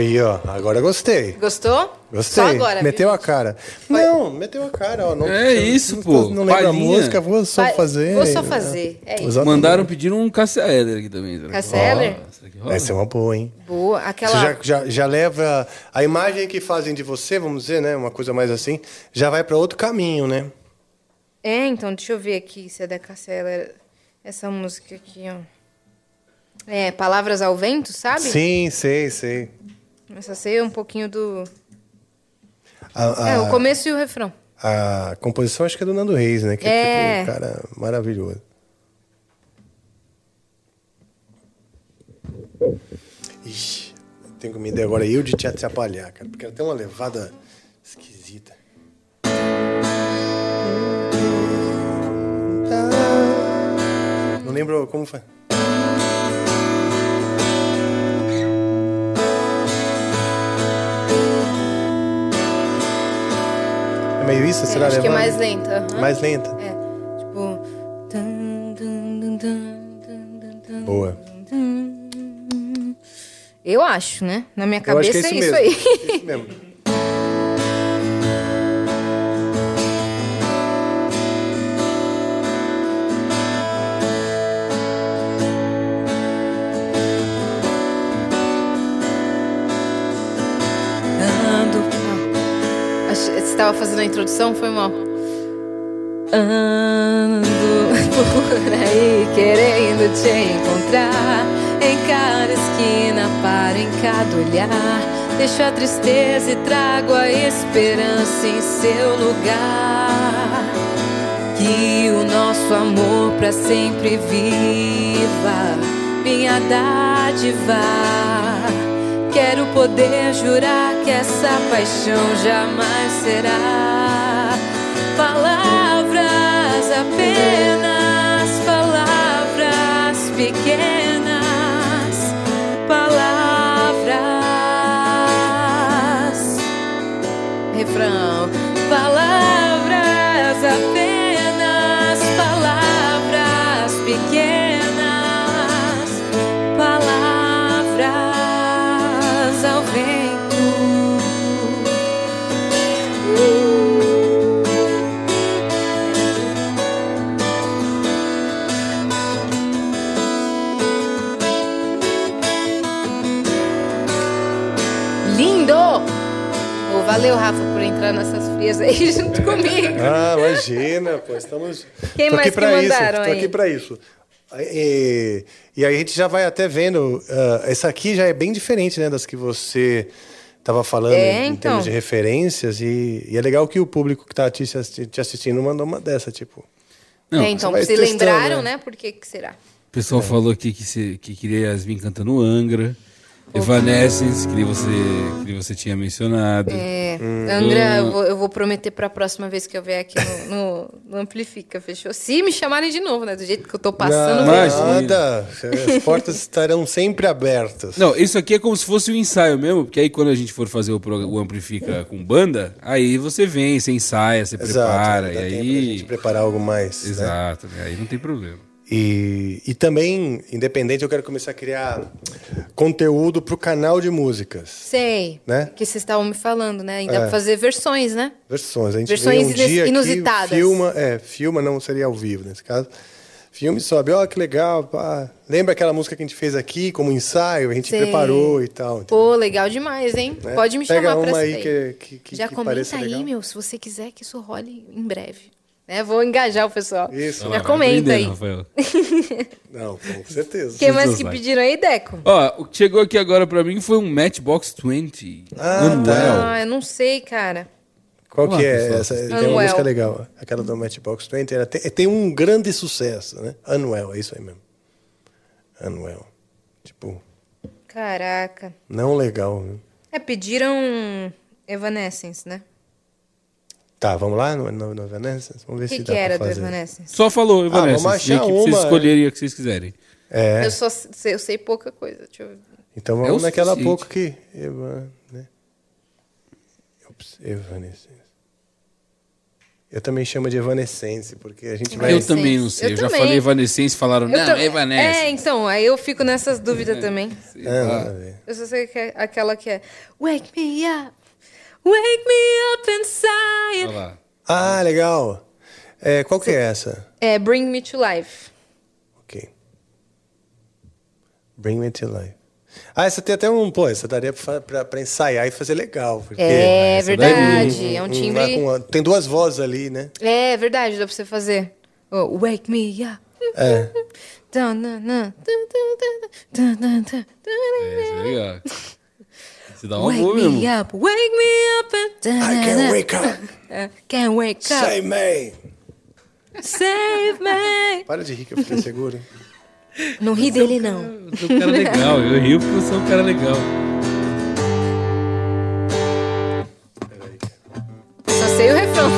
Aí, ó. Agora gostei. Gostou? Gostei. Só agora. meteu viu? a cara. Não, meteu a cara, ó. Não, É isso, não, pô. Não lembro a música, vou só Vai- fazer. Vou só fazer. É isso. Mandaram pedir um Cassia Eller aqui também. Cassia rola? Eller? Será que rola? Essa é uma boa, hein? Boa. Você Aquela. já, já, já leva a imagem que fazem de você, vamos dizer, né? Uma coisa mais assim, já vai para outro caminho, né? É, então, deixa eu ver aqui se é da Cassela. Essa música aqui, ó. É, Palavras ao Vento, sabe? Sim, sei, sei. Essa sei é um pouquinho do. A, a- É, o começo e o refrão. a composição acho que é do Nando Reis, né? Que é, É. tipo um cara maravilhoso. Ixi, tenho que me der agora eu de te atrapalhar, cara, porque ela tem uma levada esquisita. Não lembro como foi. Meio isso? Será acho que é mais lenta. aham. Mais lenta. É. Tipo. Boa. Eu acho, né? Na minha Eu acho cabeça que é é isso isso mesmo. aí. Isso mesmo. estava fazendo a introdução? Foi mal. Ando por aí querendo te encontrar. Em cada esquina, paro em cada olhar. Deixo a tristeza e trago a esperança em seu lugar. Que o nosso amor pra sempre viva, minha dádiva. Quero poder jurar que essa paixão jamais será palavras apenas, palavras pequenas, palavras. Refrão, palavras valeu, Rafa, por entrar nessas frias aí junto comigo. Ah, imagina, pô, estamos. Quem tô mais aqui que pra isso, mandaram tô aí? aqui pra isso. E, e aí a gente já vai até vendo. ah, essa aqui já é bem diferente, né, das que você tava falando É, em, em então. termos de referências e, e é legal que o público que tá te, te assistindo mandou uma dessa, tipo. Não, é, então, se testando, lembraram, né? né? Por que que será? O pessoal falou aqui que, se, que queria Yasmin cantando Angra. Evanescence, que você, que você tinha mencionado. É, Hum. Angra, eu vou, eu vou prometer pra próxima vez que eu vier aqui no, no- no Amplifica, fechou? Se me chamarem de novo, né? Do jeito que eu tô passando. Não, nada. As portas estarão sempre abertas. Não, isso aqui é como se fosse um ensaio mesmo, porque aí quando a gente for fazer o, o Amplifica com banda, aí você vem, você ensaia, você Exato, prepara, dá e tempo pra aí... gente preparar algo mais. né? Exato, né? aí não tem problema. E, e também, independente, eu quero começar a criar conteúdo pro canal de músicas. Sei. Né? Que vocês estavam me falando, né? Ainda É. pra fazer versões, né? Versões. A gente Versões um dia inusitadas. aqui, filma, é, filma, não seria ao vivo nesse caso. Filme sobe, ó, que legal, pá. Lembra aquela música que a gente fez aqui como ensaio? A gente Sei. preparou e tal. Pô, legal demais, hein? né? Pode me Pega chamar pra uma isso aí que, que, que, Já que comenta aí, legal. meu, se você quiser que isso role em breve. Né? Vou engajar o pessoal. Isso. Já vai comenta aí. Rafael. Não, com certeza. Quem mais que pediram aí, Deco? Ó, o que chegou aqui agora pra mim foi um Matchbox 20. Ah, Unwell. tá. Ah, eu não sei, cara. Qual Vamos que é pessoal. essa? Tem Unwell. uma música legal. Aquela do Matchbox 20. Ela tem, tem um grande sucesso, né? Unwell, é isso aí mesmo. Unwell. Tipo, Caraca. não legal. Né? É, pediram Evanescence, né? Tá, vamos lá no, no, no Evanescence? Vamos ver O que, se que dá era pra do fazer. Evanescence? Só falou, Ah, vamos Evanescence. achar Meio que vocês uma, é. escolherem o que vocês quiserem. É, Eu só sei, eu sei pouca coisa. Deixa eu... então É vamos o naquela suficiente. pouco que... Eva, né? Ops, Evanescence. Eu também chamo de Evanescence, porque a gente vai... Eu também não sei. Eu, Eu já também. falei Evanescence, falaram, Eu não, tam- Evanescence. É, então, aí eu fico nessas dúvidas também. Ah. Eu só sei que é aquela que é Wake me up, Wake me up inside. Ah, legal. É, qual que é essa? É Bring Me to Life. Ok. Bring Me to Life. Ah, essa tem até um, pô, essa daria pra, pra, pra ensaiar e fazer legal. Porque é verdade, daí, um, um, é um timbre. Um, tem duas vozes ali, né? É verdade, dá pra você fazer. Oh, wake me up. É. é, é legal. Você dá uma Wake boa me mesmo. up, wake me up. and- dun, I dun, can dun. wake up. Can't wake up. Say me. Save me. Para de rir que eu fiquei seguro. Não ri dele, não. Eu sou um cara legal. Eu rio porque eu sou um cara legal. Só sei o refrão.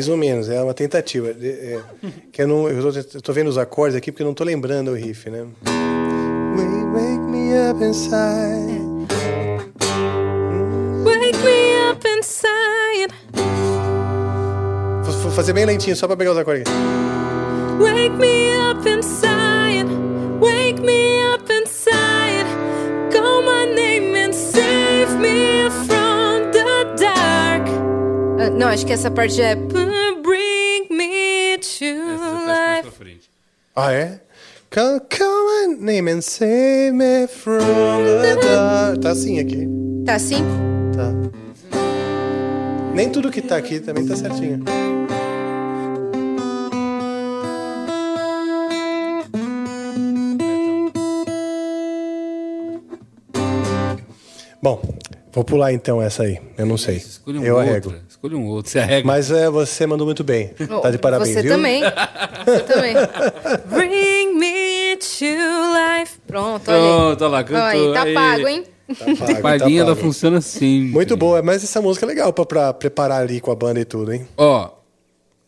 Mais ou menos, é uma tentativa. É, é, que eu, não, eu, tô, vendo os acordes aqui porque eu não tô lembrando o riff, né? Wake, wake me up inside. Wake me up inside. Vou, fazer bem lentinho, só pra pegar os acordes aqui. Wake me up inside. Wake me up inside. Call my name and save me from the dark. Ah, não, acho que essa parte é. Ah, é? Call, call my name and save me from the dark. Tá assim aqui. Tá assim? Tá. Nem tudo que tá aqui também tá certinho. Bom, vou pular então essa aí. Eu não sei. Um eu outro. arrego. Escolha um outro. Você arrega. Mas é, você mandou muito bem. Tá de parabéns, Você viu? também. Você também. Bring me to life. Pronto, olha aí. Pronto, olha lá, cantou. Olha aí, tá Aí. pago, hein? Tá pago, tá Palhinha da pago. funciona assim. Muito boa, mas essa música é legal pra, pra preparar ali com a banda e tudo, hein? Ó,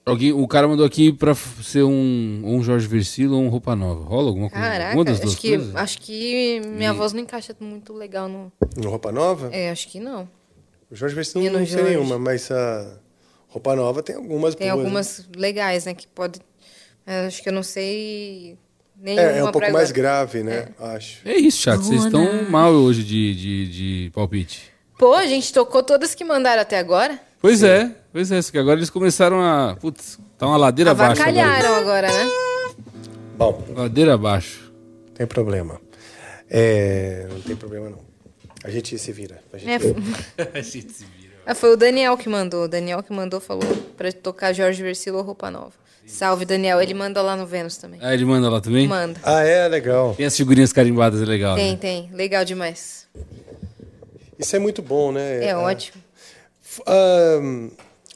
alguém, o cara mandou aqui pra ser um, um Jorge Versilo ou um Roupa Nova. Rola alguma coisa? Caraca, Uma das acho duas que, coisas? acho que minha E- voz não encaixa muito legal no. No Roupa Nova? É, acho que não. O Jorge Versilo E não, no não sei Jorge? nenhuma, mas a Roupa Nova tem algumas Tem boas, né? algumas legais, né? Que pode. é, Acho que eu não sei nenhuma. É, é um pouco mais agora. grave, né? Acho. É isso, chato. Vocês estão mal hoje de, de, de palpite. Pô, a gente tocou todas que mandaram até agora. Pois é, pois é. Só que agora eles começaram a. Putz, tá uma ladeira abaixo. Agora. Avacalharam agora, né? Bom, Ladeira abaixo. tem problema. É, não tem problema não. A gente se vira. A gente... É, A gente se vira. Ah, foi o Daniel que mandou. O Daniel que mandou, falou pra tocar Jorge Versilo ou Roupa Nova. Salve, Daniel. Ele manda lá no Vênus também. Ah, ele manda lá também? Manda. Ah, é? Legal. Tem as figurinhas carimbadas, é legal. Tem, né? tem. Legal demais. Isso é muito bom, né? É Ah, ótimo.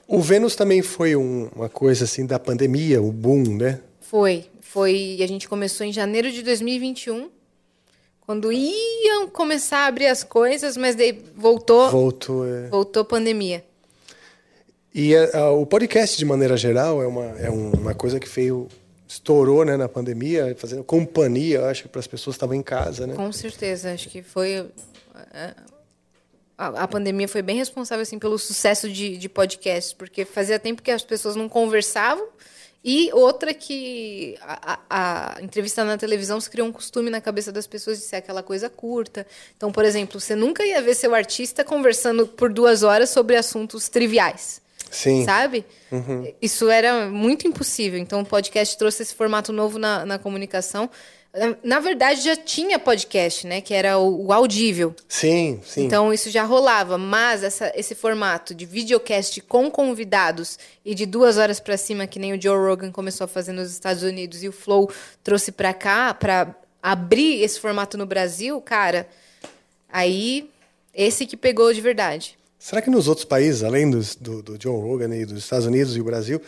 o Vênus também foi um- uma coisa assim da pandemia, o boom, né? Foi. Foi. A gente começou em janeiro de 2021. Quando iam começar a abrir as coisas, mas daí voltou. Voltou. é. Voltou pandemia. E ah, ah, o podcast, de maneira geral, é uma, é uma coisa que veio, estourou né, na pandemia, fazendo companhia, acho, para as pessoas que estavam em casa, né? Com certeza, acho que foi. é, A, a pandemia foi bem responsável assim, pelo sucesso de, de podcasts, porque fazia tempo que as pessoas não conversavam. E outra que a, a- a entrevista na televisão se criou um costume na cabeça das pessoas de ser aquela coisa curta. Então, por exemplo, você nunca ia ver seu artista conversando por duas horas sobre assuntos triviais. Sim. Sabe? Uhum. Isso era muito impossível. Então, o podcast trouxe esse formato novo na, na comunicação. Na- verdade, já tinha podcast, né? Que era o, o audível. Sim, sim. Então, isso já rolava. Mas essa- esse formato de videocast com convidados e de duas horas pra cima, que nem o Joe Rogan começou a fazer nos Estados Unidos e o Flow trouxe pra cá, pra abrir esse formato no Brasil, cara, aí esse que pegou de verdade. Será que nos outros países, além dos, do, do John Rogan e dos Estados Unidos e o Brasil,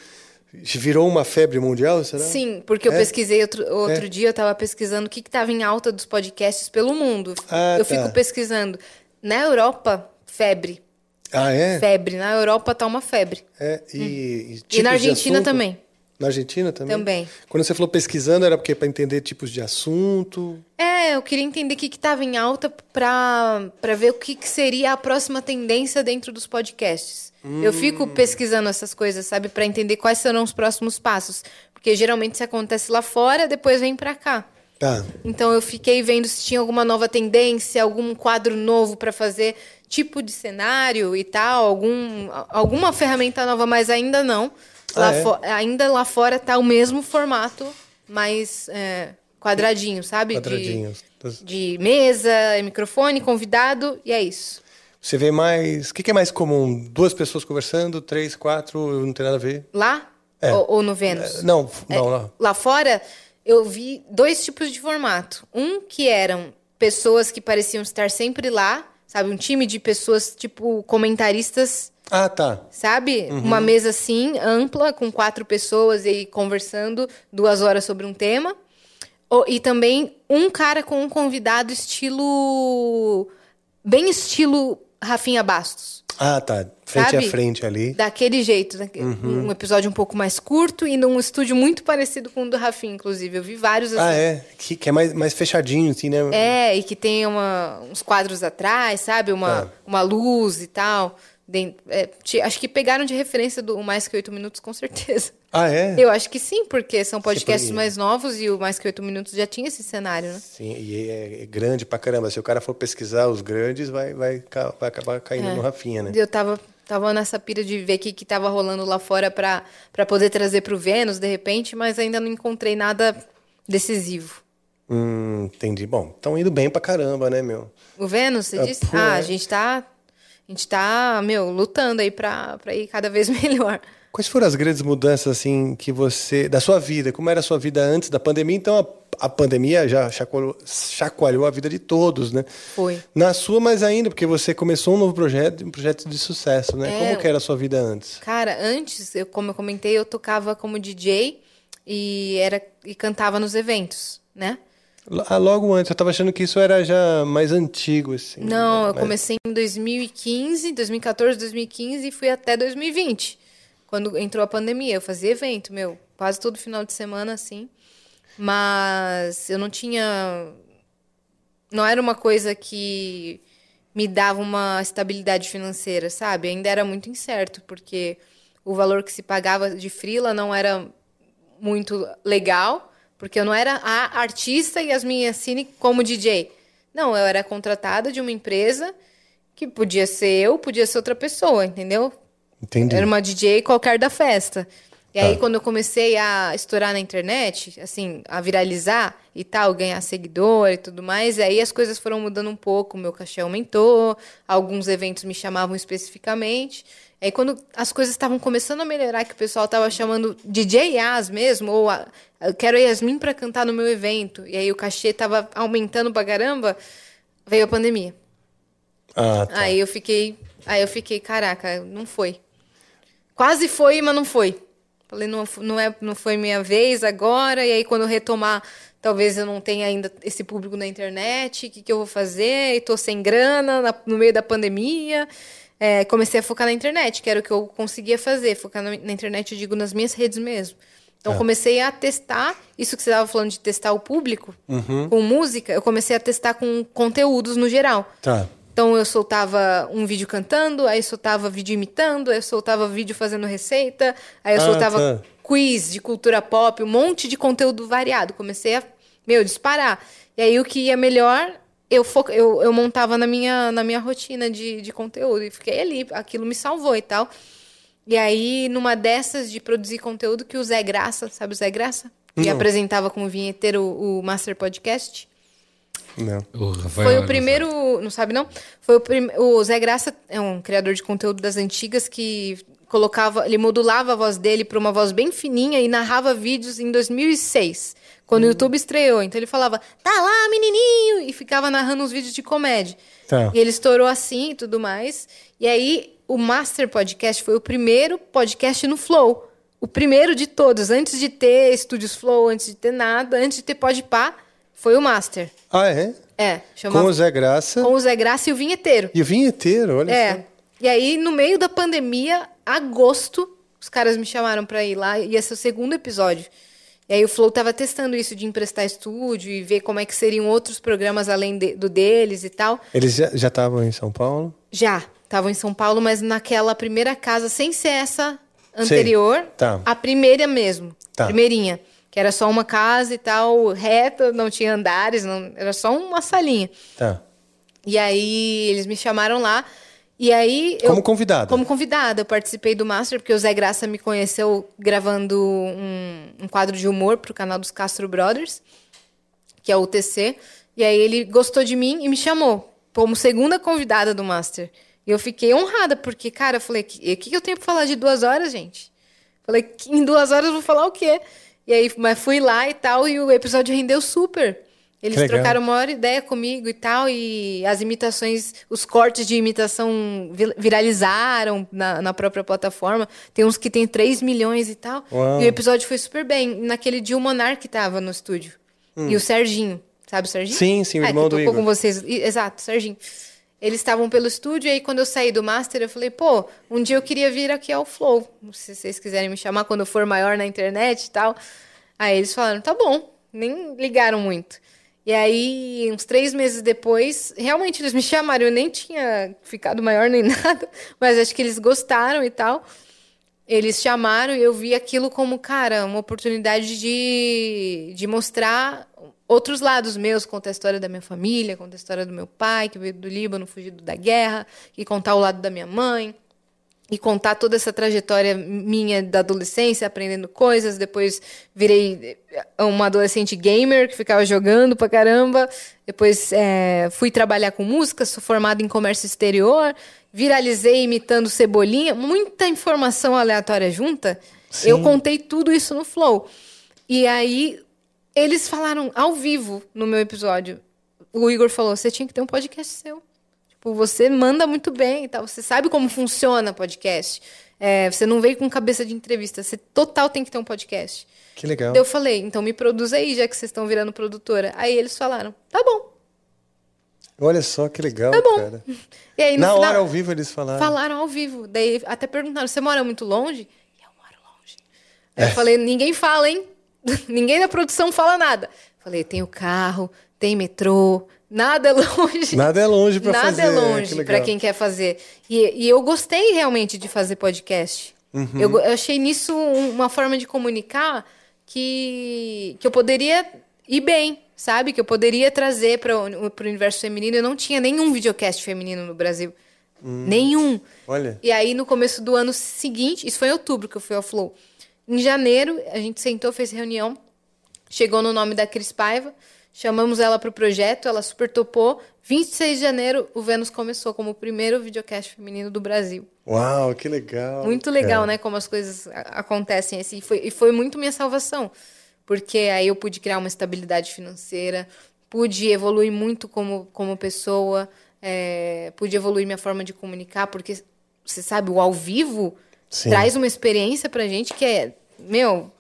virou uma febre mundial? Será? Sim, porque eu É? pesquisei outro, outro É. dia, eu estava pesquisando o que estava em alta dos podcasts pelo mundo. Ah, eu tá. fico pesquisando. Na Europa, febre. Ah, é? Febre. Na Europa tá uma febre. É, e, e, e na Argentina assunto? também. Na Argentina também? Também. Quando você falou pesquisando, era porque para entender tipos de assunto. É, eu queria entender o que estava em alta para ver o que, que seria a próxima tendência dentro dos podcasts. Eu fico Hum. pesquisando essas coisas, sabe, para entender quais serão os próximos passos. Porque geralmente isso acontece lá fora, depois vem para cá. Tá. Então eu fiquei vendo se tinha alguma nova tendência, algum quadro novo para fazer, tipo de cenário e tal, algum, alguma ferramenta nova, mas ainda não. Ah, Lá é? fo- ainda lá fora tá o mesmo formato, mas é, quadradinho, sabe? De- Quadradinhos. De, mesa, microfone, convidado, e é isso. Você vê mais. O que, que é mais comum? Duas pessoas conversando, três, quatro, não tem nada a ver. Lá É. ou, ou no Vênus? É, Não, não, não. Lá fora, eu vi dois tipos de formato. Um que eram pessoas que pareciam estar sempre lá, sabe? Um time de pessoas, tipo, comentaristas, Ah, tá. sabe? Uhum. Uma mesa assim, ampla, com quatro pessoas e conversando duas horas sobre um tema. E também um cara com um convidado estilo. Bem estilo Rafinha Bastos. Ah, tá. Frente Sabe? a frente ali. Daquele jeito, daque- Uhum. um episódio um pouco mais curto e num estúdio muito parecido com o do Rafinha, inclusive. Eu vi vários assim. Ah, é. Que, que é mais, mais fechadinho, assim, né? É, e que tem uma- uns quadros atrás, sabe? Uma, Tá. uma luz e tal. É, acho que pegaram de referência do Mais Que Oito Minutos, com certeza. Ah, é? Eu acho que sim, porque são podcasts mais novos e o Mais Que Oito Minutos já tinha esse cenário, né? Sim, e é, é grande pra caramba. Se o cara for pesquisar os grandes, vai, vai, vai acabar caindo É. no Rafinha, né? Eu tava, tava nessa pira de ver o que, que tava rolando lá fora pra, pra poder trazer pro Vênus, de repente, mas ainda não encontrei nada decisivo. Hum, entendi. Bom, estão indo bem pra caramba, né, meu? O Vênus, você Ah, disse? pô, Ah, é. a gente tá. A gente tá, meu, lutando aí pra, pra ir cada vez melhor. Quais foram as grandes mudanças, assim, que você... Da sua vida? Como era a sua vida antes da pandemia? Então, a, a pandemia já chacoalhou, chacoalhou a vida de todos, né? Foi. Na sua, mais ainda, porque você começou um novo projeto, um projeto de sucesso, né? É. Como que era a sua vida antes? Cara, antes, eu, como eu comentei, eu tocava como DJ e, era, e cantava nos eventos, né? Ah, logo antes, eu tava achando que isso era já mais antigo, assim. Não, eu Mas- comecei em 2015, 2014, 2015 e fui até 2020, quando entrou a pandemia. Eu fazia evento, meu, quase todo final de semana, assim. Mas eu não tinha. Não era uma coisa que me dava uma estabilidade financeira, sabe? Ainda era muito incerto, porque o valor que se pagava de frila não era muito legal, porque eu não era a artista e as minhas cine como DJ. Não, eu era contratada de uma empresa que podia ser eu, podia ser outra pessoa, entendeu? Entendi. Era uma DJ qualquer da festa. E aí, Tá. quando eu comecei a estourar na internet, assim, a viralizar e tal, ganhar seguidor e tudo mais, aí as coisas foram mudando um pouco, o meu cachê aumentou, alguns eventos me chamavam especificamente. Aí, quando as coisas estavam começando a melhorar, que o pessoal estava chamando DJ Yas mesmo, ou a, eu quero a Yasmin para cantar no meu evento, e aí o cachê estava aumentando pra caramba, veio a pandemia. Ah, tá. Aí eu fiquei, aí eu fiquei, caraca, não foi. Quase foi, mas não foi. Falei, não, não, é, não foi minha vez agora. E aí, quando eu retomar, talvez eu não tenha ainda esse público na internet. O que, que eu vou fazer? E tô sem grana na- no meio da pandemia. É, comecei a focar na internet, que era o que eu conseguia fazer. Focar na, na internet, eu digo, nas minhas redes mesmo. Então, Ah. comecei a testar. Isso que você estava falando de testar o público Uhum. com música, eu comecei a testar com conteúdos no geral. Tá. Então eu soltava um vídeo cantando, aí soltava vídeo imitando, aí eu soltava vídeo fazendo receita, aí eu Ah, soltava tá. quiz de cultura pop, um monte de conteúdo variado. Comecei a, meu, disparar. E aí o que ia melhor, eu, fo- eu, eu montava na minha, na minha rotina de, de conteúdo. E fiquei ali, aquilo me salvou e tal. E aí, numa dessas de produzir conteúdo, que o Zé Graça, sabe o Zé Graça? Que Não. apresentava como vinheteiro o Master Podcast. Não. O Rafael Foi o primeiro, não sabe não? Foi o, prim... o Zé Graça é um criador de conteúdo das antigas que colocava, ele modulava a voz dele para uma voz bem fininha e narrava vídeos em 2006, quando o YouTube estreou. Então ele falava: "Tá lá, menininho", e ficava narrando uns vídeos de comédia. Tá. E ele estourou assim e tudo mais. E aí o Master Podcast foi o primeiro podcast no Flow. O primeiro de todos, antes de ter Estúdios Flow, antes de ter nada, antes de ter Podpah, foi o Master. Ah, é? É, chamava Com o Zé Graça com o Zé Graça e o vinheteiro. e o vinheteiro, olha É. só. E aí, no meio da pandemia, agosto, os caras me chamaram pra ir lá, ia ser o segundo episódio. E aí o Flow tava testando isso de emprestar estúdio e ver como é que seriam outros programas além de- do deles e tal. Eles já estavam em São Paulo? Já, estavam em São Paulo, mas naquela primeira casa, sem ser essa anterior, Tá. a primeira mesmo, Tá. primeirinha. Que era só uma casa e tal, reta, não tinha andares, não, era só uma salinha. Tá. E aí eles me chamaram lá. E aí. eu- Como convidada? Como convidada. Eu participei do Master, porque o Zé Graça me conheceu gravando um, um quadro de humor pro canal dos Castro Brothers, que é o UTC. E aí ele gostou de mim e me chamou como segunda convidada do Master. E eu fiquei honrada, porque, cara, eu falei, o que, que eu tenho pra falar de duas horas, gente? Falei, que em duas horas eu vou falar o quê? E aí, mas fui lá e tal, e o episódio rendeu super. Eles legal. trocaram uma hora ideia comigo e tal, e as imitações, os cortes de imitação vi- viralizaram na, na própria plataforma. Tem uns que tem 3 milhões e tal. Uau. E o episódio foi super bem. Naquele dia o Monark tava no estúdio. Hum. E o Serginho. Sabe o Serginho? Sim, sim, o Ah, irmão que do Igor. com vocês. Exato, Serginho. Eles estavam pelo estúdio, e aí quando eu saí do Master, eu falei, pô, um dia eu queria vir aqui ao Flow. Se vocês quiserem me chamar quando for maior na internet e tal. Aí eles falaram, tá bom. Nem ligaram muito. E aí, uns três meses depois, realmente eles me chamaram. Eu nem tinha ficado maior nem nada, mas acho que eles gostaram e tal. Eles chamaram e eu vi aquilo como, cara, uma oportunidade de, de mostrar outros lados meus, contar a história da minha família, contar a história do meu pai, que veio do Líbano, fugido da guerra, e contar o lado da minha mãe, e contar toda essa trajetória minha da adolescência, aprendendo coisas. Depois virei eh, uma adolescente gamer que ficava jogando pra caramba. Depois eh, fui trabalhar com música, sou formada em comércio exterior. Viralizei imitando Cebolinha. Muita informação aleatória junta. Sim. Eu contei tudo isso no Flow. E aí eles falaram ao vivo no meu episódio. O Igor falou: você tinha que ter um podcast seu. Tipo, você manda muito bem e tal. Você sabe como funciona podcast. É, você não veio com cabeça de entrevista. Você total tem que ter um podcast. Que legal. Eu falei, então me produz aí, já que vocês estão virando produtora. Aí eles falaram, tá bom. Olha só que legal, Tá bom. cara. E aí, Na final, hora ao vivo eles falaram. Falaram ao vivo. Daí até perguntaram, você mora muito longe? E eu moro longe. É. Aí eu falei, ninguém fala, hein? ninguém da produção fala nada. Falei, tem o carro, tem metrô, nada é longe. Nada é longe pra Nada fazer. é que longe para quem quer fazer. E, e eu gostei realmente de fazer podcast. Uhum. Eu, eu achei nisso um- uma forma de comunicar que, que eu poderia ir bem, sabe? Que eu poderia trazer para o universo feminino. Eu não tinha nenhum videocast feminino no Brasil. Hum. Nenhum. Olha. E aí, no começo do ano seguinte, isso foi em outubro que eu fui ao Flow. Em janeiro, a gente sentou, fez reunião, chegou no nome da Cris Paiva, chamamos ela para o projeto, ela super topou. 26 de janeiro, o Vênus começou como o primeiro videocast feminino do Brasil. Uau, que legal. Muito legal, É. né? Como as coisas acontecem assim. E foi, e foi muito minha salvação. Porque aí eu pude criar uma estabilidade financeira, pude evoluir muito como, como pessoa, é, pude evoluir minha forma de comunicar, porque você sabe, o ao vivo Sim. traz uma experiência pra gente que é, meu,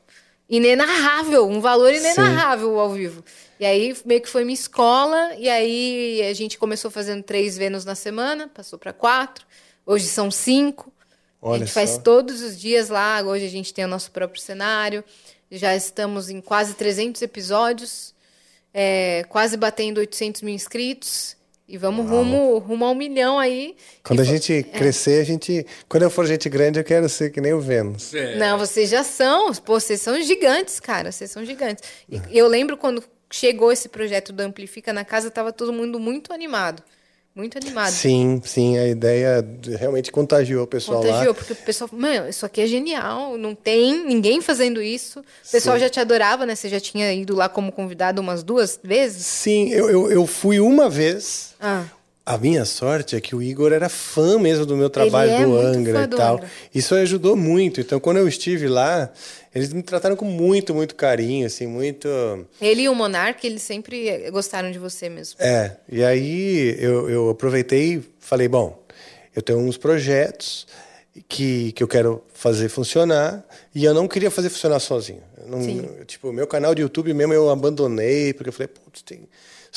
inenarrável, um valor inenarrável o ao vivo. E aí meio que foi minha escola, e aí a gente começou fazendo três Vênus na semana, passou pra quatro, hoje são cinco. a Olha gente faz só. todos os dias lá, hoje a gente tem o nosso próprio cenário, já estamos em quase 300 episódios, é, quase batendo 800 mil inscritos, e vamos rumo, rumo a um milhão aí. Quando a gente é. crescer, a gente. Quando eu for gente grande, eu quero ser que nem o Vênus. Não, vocês já são. Pô, vocês são gigantes, cara. Vocês são gigantes. E eu lembro quando chegou esse projeto do Amplifica na casa, tava todo mundo muito animado. Muito animado. Sim, sim, a ideia realmente contagiou o pessoal Contagiou, lá. porque o pessoal, mano, isso aqui é genial, não tem ninguém fazendo isso. O pessoal Sim. já te adorava, né? Você já tinha ido lá como convidado umas duas vezes? Sim, eu, eu, eu fui uma vez. Ah, A minha sorte é que o Igor era fã mesmo do meu trabalho é do Angra fã e do tal. Angra. Isso ajudou muito. Então, quando eu estive lá, eles me trataram com muito, muito carinho, assim, muito. ele e o Monark, eles sempre gostaram de você mesmo. É, e aí eu, eu aproveitei e falei, bom, eu tenho uns projetos que, que eu quero fazer funcionar e eu não queria fazer funcionar sozinho. Eu não, Sim. tipo, meu canal de YouTube mesmo eu abandonei, porque eu falei, putz, tem...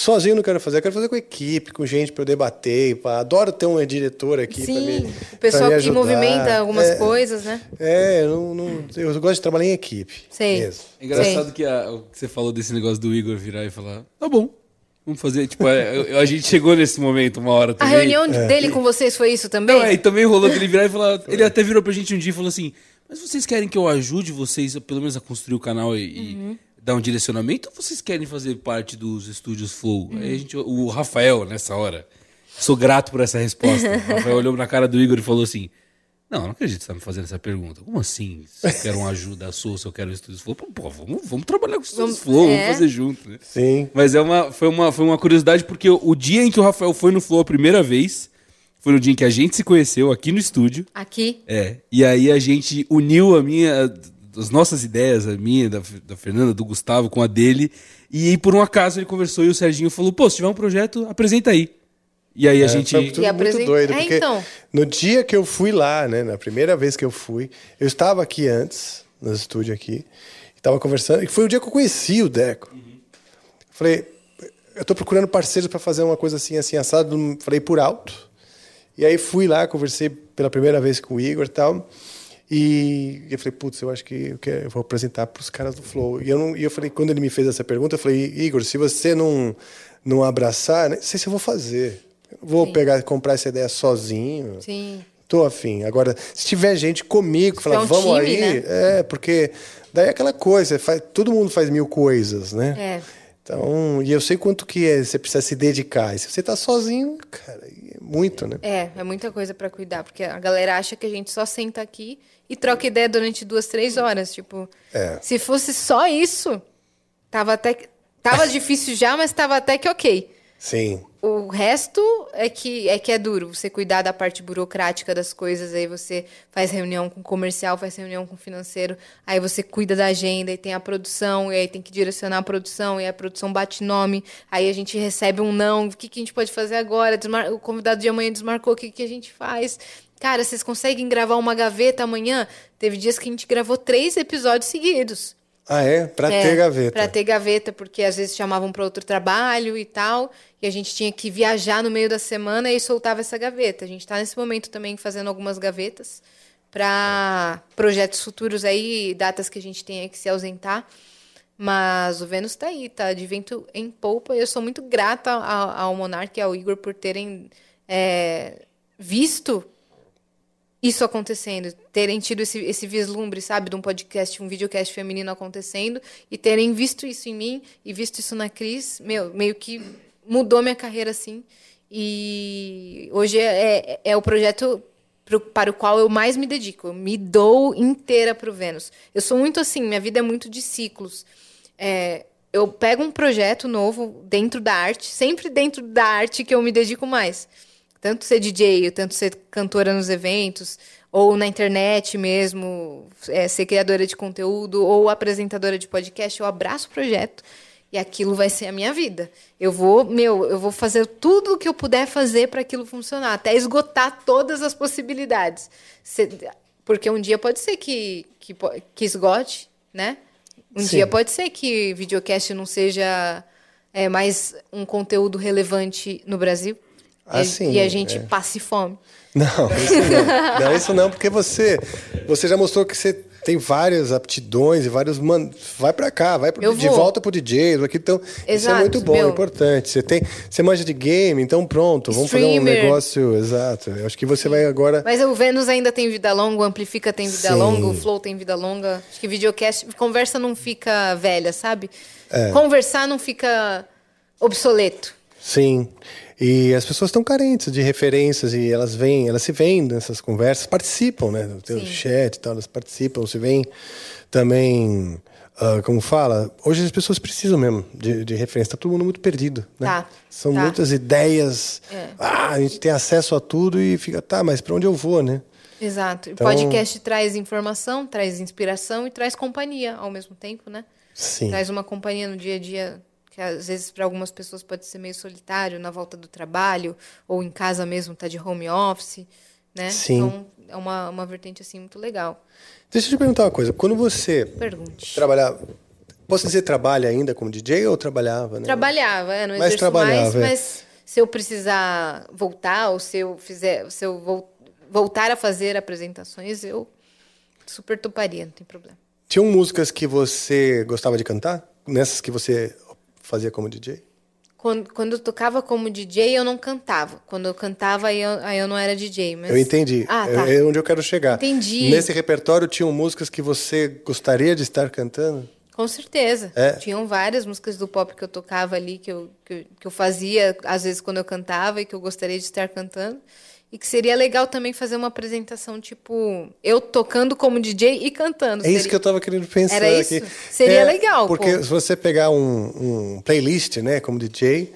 sozinho eu não quero fazer, eu quero fazer com equipe, com gente para eu debater, pá. adoro ter uma diretora aqui para me Sim, o pessoal pra me que ajudar. movimenta algumas É, coisas, né? É, eu, não, não- eu gosto de trabalhar em equipe. Sei. Mesmo. É engraçado que a- o que você falou desse negócio do Igor virar e falar, tá bom, vamos fazer. Tipo, é, eu- a gente chegou nesse momento uma hora A também. reunião dele com vocês foi isso também? Não, é, e também rolou dele virar e falar. Ele até virou pra gente um dia e falou assim: Mas vocês querem que eu ajude vocês, a, pelo menos, a construir o canal e, e Uhum. Dar um direcionamento? Ou vocês querem fazer parte dos estúdios Flow? Uhum. Aí a gente, o Rafael, nessa hora, sou grato por essa resposta. O Rafael olhou na cara do Igor e falou assim: Não, não acredito que você tá me fazendo essa pergunta. Como assim? Se eu quero uma ajuda sua, se eu quero estúdios Flow? Pô, vamos, vamos trabalhar com os estúdios Vamos- Flow, é. vamos fazer junto, né? Sim. Mas é uma, foi, uma, foi uma curiosidade, porque o, o dia em que o Rafael foi no Flow a primeira vez, foi no dia em que a gente se conheceu aqui no estúdio. Aqui. É. E aí a gente uniu a minha. As nossas ideias, a minha, da, da Fernanda, do Gustavo, com a dele. E aí, por um acaso, ele conversou e o Serginho falou: pô, se tiver um projeto, apresenta aí. E aí a É, gente. Foi tudo E muito apresenta- doido, É, porque então. no dia que eu fui lá, né, na primeira vez que eu fui, eu estava aqui antes, no estúdio aqui, estava conversando, e foi o dia que eu conheci o Deco. Falei, eu estou procurando parceiros para fazer uma coisa assim, assim, assado, falei por alto. E aí fui lá, conversei pela primeira vez com o Igor e tal, e eu falei, putz, eu acho que eu, quero, eu vou apresentar para os caras do Flow. E eu, não, e eu falei, quando ele me fez essa pergunta, eu falei, Igor, se você não, não abraçar, nem sei se eu vou fazer. Eu não vou Sim. pegar comprar essa ideia sozinho. Sim. Tô afim. Agora, se tiver gente comigo, falar, tiver um vamos time, aí, né? é, porque daí é aquela coisa, faz, todo mundo faz mil coisas, né? É. Então, e eu sei quanto que é, você precisa se dedicar. E se você tá sozinho, cara, é muito, né? É, é muita coisa pra cuidar, porque a galera acha que a gente só senta aqui e troca ideia durante duas, três horas. Tipo, É. se fosse só isso, tava até que- tava difícil já, mas tava até que ok. Sim. O resto é que é que é duro. Você cuidar da parte burocrática das coisas, aí você faz reunião com comercial, faz reunião com financeiro, aí você cuida da agenda e tem a produção, e aí tem que direcionar a produção, e a produção bate nome, aí a gente recebe um não, o que, que a gente pode fazer agora? Desmar- O convidado de amanhã desmarcou, o que, que a gente faz? Cara, vocês conseguem gravar uma gaveta amanhã? Teve dias que a gente gravou três episódios seguidos. Ah, é? Pra É, ter gaveta. Pra ter gaveta, porque às vezes chamavam para outro trabalho e tal, e a gente tinha que viajar no meio da semana e soltava essa gaveta. A gente tá nesse momento também fazendo algumas gavetas para projetos futuros aí, datas que a gente tenha que se ausentar. Mas o Vênus tá aí, tá de vento em polpa. E eu sou muito grata ao, ao Monark e ao Igor por terem é, visto isso acontecendo, terem tido esse, esse vislumbre, sabe, de um podcast, um videocast feminino acontecendo e terem visto isso em mim e visto isso na Cris, meu, meio que mudou minha carreira assim. E hoje é, é, é o projeto pro- para o qual eu mais me dedico. Eu me dou inteira pro Vênus. Eu sou muito assim, minha vida é muito de ciclos. É, eu pego um projeto novo dentro da arte, sempre dentro da arte que eu me dedico mais. Tanto ser DJ, tanto ser cantora nos eventos, ou na internet mesmo, é, ser criadora de conteúdo, ou apresentadora de podcast, eu abraço o projeto e aquilo vai ser a minha vida. Eu vou, meu, eu vou fazer tudo o que eu puder fazer para aquilo funcionar, até esgotar todas as possibilidades. Porque um dia pode ser que, que, que esgote, né? Um Sim. dia pode ser que videocast não seja é, mais um conteúdo relevante no Brasil. Ah, e, sim, a gente é. passe fome. Não, isso não. Não, isso não, porque você, você já mostrou que você tem várias aptidões e vários. Man... Vai pra cá, vai pro, de volta pro DJ. Aqui, então, isso é Exato, muito bom, meu. importante. Você tem. Você manja de game, então pronto, vamos fazer um Streamer. negócio. Exato. Eu acho que você vai agora. Mas o Vênus ainda tem vida longa, o Amplifica tem vida Sim. longa, o Flow tem vida longa. Acho que videocast, conversa não fica velha, sabe? É. Conversar não fica obsoleto. Sim. E as pessoas estão carentes de referências e elas vêm, elas se veem nessas conversas, participam, né? Tem o Sim. chat e tal, elas participam, se veem também, ah, como fala, hoje as pessoas precisam mesmo de, de referência, tá todo mundo muito perdido, né? Tá, São tá. muitas ideias, É. ah, a gente tem acesso a tudo e fica, tá, mas para onde eu vou, né? Exato. O Então- podcast traz informação, traz inspiração e traz companhia ao mesmo tempo, né? Sim. Traz uma companhia no dia a dia que às vezes para algumas pessoas pode ser meio solitário na volta do trabalho ou em casa mesmo tá de home office, né? Sim. Então é uma, uma vertente assim muito legal. Deixa eu te perguntar uma coisa, quando você Pergunte. trabalhava, posso dizer trabalha ainda como DJ ou trabalhava, né? Trabalhava, é, não Mas trabalhava, mais, é. mas se eu precisar voltar ou se eu fizer, se eu vol- voltar a fazer apresentações, eu super toparia, não tem problema. Tinham músicas que você gostava de cantar? Nessas que você fazia como DJ? Quando, quando eu tocava como DJ, eu não cantava. Quando eu cantava, aí eu, aí eu não era DJ. Mas... Eu entendi. Ah, tá. É onde eu quero chegar. Entendi. Nesse repertório tinham músicas que você gostaria de estar cantando? Com certeza. É? Tinham várias músicas do pop que eu tocava ali, que eu, que, que eu fazia, às vezes, quando eu cantava e que eu gostaria de estar cantando. E que seria legal também fazer uma apresentação, tipo, eu tocando como DJ e cantando. É isso Seria- que eu estava querendo pensar Era isso? aqui. Seria É, legal, Porque pô. se você pegar um, um playlist, né, como DJ,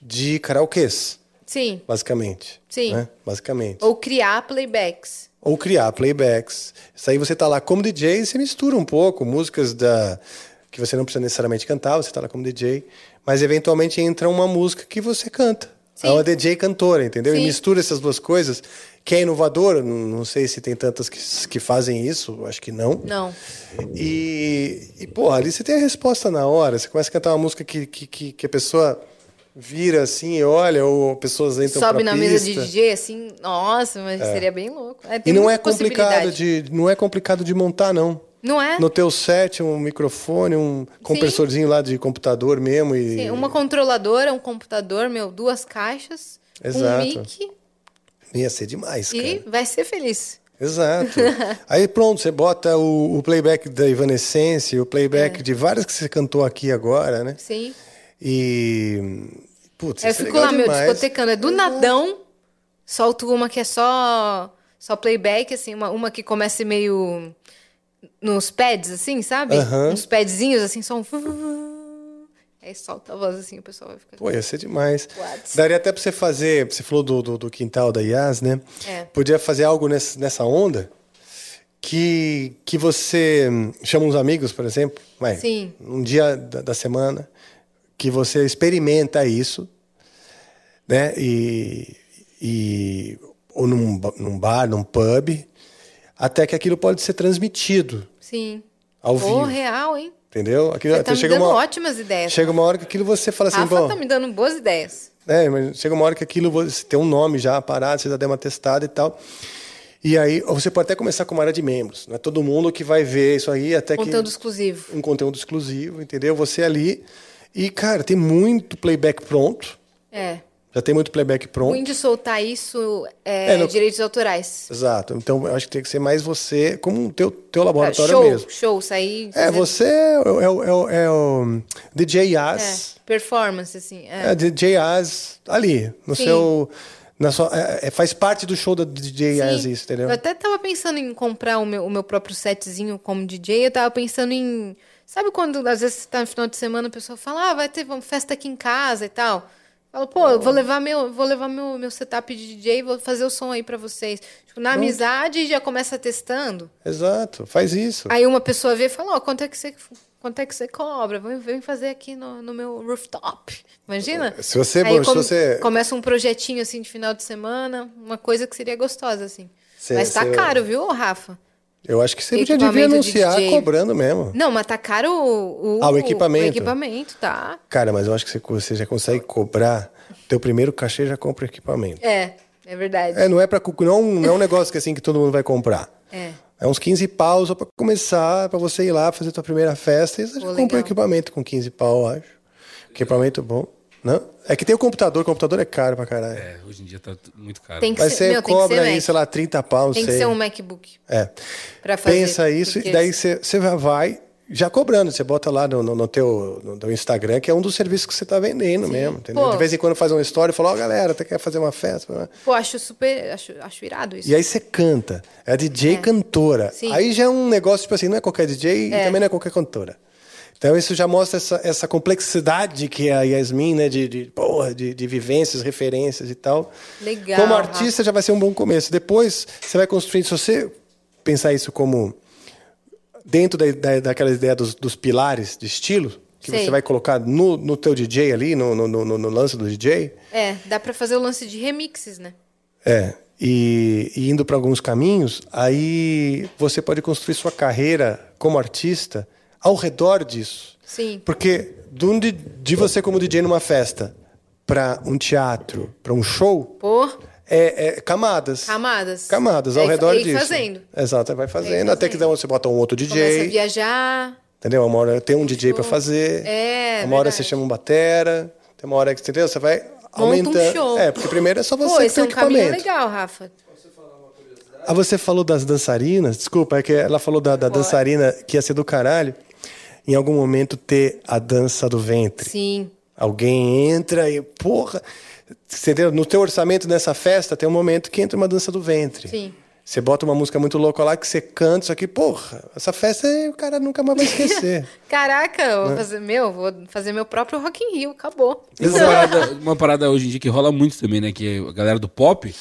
de karaokês, Sim. basicamente. Sim. né? Basicamente. Ou criar playbacks. Ou criar playbacks. Isso aí você tá lá como DJ e você mistura um pouco músicas da que você não precisa necessariamente cantar, você tá lá como DJ, mas eventualmente entra uma música que você canta. É uma DJ cantora, entendeu? E Sim. mistura essas duas coisas, que é inovador, não sei se tem tantas que, que fazem isso, acho que não. Não. E, e, pô, ali você tem a resposta na hora. Você começa a cantar uma música que, que, que, a pessoa vira assim e olha, ou pessoas entram Sobe na mesa de pista. DJ, assim, nossa, mas É. seria bem louco. É, E não é complicado de não é complicado de montar não. Não é? No teu set um microfone, um compressorzinho lá de computador mesmo e Sim, uma controladora, um computador, meu, duas caixas, Exato. um mic ia ser demais, cara. e vai ser feliz. Exato. Aí pronto, você bota o, o playback da Evanescence, o playback de várias que você cantou aqui agora, né? Sim. E putz, eu é fico lá, meu, demais. discotecando. É do nadão, solto uma que é só só playback, assim, uma, uma que começa meio nos pads, assim, sabe? Aham. Uns padzinhos, assim, só um... Aí solta a voz, assim, o pessoal vai ficar... Pô, ia ser demais. What? Daria até pra você fazer. Você falou do, do, do quintal da Yas, né? É. Podia fazer algo nessa, nessa onda que, que você hum, chama uns amigos, por exemplo. Vai, Sim. Um dia da, da semana que você experimenta isso, né? E. e ou num, num bar, num pub, até que aquilo pode ser transmitido, Sim. Ao Ô, vivo. real, hein? entendeu? Aquilo, Você tá me chega dando uma, ótimas ideias. chega uma hora que aquilo você fala assim, Rafa bom, tá me dando boas ideias. é, mas chega uma hora que aquilo você tem um nome já parado, você já deu uma testada e tal. E aí, você pode até começar com uma área de membros. Não é todo mundo que vai ver isso aí até Conteúdo que exclusivo. um conteúdo exclusivo, entendeu? Você ali e cara, tem muito playback pronto. É. Já tem muito playback pronto. Ruim de soltar isso é, É, no- direitos autorais. Exato. Então, eu acho que tem que ser mais você, como o teu, teu laboratório show, mesmo. show, sair. É, você é, o- é, o- é, o- é DJ Yas. É, performance, assim. É, É. DJ Yas ali, no Sim. seu, Na sua, é- é- faz parte do show da DJ as isso, entendeu? Eu até tava pensando em comprar o meu, o meu próprio setzinho como DJ. Eu tava pensando em. Sabe quando às vezes você tá no final de semana a pessoa fala, ah, vai ter uma festa aqui em casa e tal. Fala, pô, eu vou levar meu, vou levar meu, meu setup de DJ e vou fazer o som aí pra vocês. Tipo, na Pronto. amizade já começa testando. Exato, faz isso. Aí uma pessoa vê e fala, ó, quanto é que você. Quanto é que você cobra? Vem, vem fazer aqui no, no meu rooftop. Imagina? Se você- Aí se come- você- começa um projetinho assim de final de semana, uma coisa que seria gostosa, assim. Cê- Mas tá cê- caro, viu, Rafa? Eu acho que você já devia de anunciar DJ. cobrando mesmo. Não, mas tá caro o, o, Ah, o equipamento. O equipamento, tá. Cara, mas eu acho que você, já consegue cobrar. Teu primeiro cachê já compra o equipamento. É, é verdade. É, não é para não, não é um negócio que assim que todo mundo vai comprar. É. É uns 15 pau só pra começar, pra você ir lá fazer tua primeira festa e você Pô, compra equipamento com 15 pau, eu acho. Equipamento bom. Não? É que tem o computador, o computador é caro pra caralho. É, hoje em dia tá muito caro. Tem que Mas ser- você meu, tem que cobra ser aí, Mac. sei lá, 30 pau, Tem que sei. ser um MacBook. É. Pra fazer, Pensa isso e daí você, vai já cobrando. Você bota lá no, no, no teu, no teu Instagram, que é um dos serviços que você tá vendendo mesmo. Entendeu? Pô. De vez em quando faz uma história e fala, ó, galera, você quer fazer uma festa? Pô, acho super. Acho, acho irado isso. E aí você canta. É DJ cantora. Sim. Aí já é um negócio, tipo assim, não é qualquer DJ É. e também não é qualquer cantora. Então isso já mostra essa, essa complexidade que é a Yasmin, né? De, de, porra, de, de vivências, referências e tal. Legal. Como artista já vai ser um bom começo. Depois você vai construindo, se você pensar isso como dentro da, da, daquela ideia dos, dos pilares de estilo, que Sei. você vai colocar no, no teu DJ ali, no, no, no, no lance do DJ, É, dá pra fazer o lance de remixes, né? é, e, e indo para alguns caminhos, aí você pode construir sua carreira como artista ao redor disso. Sim. Porque de, um de você como DJ numa festa para um teatro, para um show, Pô, é, é camadas. camadas. Camadas ao É, redor e disso. fazendo. Exato, vai fazendo. Até que você bota um outro Começa a DJ. viajar. Entendeu? Uma hora tem um DJ para fazer. É, Uma hora verdade. você chama um batera. Tem uma hora que entendeu? Você vai aumentando. um show. É, porque primeiro é só você Pô, que esse tem é um caminho equipamento. legal, Rafa. Ah, você falou das dançarinas? Desculpa, é que ela falou da, da dançarina que ia ser do caralho. Em algum momento ter a dança do ventre. Sim. Alguém entra e, porra, você entendeu? no teu orçamento nessa festa tem um momento que entra uma dança do ventre. Sim. Você bota uma música muito louca lá que você canta isso aqui, porra, essa festa o cara nunca mais vai esquecer. Caraca, vou Né? fazer meu, vou fazer meu próprio Rock in Rio, acabou. Uma parada, uma parada hoje em dia que rola muito também, né? Que é a galera do pop.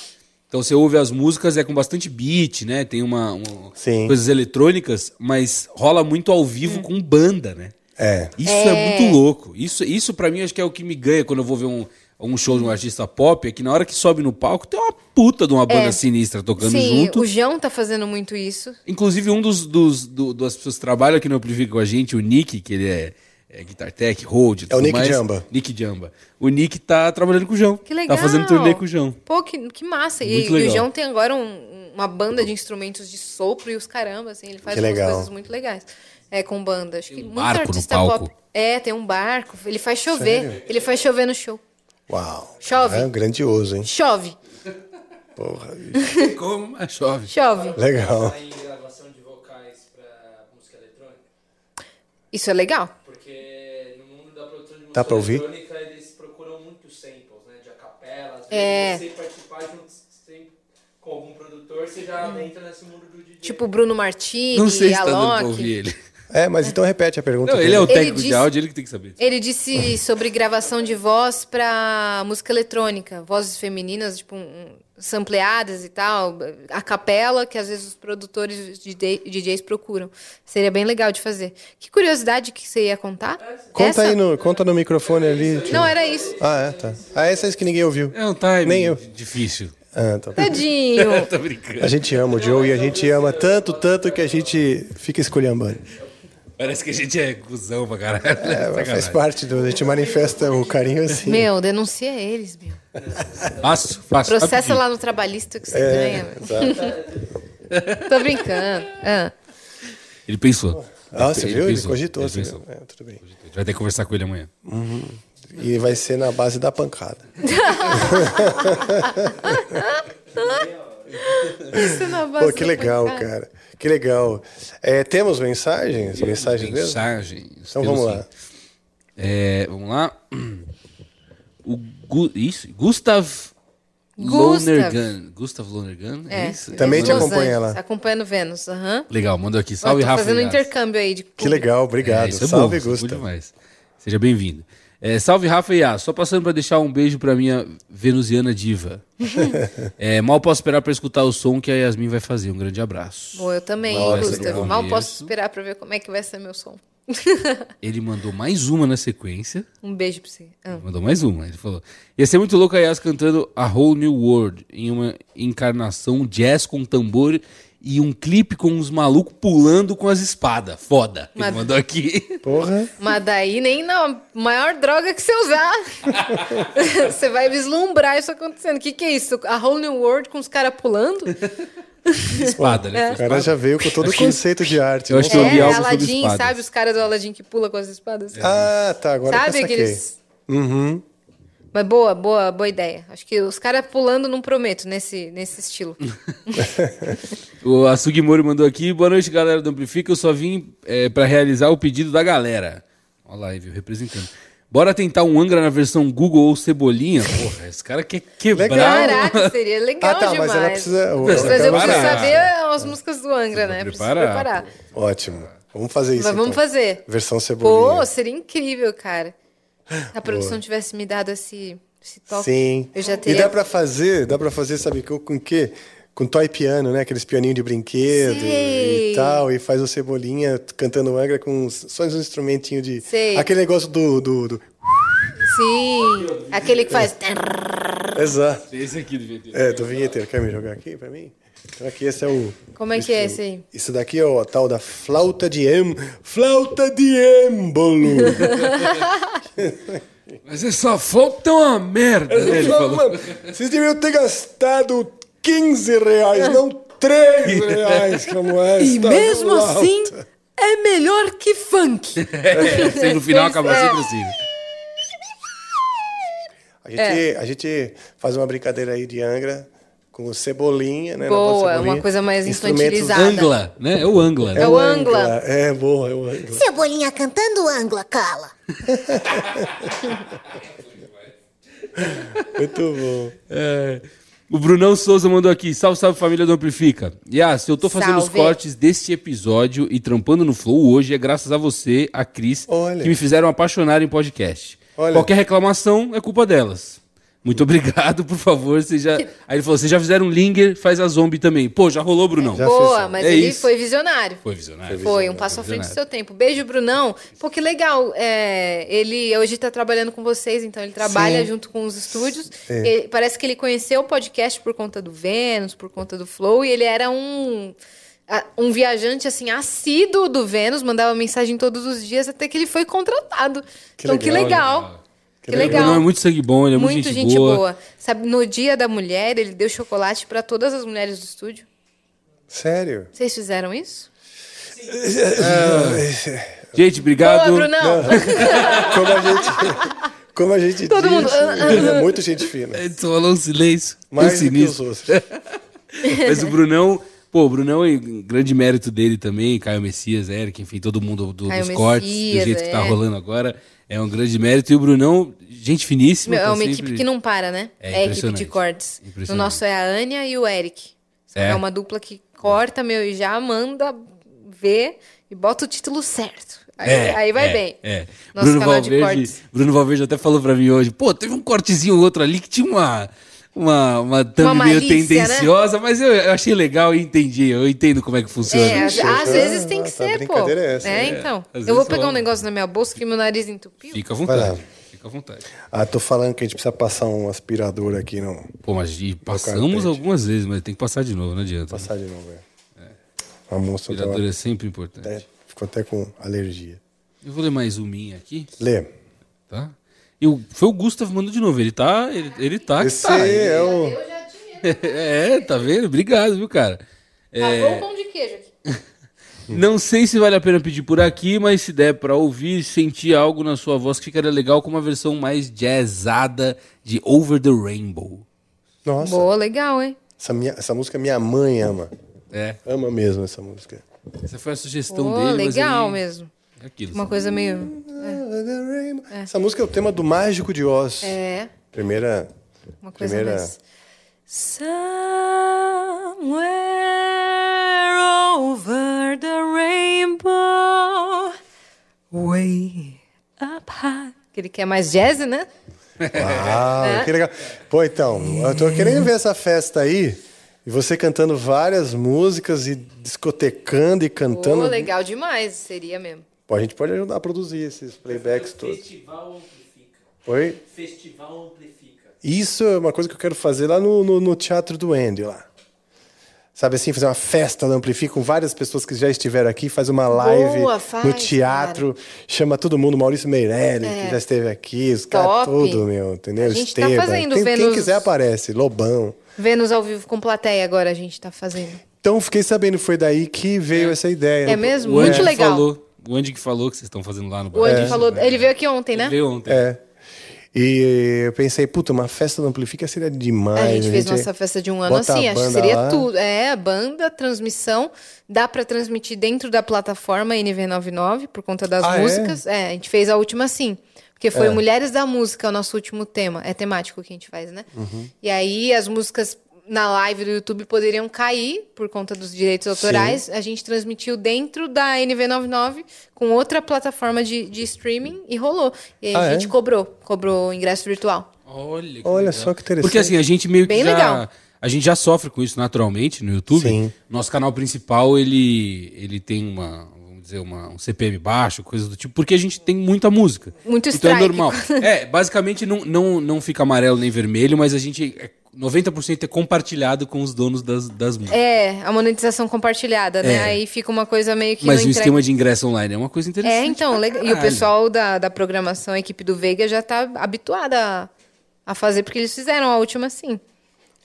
Então você ouve as músicas, é com bastante beat, né? Tem uma, uma- coisas eletrônicas, mas rola muito ao vivo com banda, né? É. Isso É. é, muito louco. Isso, isso para mim acho que é o que me ganha quando eu vou ver um, um show de um artista pop, é que na hora que sobe no palco tem uma puta de uma banda É. sinistra tocando Sim, junto. o João tá fazendo muito isso. Inclusive, um dos, dos do- das pessoas que trabalham aqui no Amplifica com a gente, o Nick, que ele é, é Guitar Tech, Hold, É o Nick Jamba. Nick Jamba. O Nick tá trabalhando com o João. Que legal. Tá fazendo turnê com o João. Pô, que, que massa. E, Muito e o. João tem agora um- uma banda de instrumentos de sopro e os caramba, assim, ele faz Que umas legal. coisas muito legais. É, com banda. Acho que muito barco no artista palco. pop. É, tem um barco. Ele faz chover. Sério? Ele faz chover no show. Uau. Chove. É grandioso, hein? Chove. Porra. Como? É, chove. Chove. Legal. em gravação de vocais pra música eletrônica? Isso é legal. Porque no mundo da produção de música Dá pra ouvir? eletrônica eles procuram muito samples, né? De acapela. Às É. vezes você participar junto sem- com algum produtor, você já entra nesse mundo do DJ. Tipo Bruno Martini, Não sei se a tá dando pra ouvir ele. É, mas então repete a pergunta. Não, ele é o técnico de disse- áudio, ele que tem que saber. Ele disse sobre gravação de voz pra música eletrônica, vozes femininas, tipo, um, sampleadas e tal, a capela, que às vezes os produtores de DJ DJs procuram. Seria bem legal de fazer. Que curiosidade que você ia contar? Conta Essa? aí no, conta no microfone ali. tio. Não, era isso. Ah, é, tá. Ah, essa é isso que ninguém ouviu. É um time Nem eu. difícil. Ah, tá. Tadinho. Tô brincando. A gente ama o Joe e a gente ama tanto, tanto que a gente fica escolhendo. Parece que a gente é cuzão pra caralho. É, faz parte do. A gente manifesta o carinho assim. Meu, denuncia eles, meu. Fácil, fácil. Processa lá no trabalhista que você É, ganha. Tô brincando. Ah. Ele pensou. Ah, você viu? Ele pensou, cogitou. ele você pensou. viu? É, tudo bem. A gente vai ter que conversar com ele amanhã. Uhum. E vai ser na base da pancada. Isso na base Pô, que legal, cara. Que legal. É, temos mensagens? Mensagens mesmo? Mensagens. Então Temos vamos lá. É, vamos lá. O Gu- isso, Gustav Gustav. Lonergan. Gustav Lonergan? É, isso? Também é te acompanha lá. Acompanhando Vênus, aham. Legal, mandou aqui. Salve, Rafa. fazendo um intercâmbio aí de Que legal, obrigado. É, é Salve, bom, é bom Gusta. demais. Seja bem-vindo. É, salve, Rafa e Yas. Só passando para deixar um beijo para minha venusiana diva. É, mal posso esperar para escutar o som que a Yasmin vai fazer. Um grande abraço. Bom, eu também, Nossa, Gustav. no Mal posso esperar pra ver como é que vai ser meu som. Ele mandou mais uma na sequência. Um beijo pra você. Ah. Mandou mais uma. Ele falou: ia ser muito louco a Yas cantando A Whole New World em uma encarnação jazz com tambor e um clipe com uns malucos pulando com as espadas. Foda. Ele Mas- mandou aqui. Porra. Mas daí nem na maior droga que você usar. você vai vislumbrar isso acontecendo. O que, que é isso? A Whole New World com os caras pulando? Espada, né? É. O cara já veio com todo o conceito de arte. Eu né? acho que eu li É, algo sobre Aladdin, espadas. sabe? Os caras do Aladdin que pula com as espadas. Ah, tá. Agora Sabe que eu saquei. aqueles- Uhum. Mas boa, boa, boa ideia. Acho que os caras pulando não prometo nesse, nesse estilo. O a Sugimori mandou aqui. Boa noite, galera do Amplifica. Eu só vim é, para realizar o pedido da galera. Olha lá, viu? Representando. Bora tentar um Angra na versão Google ou Cebolinha? Porra, esse cara quer quebrar. Caraca, seria legal Ah, tá, demais. mas ela precisa- Mas eu preciso saber as músicas do Angra, né? Preciso preparar, preparar. Ótimo. Vamos fazer isso. Mas vamos então. fazer. Versão cebolinha. Pô, seria incrível, cara. Se a produção tivesse me dado esse, esse toque, Sim. eu já E teria... dá pra fazer, dá pra fazer, sabe com com o quê? Com toy piano, né? Aqueles pianinhos de brinquedo Sei. e tal. E faz o Cebolinha cantando Angra com só uns instrumentinhos de... Sei. Aquele negócio do... do, do- Sim, aquele que faz... Exato. Esse aqui devia ter. É, do vinheteiro. Quer me jogar aqui pra mim? Então aqui esse é o... Como é que é esse aí? Isso daqui é o tal da flauta de em... Flauta de êmbolo. Mas essa foto é uma merda, né? Ele falou. Mano, vocês deviam ter gastado 15 reais, não 3 reais como essa. E mesmo flauta. assim, é melhor que funk. É, no final acaba É. sempre assim. A gente, É. a gente faz uma brincadeira aí de Angra com Cebolinha, né? Boa, Cebolinha. uma coisa mais infantilizada. Angla, né? É o Angla. né? É o Angla. É, boa, é o Angla. Cebolinha cantando Angla, cala. Muito bom. É, o Brunão Souza mandou aqui. Salve, salve família do Amplifica. Yas, eu tô fazendo os Salve. cortes deste episódio e trampando no Flow hoje é graças a você, a Cris, Olha. que me fizeram apaixonar em podcast. Olha. Qualquer reclamação é culpa delas. Muito obrigado, por favor. Você já... Aí ele falou: vocês já fizeram Linger, faz a zombie também. Pô, já rolou, Brunão. Já Boa, mas É ele isso. foi visionário. Foi visionário. Foi, um passo à frente do seu tempo. Beijo, Brunão. Pô, que legal. É, ele hoje está trabalhando com vocês, então ele trabalha Sim. junto com os estúdios. É. Ele- parece que ele conheceu o podcast por conta do Vênus, por conta do Flow, e ele era um. Um viajante assim assíduo do Vênus, mandava mensagem todos os dias até que ele foi contratado. Que então que legal, legal. Que, O legal. Brunão é muito sangue bom, ele é muito, Muito gente, boa. Sabe, no dia da mulher, ele deu chocolate para todas as mulheres do estúdio. Sério? Vocês fizeram isso? Gente, obrigado. Boa, Brunão! Como a gente, como a gente Todo disse, mundo, ah, ah, ele é ah. muito gente fina. Ele só falou um silêncio. Mais um do que os sinistro. outros. Mas o Brunão, pô, o Brunão é um grande mérito dele também, Caio Messias, Eric, enfim, todo mundo do- dos cortes, do Messias, jeito que tá é. rolando agora. É um grande mérito. E o Brunão, gente finíssima. É tá uma sempre- equipe que não para, né? É É, equipe de cortes. No Impressionante. nosso é a Ania e o Eric. É. É, uma dupla que corta, meu, e já manda ver e bota o título certo. Aí, É, aí vai é, bem. É. Nosso Bruno canal de Valverde, cortes. Bruno Valverde até falou pra mim hoje, pô, teve um cortezinho ou outro ali que tinha uma uma, uma thumb Uma meio malícia, né? tendenciosa, mas eu, eu achei legal e entendi, eu entendo como é que funciona. É, às, às Ah, vezes tem que ser, pô. é essa, É, né? então. Às Eu vou pegar um negócio na minha bolsa que meu nariz entupiu. Fica à vontade. Fica à vontade. Ah, tô falando que a gente precisa passar um aspirador aqui, não. Pô, mas passamos algumas vezes, mas tem que passar de novo, não adianta. Passar de novo, velho. A moça Aspirador tava, é sempre importante. até, ficou até com alergia. Eu vou ler mais um minha aqui, Lê. tá? E o, foi o Gustavo mandou de novo. Ele tá. Ele, ele tá. que Esse tá. é o. É, tá vendo? Obrigado, viu, cara? É, Acabou o pão de queijo aqui. Não sei se vale a pena pedir por aqui, mas se der pra ouvir, sentir algo na sua voz que ficaria legal com uma versão mais jazzada de Over the Rainbow. Nossa, Boa, legal, hein? essa, minha, essa música minha mãe ama. É, Ama mesmo essa música. essa foi a sugestão Pô, dele. mas legal aí mesmo. É aquilo. Uma coisa meio. Essa música é o tema do Mágico de Oz. É, Primeira. uma coisa Primeira- mais. Somewhere over the rainbow, way up high. Que ele quer mais jazz, né? Uau, É. que legal. Pô, então, eu tô querendo ver essa festa aí. E você cantando várias músicas e discotecando e cantando. Pô, legal demais, seria mesmo. A gente pode ajudar a produzir esses playbacks todos. Festival Amplifica. Oi? Festival Amplifica. Isso é uma coisa que eu quero fazer lá no, no, no Teatro do Andy, lá. Sabe assim, fazer uma festa da Amplifica com várias pessoas que já estiveram aqui, faz uma live Boa, faz, no teatro, chama todo mundo, Maurício Meirelli, É. que já esteve aqui, os caras Top. tudo, meu, entendeu? A gente tá Esteban. fazendo quem, Vênus- quem quiser aparece, Lobão. Vênus ao vivo com plateia agora a gente tá fazendo. Então, fiquei sabendo, foi daí que veio essa ideia. É mesmo? O Andy Muito que legal. Falou, o Andy que falou que vocês estão fazendo lá no O Andy bar. falou. Ele veio aqui ontem, né? Ele veio ontem. É. E eu pensei, puta, uma festa do Amplifica seria demais. A gente fez nossa festa de um ano a assim, acho que banda seria lá. tudo. É, a banda, transmissão, dá pra transmitir dentro da plataforma NV99 por conta das Ah, é? músicas. É? a gente fez a última assim. Porque foi É. Mulheres da Música, o nosso último tema. É temático que a gente faz, né? Uhum. E aí as músicas na live do YouTube poderiam cair por conta dos direitos autorais. A gente transmitiu dentro da NV99 com outra plataforma de, de streaming e rolou. E aí Ah, a é? gente cobrou, cobrou o ingresso virtual. Olha, que Olha legal. só que interessante. Porque assim, a gente meio que Bem já... legal. A gente já sofre com isso naturalmente no YouTube. Sim. Nosso canal principal, ele, ele tem uma, vamos dizer, uma, um CPM baixo, coisa do tipo, porque a gente tem muita música. Muito Então é normal. É, basicamente não, não, não fica amarelo nem vermelho, mas a gente... é- 90% é compartilhado com os donos das, das músicas. É, a monetização compartilhada, né? É. Aí fica uma coisa meio que. Mas o entrega- esquema de ingresso online é uma coisa interessante. É, então, pra legal. E o pessoal da, da programação, a equipe do Veiga, já tá habituada a, a fazer, porque eles fizeram a última assim.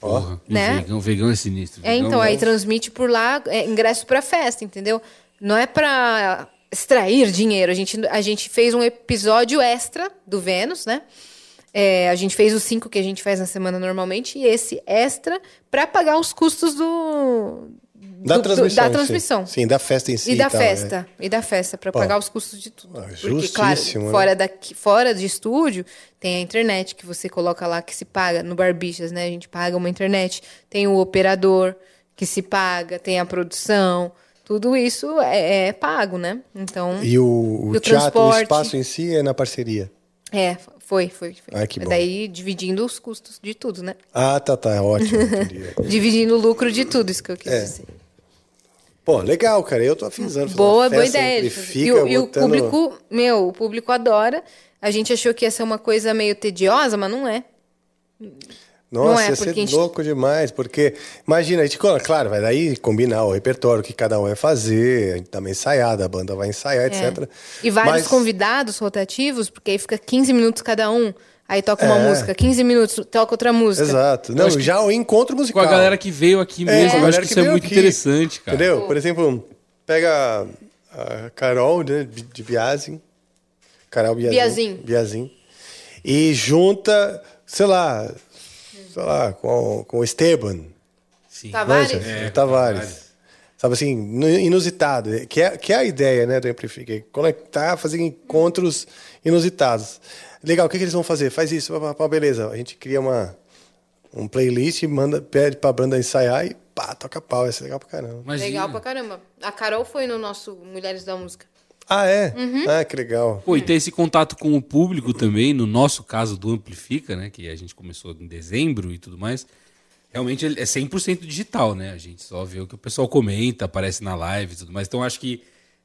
Porra, né? o vegão, o vegão é sinistro. É, então, aí transmite por lá é, ingresso pra festa, entendeu? Não é pra extrair dinheiro. A gente, a gente fez um episódio extra do Vênus, né? É, a gente fez os cinco que a gente faz na semana normalmente, e esse extra pra pagar os custos do. Da do- do- transmissão. da sim. transmissão. Sim, da festa em si. E da tal, festa, e da festa, pra Pô. pagar os custos de tudo. Ah, Porque, claro, né? fora, daqui, fora de estúdio, tem a internet que você coloca lá que se paga, no Barbixas, né? A gente paga uma internet. Tem o operador que se paga, tem a produção. Tudo isso é, é pago, né? Então. E o, o e teatro, o espaço em si é na parceria. É, foi, foi. foi. Que bom. Daí dividindo os custos de tudo, né? Ah, tá, tá, ótimo. Dividindo o lucro de tudo, isso que eu quis É. dizer. Pô, legal, cara. Eu tô afinzando. Boa, boa ideia. E, o, e o botando- público, meu, o público adora. A gente achou que ia ser uma coisa meio tediosa, mas não é. Nossa, Não é, ia ser gente- louco demais, porque imagina, a gente, claro, vai daí combinar o repertório que cada um vai fazer, a gente também ensaiar, a banda vai ensaiar, etc. É. E vários Mas- convidados rotativos, porque aí fica 15 minutos cada um. Aí toca uma É. música, 15 minutos, toca outra música. Exato. Não, já o encontro Com musical. a galera que veio aqui É, mesmo, com a eu acho que que isso é muito aqui. interessante, cara. Entendeu? Por exemplo, pega a Carol, né, de Biazin. Carol Biazin. Biazin. Biazin. E junta, sei lá, sei lá, com, com o Esteban. Sim. Tavares? Manja? É, Tavares. Sabe assim, inusitado. Que é, que é a ideia, né, do Amplifica. é Conectar, fazer encontros inusitados. Legal, o que, que eles vão fazer? Faz isso, pá, pá, pá, beleza. A gente cria uma, um playlist, manda, pede pra banda ensaiar e pá, toca pau. Vai ser legal pra caramba. Imagina. Legal pra caramba. A Carol foi no nosso Mulheres da Música. Ah, é? Uhum. Ah, que legal. Pô, e ter esse contato com o público também, no nosso caso do Amplifica, né? Que a gente começou em dezembro e tudo mais. Realmente é 100% digital, né? A gente só vê o que o pessoal comenta, aparece na live e tudo mais. Então acho que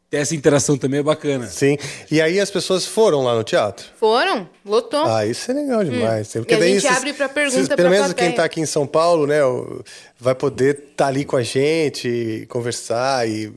ter essa interação também é bacana. Sim. E aí as pessoas foram lá no teatro? Foram, lotou. Ah, isso é legal demais. Hum. E a gente abre pra pergunta Pelo pra menos quem tá aqui em São Paulo, né, vai poder estar ali com a gente, conversar e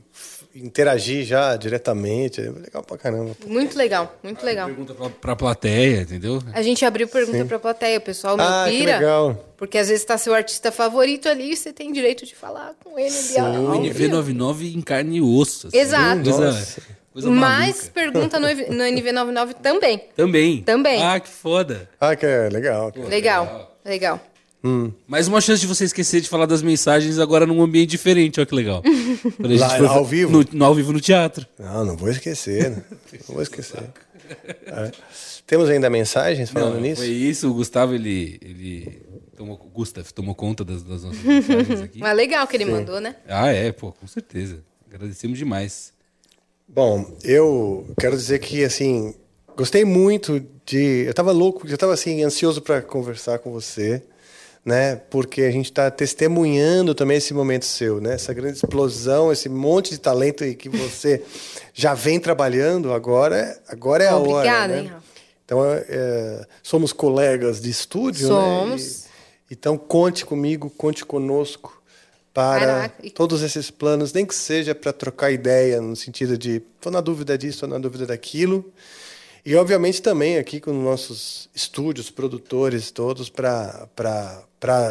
interagir já diretamente. É legal pra caramba. Muito legal, muito legal. Pergunta pra, pra plateia, entendeu? A gente abriu pergunta Sim. pra plateia, o pessoal não Ah, que pira. legal. Porque às vezes tá seu artista favorito ali e você tem direito de falar com ele ali. O ao vivo. NV99 em carne e osso. assim. Exato. Coisa, Nossa. coisa Mas maluca. pergunta no, no NV99 também. Também. Também. Ah, que foda. Ah, que é legal. Legal, legal. Mais uma chance de você esquecer de falar das mensagens agora num ambiente diferente, olha que legal. Lá, for- ao vivo? No, no ao vivo no teatro. Não, não vou esquecer. né? Não vou esquecer. É. Temos ainda mensagens falando Não, nisso? Foi isso, o Gustavo, ele, ele tomou, Gustav tomou conta das, das nossas mensagens aqui. Mas legal que ele Sim. mandou, né? Ah, é, pô, com certeza. Agradecemos demais. Bom, eu quero dizer que assim, gostei muito de, eu tava louco, eu tava assim ansioso para conversar com você, né? Porque a gente está testemunhando também esse momento seu, né? Essa grande explosão, esse monte de talento que você já vem trabalhando agora, agora é a hora, Obrigada, né? hein, Rafa? Então, é, somos colegas de estúdio, Somos. né? E- então, conte comigo, conte conosco para Caraca, todos esses planos, nem que seja para trocar ideia, no sentido de, estou na dúvida disso, estou na dúvida daquilo. E, obviamente, também aqui com nossos estúdios, produtores todos, para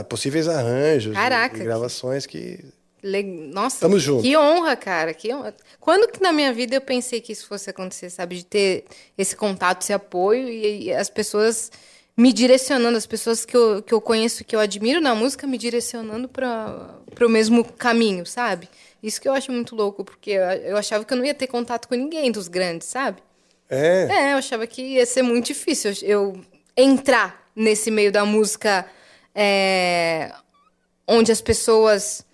possíveis arranjos e- Caraca, e que- gravações que... Le- Nossa, Tamo junto. que honra, cara. Que honra. Quando que na minha vida eu pensei que isso fosse acontecer, sabe? De ter esse contato, esse apoio e, e as pessoas me direcionando, as pessoas que eu, que eu conheço, que eu admiro na música, me direcionando para o mesmo caminho, sabe? Isso que eu acho muito louco, porque eu, eu achava que eu não ia ter contato com ninguém dos grandes, sabe? É, É, eu achava que ia ser muito difícil eu entrar nesse meio da música é, onde as pessoas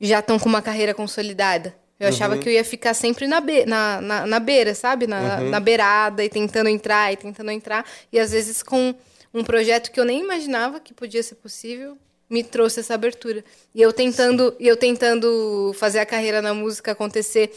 já estão com uma carreira consolidada. Eu achava Uhum. que eu ia ficar sempre na, be na, na, na beira, sabe? Na, Uhum. na beirada e tentando entrar e tentando entrar. E às vezes com um projeto que eu nem imaginava que podia ser possível, me trouxe essa abertura. E eu tentando, e eu tentando fazer a carreira na música acontecer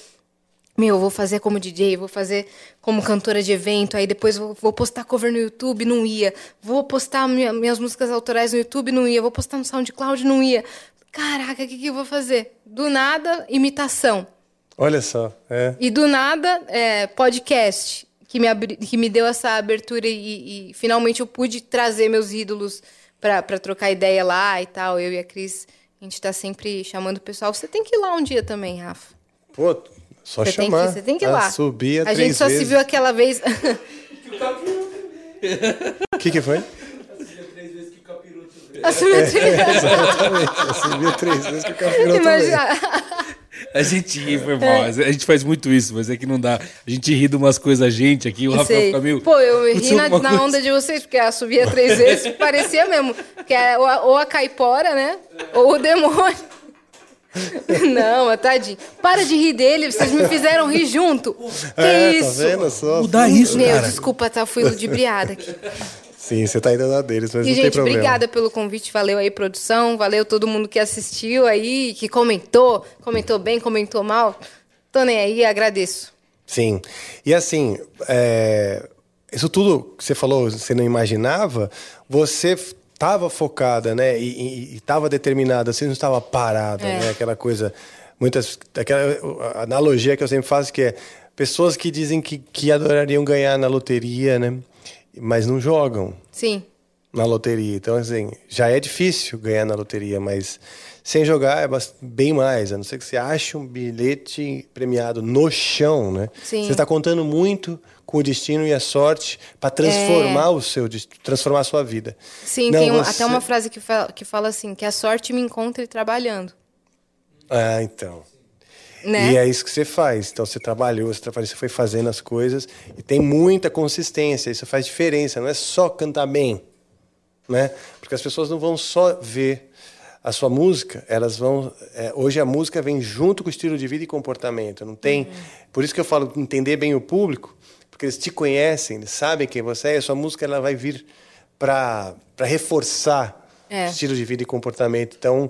meu, eu vou fazer como DJ, vou fazer como cantora de evento, aí depois vou, vou postar cover no YouTube, não ia. Vou postar minha- minhas músicas autorais no YouTube, não ia. Vou postar no SoundCloud, não ia. Caraca, o que, que eu vou fazer? Do nada, imitação. olha só, é. E do nada, é, podcast, que me, abri- que me deu essa abertura e, e finalmente eu pude trazer meus ídolos pra trocar ideia lá e tal. Eu e a Cris, a gente tá sempre chamando o pessoal. Você tem que ir lá um dia também, Rafa. Pô, só Você tem que- chamar. você tem que ir a lá. Subir a, A gente só vezes. se viu aquela vez. O que, que foi? Assumiu três É, exatamente. Subia três vezes que o capiroto Imagina. A gente ri, foi mal. A gente faz muito isso, mas é que não dá. A gente ri de umas coisas a gente aqui, o Rafael Sei. fica meio. Pô, eu ri na, na onda de vocês, porque a subia três vezes parecia mesmo. Que é ou a, ou a caipora, né? Ou o demônio. Não, tadinho. Para de rir dele, vocês me fizeram rir junto. Que É, tá isso? vendo só? Mudar isso, Meu, cara. desculpa, tá? Fui ludibriada aqui. Sim, você tá indo na deles, mas E, não tem gente, problema. obrigada pelo convite. Valeu aí, produção. Valeu todo mundo que assistiu aí, que comentou. Comentou bem, comentou mal. Tô nem aí, agradeço. Sim. E assim, é, isso tudo que você falou, você não imaginava, você estava focada, né? E estava determinada, você não estava parada, É. né? Aquela coisa, muitas, aquela analogia que eu sempre faço que é pessoas que dizem que, que adorariam ganhar na loteria, né? Mas não jogam Sim. na loteria. Então, assim, já é difícil ganhar na loteria, mas sem jogar é bem mais. A não ser que você ache um bilhete premiado no chão, né? Sim. Você está contando muito com o destino e a sorte para transformar o seu transformar a sua vida. Sim, Não, tem um- você- até uma frase que fala, que fala assim, que a sorte me encontre trabalhando. Ah, então. Né? E é isso que você faz. Então você trabalhou, você, trabalhou, você foi fazendo as coisas e tem muita consistência. Isso faz diferença. Não é só cantar bem, né? Porque as pessoas não vão só ver a sua música, elas vão. é, hoje a música vem junto com o estilo de vida e comportamento. Não tem. Por isso que eu falo entender bem o público, porque eles te conhecem, eles sabem quem você é. E a sua música ela vai vir para reforçar É. estilo de vida e comportamento. Então,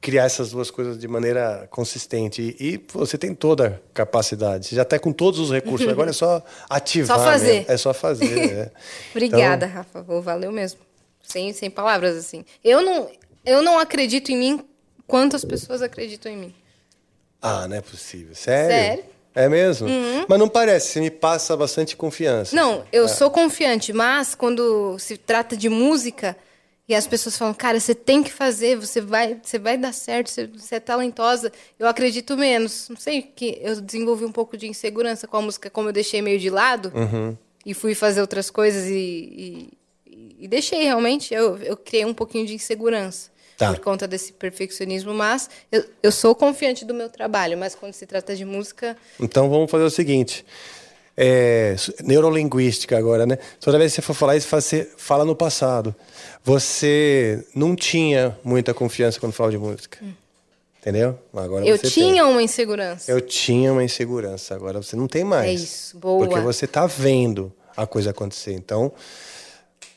criar essas duas coisas de maneira consistente. E, e você tem toda a capacidade. Você já está com todos os recursos. Agora é só ativar. Só fazer. É só fazer. é. Obrigada, Então, Rafa. Pô, Valeu mesmo. Sem, sem palavras, assim. Eu não, eu não acredito em mim quanto as pessoas acreditam em mim. Ah, não é possível. Sério? Sério? É mesmo? Uhum. Mas não parece. Você me passa bastante confiança. Não, eu É. sou confiante, mas quando se trata de música e as pessoas falam, cara, você tem que fazer, você vai, você vai dar certo, você, você é talentosa, eu acredito menos. Não sei que eu desenvolvi um pouco de insegurança com a música, como eu deixei meio de lado Uhum. e fui fazer outras coisas e, e, e deixei realmente, eu, eu criei um pouquinho de insegurança. Tá. Por conta desse perfeccionismo, mas eu, eu sou confiante do meu trabalho, mas quando se trata de música, Então vamos fazer o seguinte. é, neurolinguística agora, né? Toda vez que você for falar isso, você fala no passado. Você não tinha muita confiança quando fala de música. Entendeu? Agora Eu tinha tem. uma insegurança. Eu tinha uma insegurança, agora você não tem mais. É isso, boa. Porque você tá vendo a coisa acontecer. Então,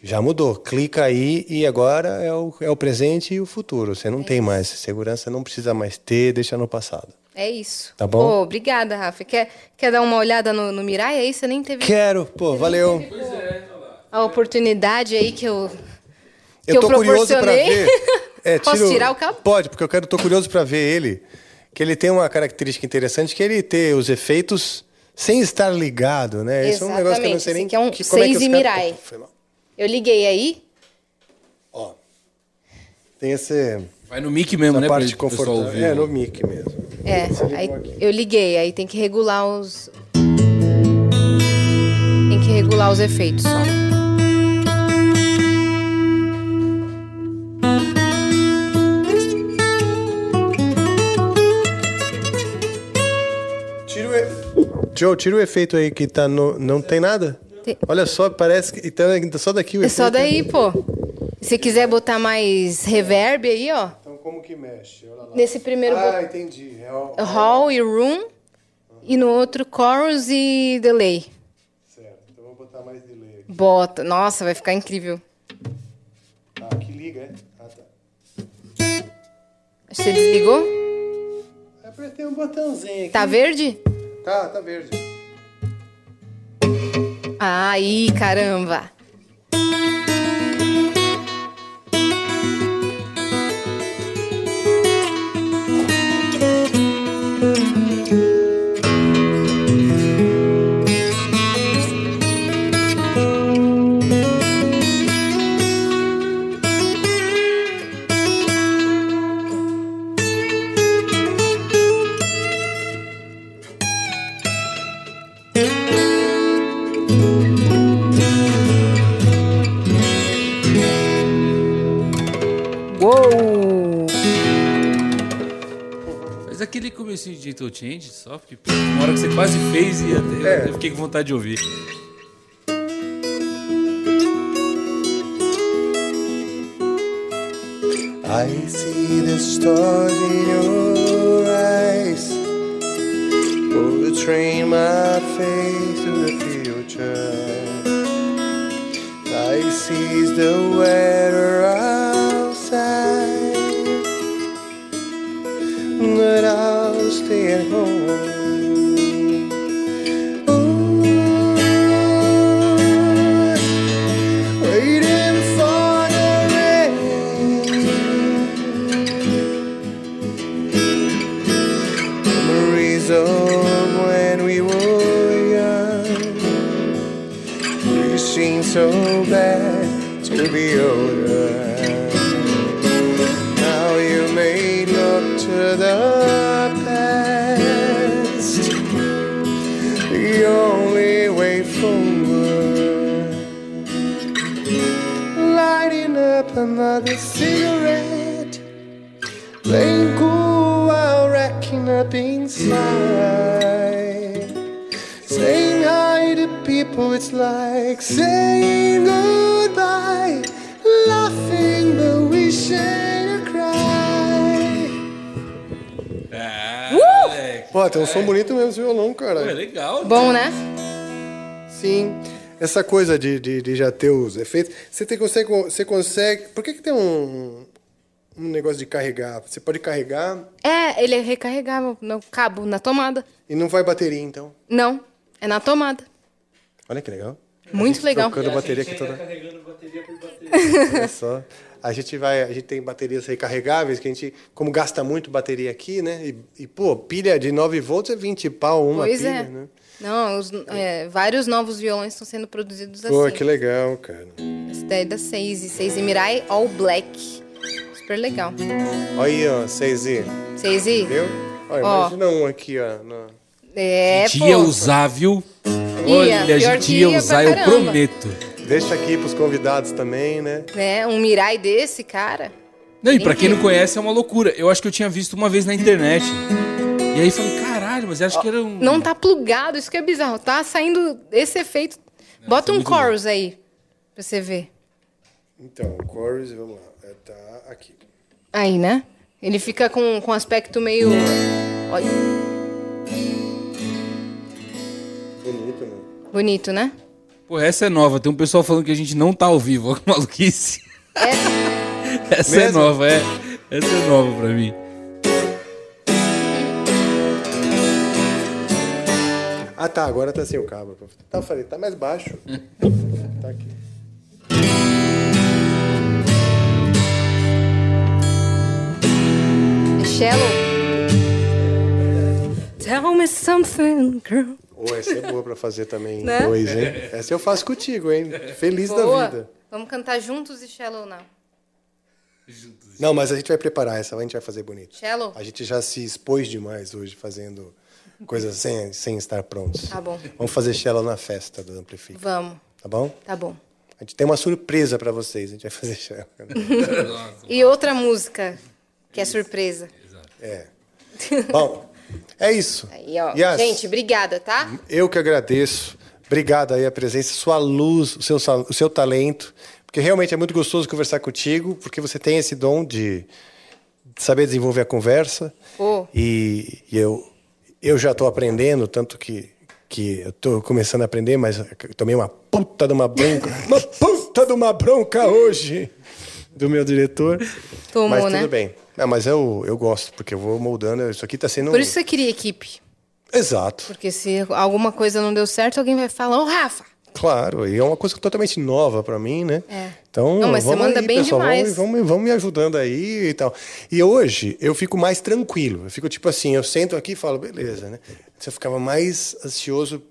já mudou. Clica aí e agora é o, é o presente e o futuro. Você não tem mais. Segurança não precisa mais ter, deixa no passado. É isso. Tá bom? Pô, obrigada, Rafa. Quer, quer dar uma olhada no, no Mirai aí? Você nem teve Quero, pô, valeu. a oportunidade aí que eu, que Eu eu, tô curioso pra ver. É, Posso tiro- tirar o cabo? Pode, porque eu quero, tô curioso pra ver ele. Que ele tem uma característica interessante, que ele ter os efeitos sem estar ligado, né? Isso é um negócio que eu não sei nem aqui é um que, como é que seis os e Mirai. Opa, foi mal. Eu liguei aí. Tem esse. Vai no mic mesmo, né? parte confortável. ouvir. É, no mic mesmo. É, aí eu liguei, aí tem que regular os. Tem que regular os efeitos só. Tira o e... Joe, tira o efeito aí que tá no. Não tem nada? Tem- Olha só, parece que. Então é só daqui o É efeito. só daí, pô. Se quiser botar mais reverb aí, ó. Então como que mexe? Olha lá. Nesse primeiro Ah, bot- entendi. É o... hall e room. E no outro chorus e delay. Certo. Então vou botar mais delay aqui. Bota. Nossa, vai ficar incrível. Ah, aqui liga, é? Ah, tá. Você desligou? Apertei um botãozinho aqui. Tá verde? Tá, tá verde. Aí, caramba. Comecinho de Gentle Change só, porque uma hora que você quase fez e até, É. eu fiquei com vontade de ouvir. I see the stars in your eyes. Train my face to the future. I see the weather people, it's like saying goodbye. Laughing, but wishing to cry. Pô, tem um som bonito mesmo esse violão, cara. Pô, é legal. Bom, né? Sim. Essa coisa de, de, de já ter os efeitos. Você, tem, consegue, você consegue. Por que, que tem um, um negócio de carregar? Você pode carregar É, ele é recarregável no cabo, na tomada. e não vai bateria, então. Não, é na tomada. Olha que legal. Muito legal. Trocando bateria aqui toda. Carregando bateria por bateria. Olha só. A gente vai, a gente tem baterias recarregáveis que a gente, como gasta muito bateria aqui, né? E, e, pô, pilha de 9 volts é 20 pau uma pois pilha, é. né? Não, os- é, vários novos violões estão sendo produzidos Pô, assim. que legal, cara. Essa daí é da Seise. Seise Mirai All Black. Super legal. Olha aí, ó, 6i. Seise? Viu? Olha, Ó. imagina um aqui, ó. no- É, Gente ia pô. viu? Ia, Olha, a pior gente ia usar, pra eu prometo. Deixa aqui pros convidados também, né? Né, um Mirai desse, cara. Não, e pra quem não conhece é uma loucura. Eu acho que eu tinha visto uma vez na internet. E aí falei, caralho, mas eu acho que era um. Não tá plugado, isso que é bizarro. Tá saindo esse efeito. Bota um muito chorus aí, pra você ver. Então, o chorus, vamos lá. É, tá aqui. Aí, né? Ele fica com, com aspecto meio. Olha, Bonito, né? Pô, essa é nova. Tem um pessoal falando que a gente não tá ao vivo. Olha que maluquice. essa é Mesmo? nova, é. Essa é nova pra mim. Ah, tá. Agora tá sem o cabo. Tá, eu falei, tá mais baixo. tá aqui. É shallow. Tell me something, girl. Ô, essa é boa pra fazer também Né? dois, hein? Essa eu faço contigo, hein? Feliz Boa. da vida. Vamos cantar juntos e shallow now. Não, mas a gente vai preparar essa, a gente vai fazer bonito. Shallow? A gente já se expôs demais hoje fazendo coisas sem, sem estar prontos. Tá bom. Vamos fazer shallow na festa do Amplifica, Vamos. tá bom? Tá bom. A gente tem uma surpresa pra vocês, a gente vai fazer shallow. E outra música, que é surpresa. É. Bom, é isso. Aí, ó. Yas, Gente, obrigada, tá? eu que agradeço. Obrigado aí a presença, sua luz, o seu, o seu talento. Porque realmente é muito gostoso conversar contigo, porque você tem esse dom de saber desenvolver a conversa. Pô. E, e eu, eu já estou aprendendo, tanto que, que eu estou começando a aprender, mas tomei uma puta de uma bronca. uma puta de uma bronca hoje do meu diretor. Tomou, mas tudo né? bem. Não, mas eu, eu gosto, porque eu vou moldando. Isso aqui está sendo. Por isso você queria equipe. Exato. Porque se alguma coisa não deu certo, alguém vai falar, ô Rafa. Claro, e é uma coisa totalmente nova para mim, né? É. Então, Não, mas você vamos manda aí, bem pessoal, demais. Vamos, vamos, vamos me ajudando aí e tal. E hoje eu fico mais tranquilo. Eu fico tipo assim, eu sento aqui e falo, beleza, né? Você ficava mais ansioso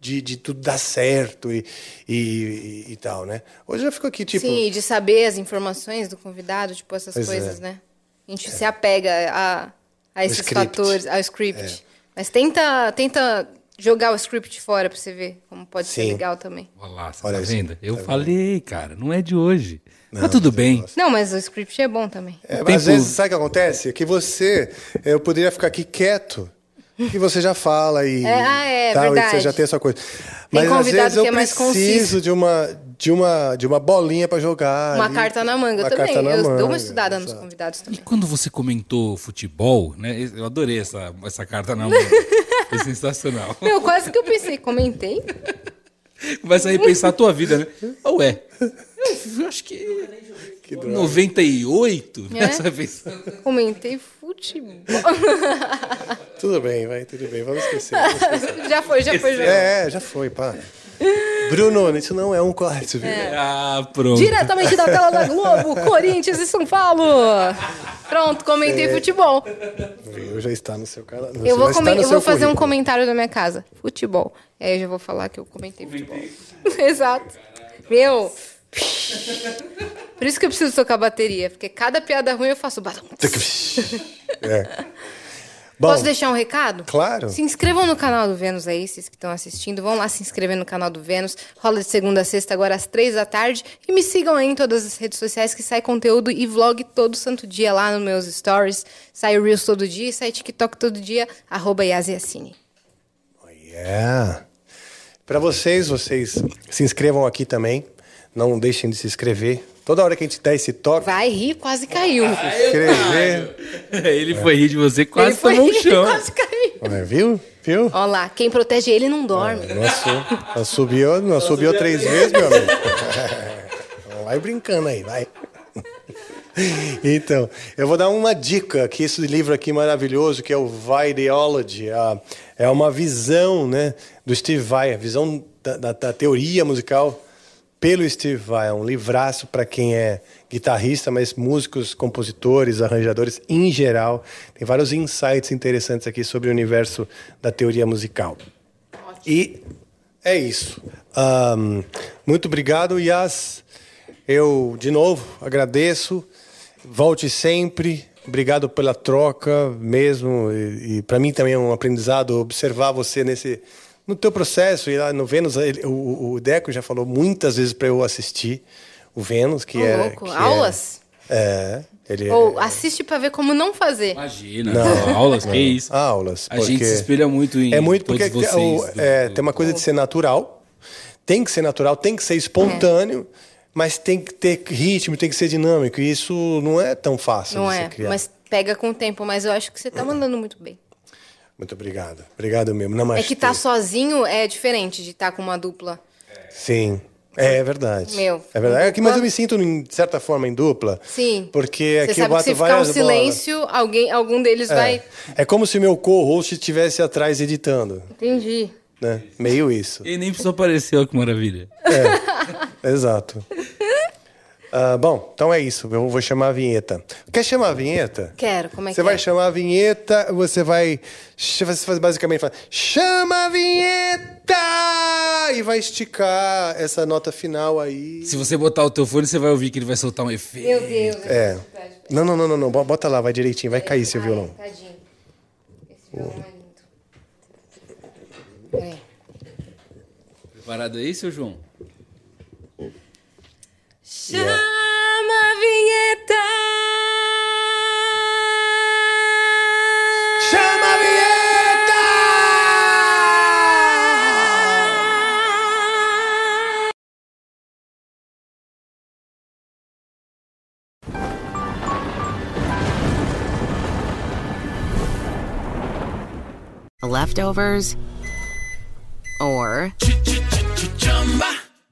de, de tudo dar certo e, e, e tal, né? Hoje eu fico aqui tipo, Sim, e de saber as informações do convidado, tipo, essas Pois coisas, é. né? A gente se apega a, a esses script. fatores, ao script. É. Mas tenta, tenta jogar o script fora pra você ver como pode ser Sim. legal também. Olha lá, você Olha tá isso. vendo? Eu Tá falei, cara, não é de hoje. Mas tudo bem. Não, mas o script é bom também. É, mas às vezes, sabe o que acontece? Que você, eu poderia ficar aqui quieto, e você já fala e É, ah, é, tal, e verdade. você já tem essa coisa. Mas às convidado vezes eu que é mais preciso de uma, de, uma, de uma bolinha para jogar. Uma ali. carta na manga Uma também. carta na eu dou manga, uma estudada nos exato. convidados também. Quando você comentou futebol, né? Eu adorei essa, essa carta na mão. Foi sensacional. Meu, quase que eu pensei, comentei. Começa a repensar a tua vida, né? Ah, ué. Eu acho que. 98, É? nessa vez. Comentei futebol. Tudo bem, vai, tudo bem. Vamos esquecer. Vamos esquecer. já foi, já foi. Já. É, já foi, pá. Bruno, isso não é um corte, viu? Ah, pronto. Diretamente da tela da Globo, Corinthians e São Paulo. Pronto, comentei É. futebol. Viu? Já está no seu canal. Eu vou, eu vou fazer um comentário da minha casa. Futebol. E aí eu já vou falar que eu comentei futebol. Exato. Meu. Por isso que eu preciso tocar bateria. Porque cada piada ruim eu faço. badum. É. Bom, Posso deixar um recado? Claro. Se inscrevam no canal do Vênus aí, vocês que estão assistindo. Vão lá se inscrever no canal do Vênus. Rola de segunda a sexta, agora às três da tarde. E me sigam aí em todas as redes sociais que sai conteúdo e vlog todo santo dia lá nos meus stories. Sai o Reels todo dia, sai TikTok todo dia. Arroba Yasiacine. É. Para vocês, vocês se inscrevam aqui também. Não deixem de se inscrever. Toda hora que a gente der esse toque, Vai rir, quase caiu. inscrever. Ele foi rir de você, quase Ele foi tomou rir, chão. quase caiu. Olha, viu? Viu? Ó lá, quem protege ele não dorme. Nossa, nós subiu, nós subiu três vezes, meu amigo. Vai brincando aí, vai. Então, eu vou dar uma dica que esse livro aqui maravilhoso, que é o Videology, a- é uma visão né, do Steve Vai, a visão da, da- da teoria musical pelo Steve Vai. É um livraço para quem é guitarrista, mas músicos, compositores, arranjadores em geral. Tem vários insights interessantes aqui sobre o universo da teoria musical. E é isso. Ahn, muito obrigado, Yas. Eu, de novo, agradeço. Volte sempre. Obrigado pela troca mesmo. E, e para mim também é um aprendizado observar você nesse no teu processo. E lá no Vênus, ele- o, o Deco já falou muitas vezes para eu assistir o Vênus, que Ô, é louco, que é- aulas? É, ele Ou assiste pra ver como não fazer. Imagina, Não, aulas, que não. isso. Aulas. A gente se espelha muito em É muito todos porque vocês. o- é, tem uma coisa de ser natural, tem que ser natural, tem que ser espontâneo, mas tem que ter ritmo, tem que ser dinâmico. E isso não é tão fácil Não de é, criar. mas pega com o tempo. Mas eu acho que você tá mandando muito bem. Muito obrigado. Obrigado mesmo. Namastê. É que tá sozinho é diferente de estar com uma dupla. Sim. É verdade. Meu, É verdade. É que, mas eu me sinto, de certa forma, em dupla. Sim. Porque Você aqui eu sabe que bato se ficar um bolas. silêncio, alguém, algum deles É. vai. É como se meu co-host estivesse atrás editando. Entendi. Né? Meio isso. E nem precisou aparecer, ó, que maravilha. Exato. Ah, bom, então é isso. Eu vou chamar a vinheta. Quer chamar a vinheta? Quero, como é Você que vai é? chamar a vinheta, você vai. Você faz basicamente fala, chama a vinheta! E vai esticar essa nota final aí. Se você botar o teu fone, você vai ouvir que ele vai soltar um efeito. Meu Deus. É. Não, não, não, não, não. Bota lá, vai direitinho, vai cair seu violão. Tadinho. Esse violão é lindo. Preparado aí, seu João? Chama a vinheta! Chama a vinheta! Leftovers? Or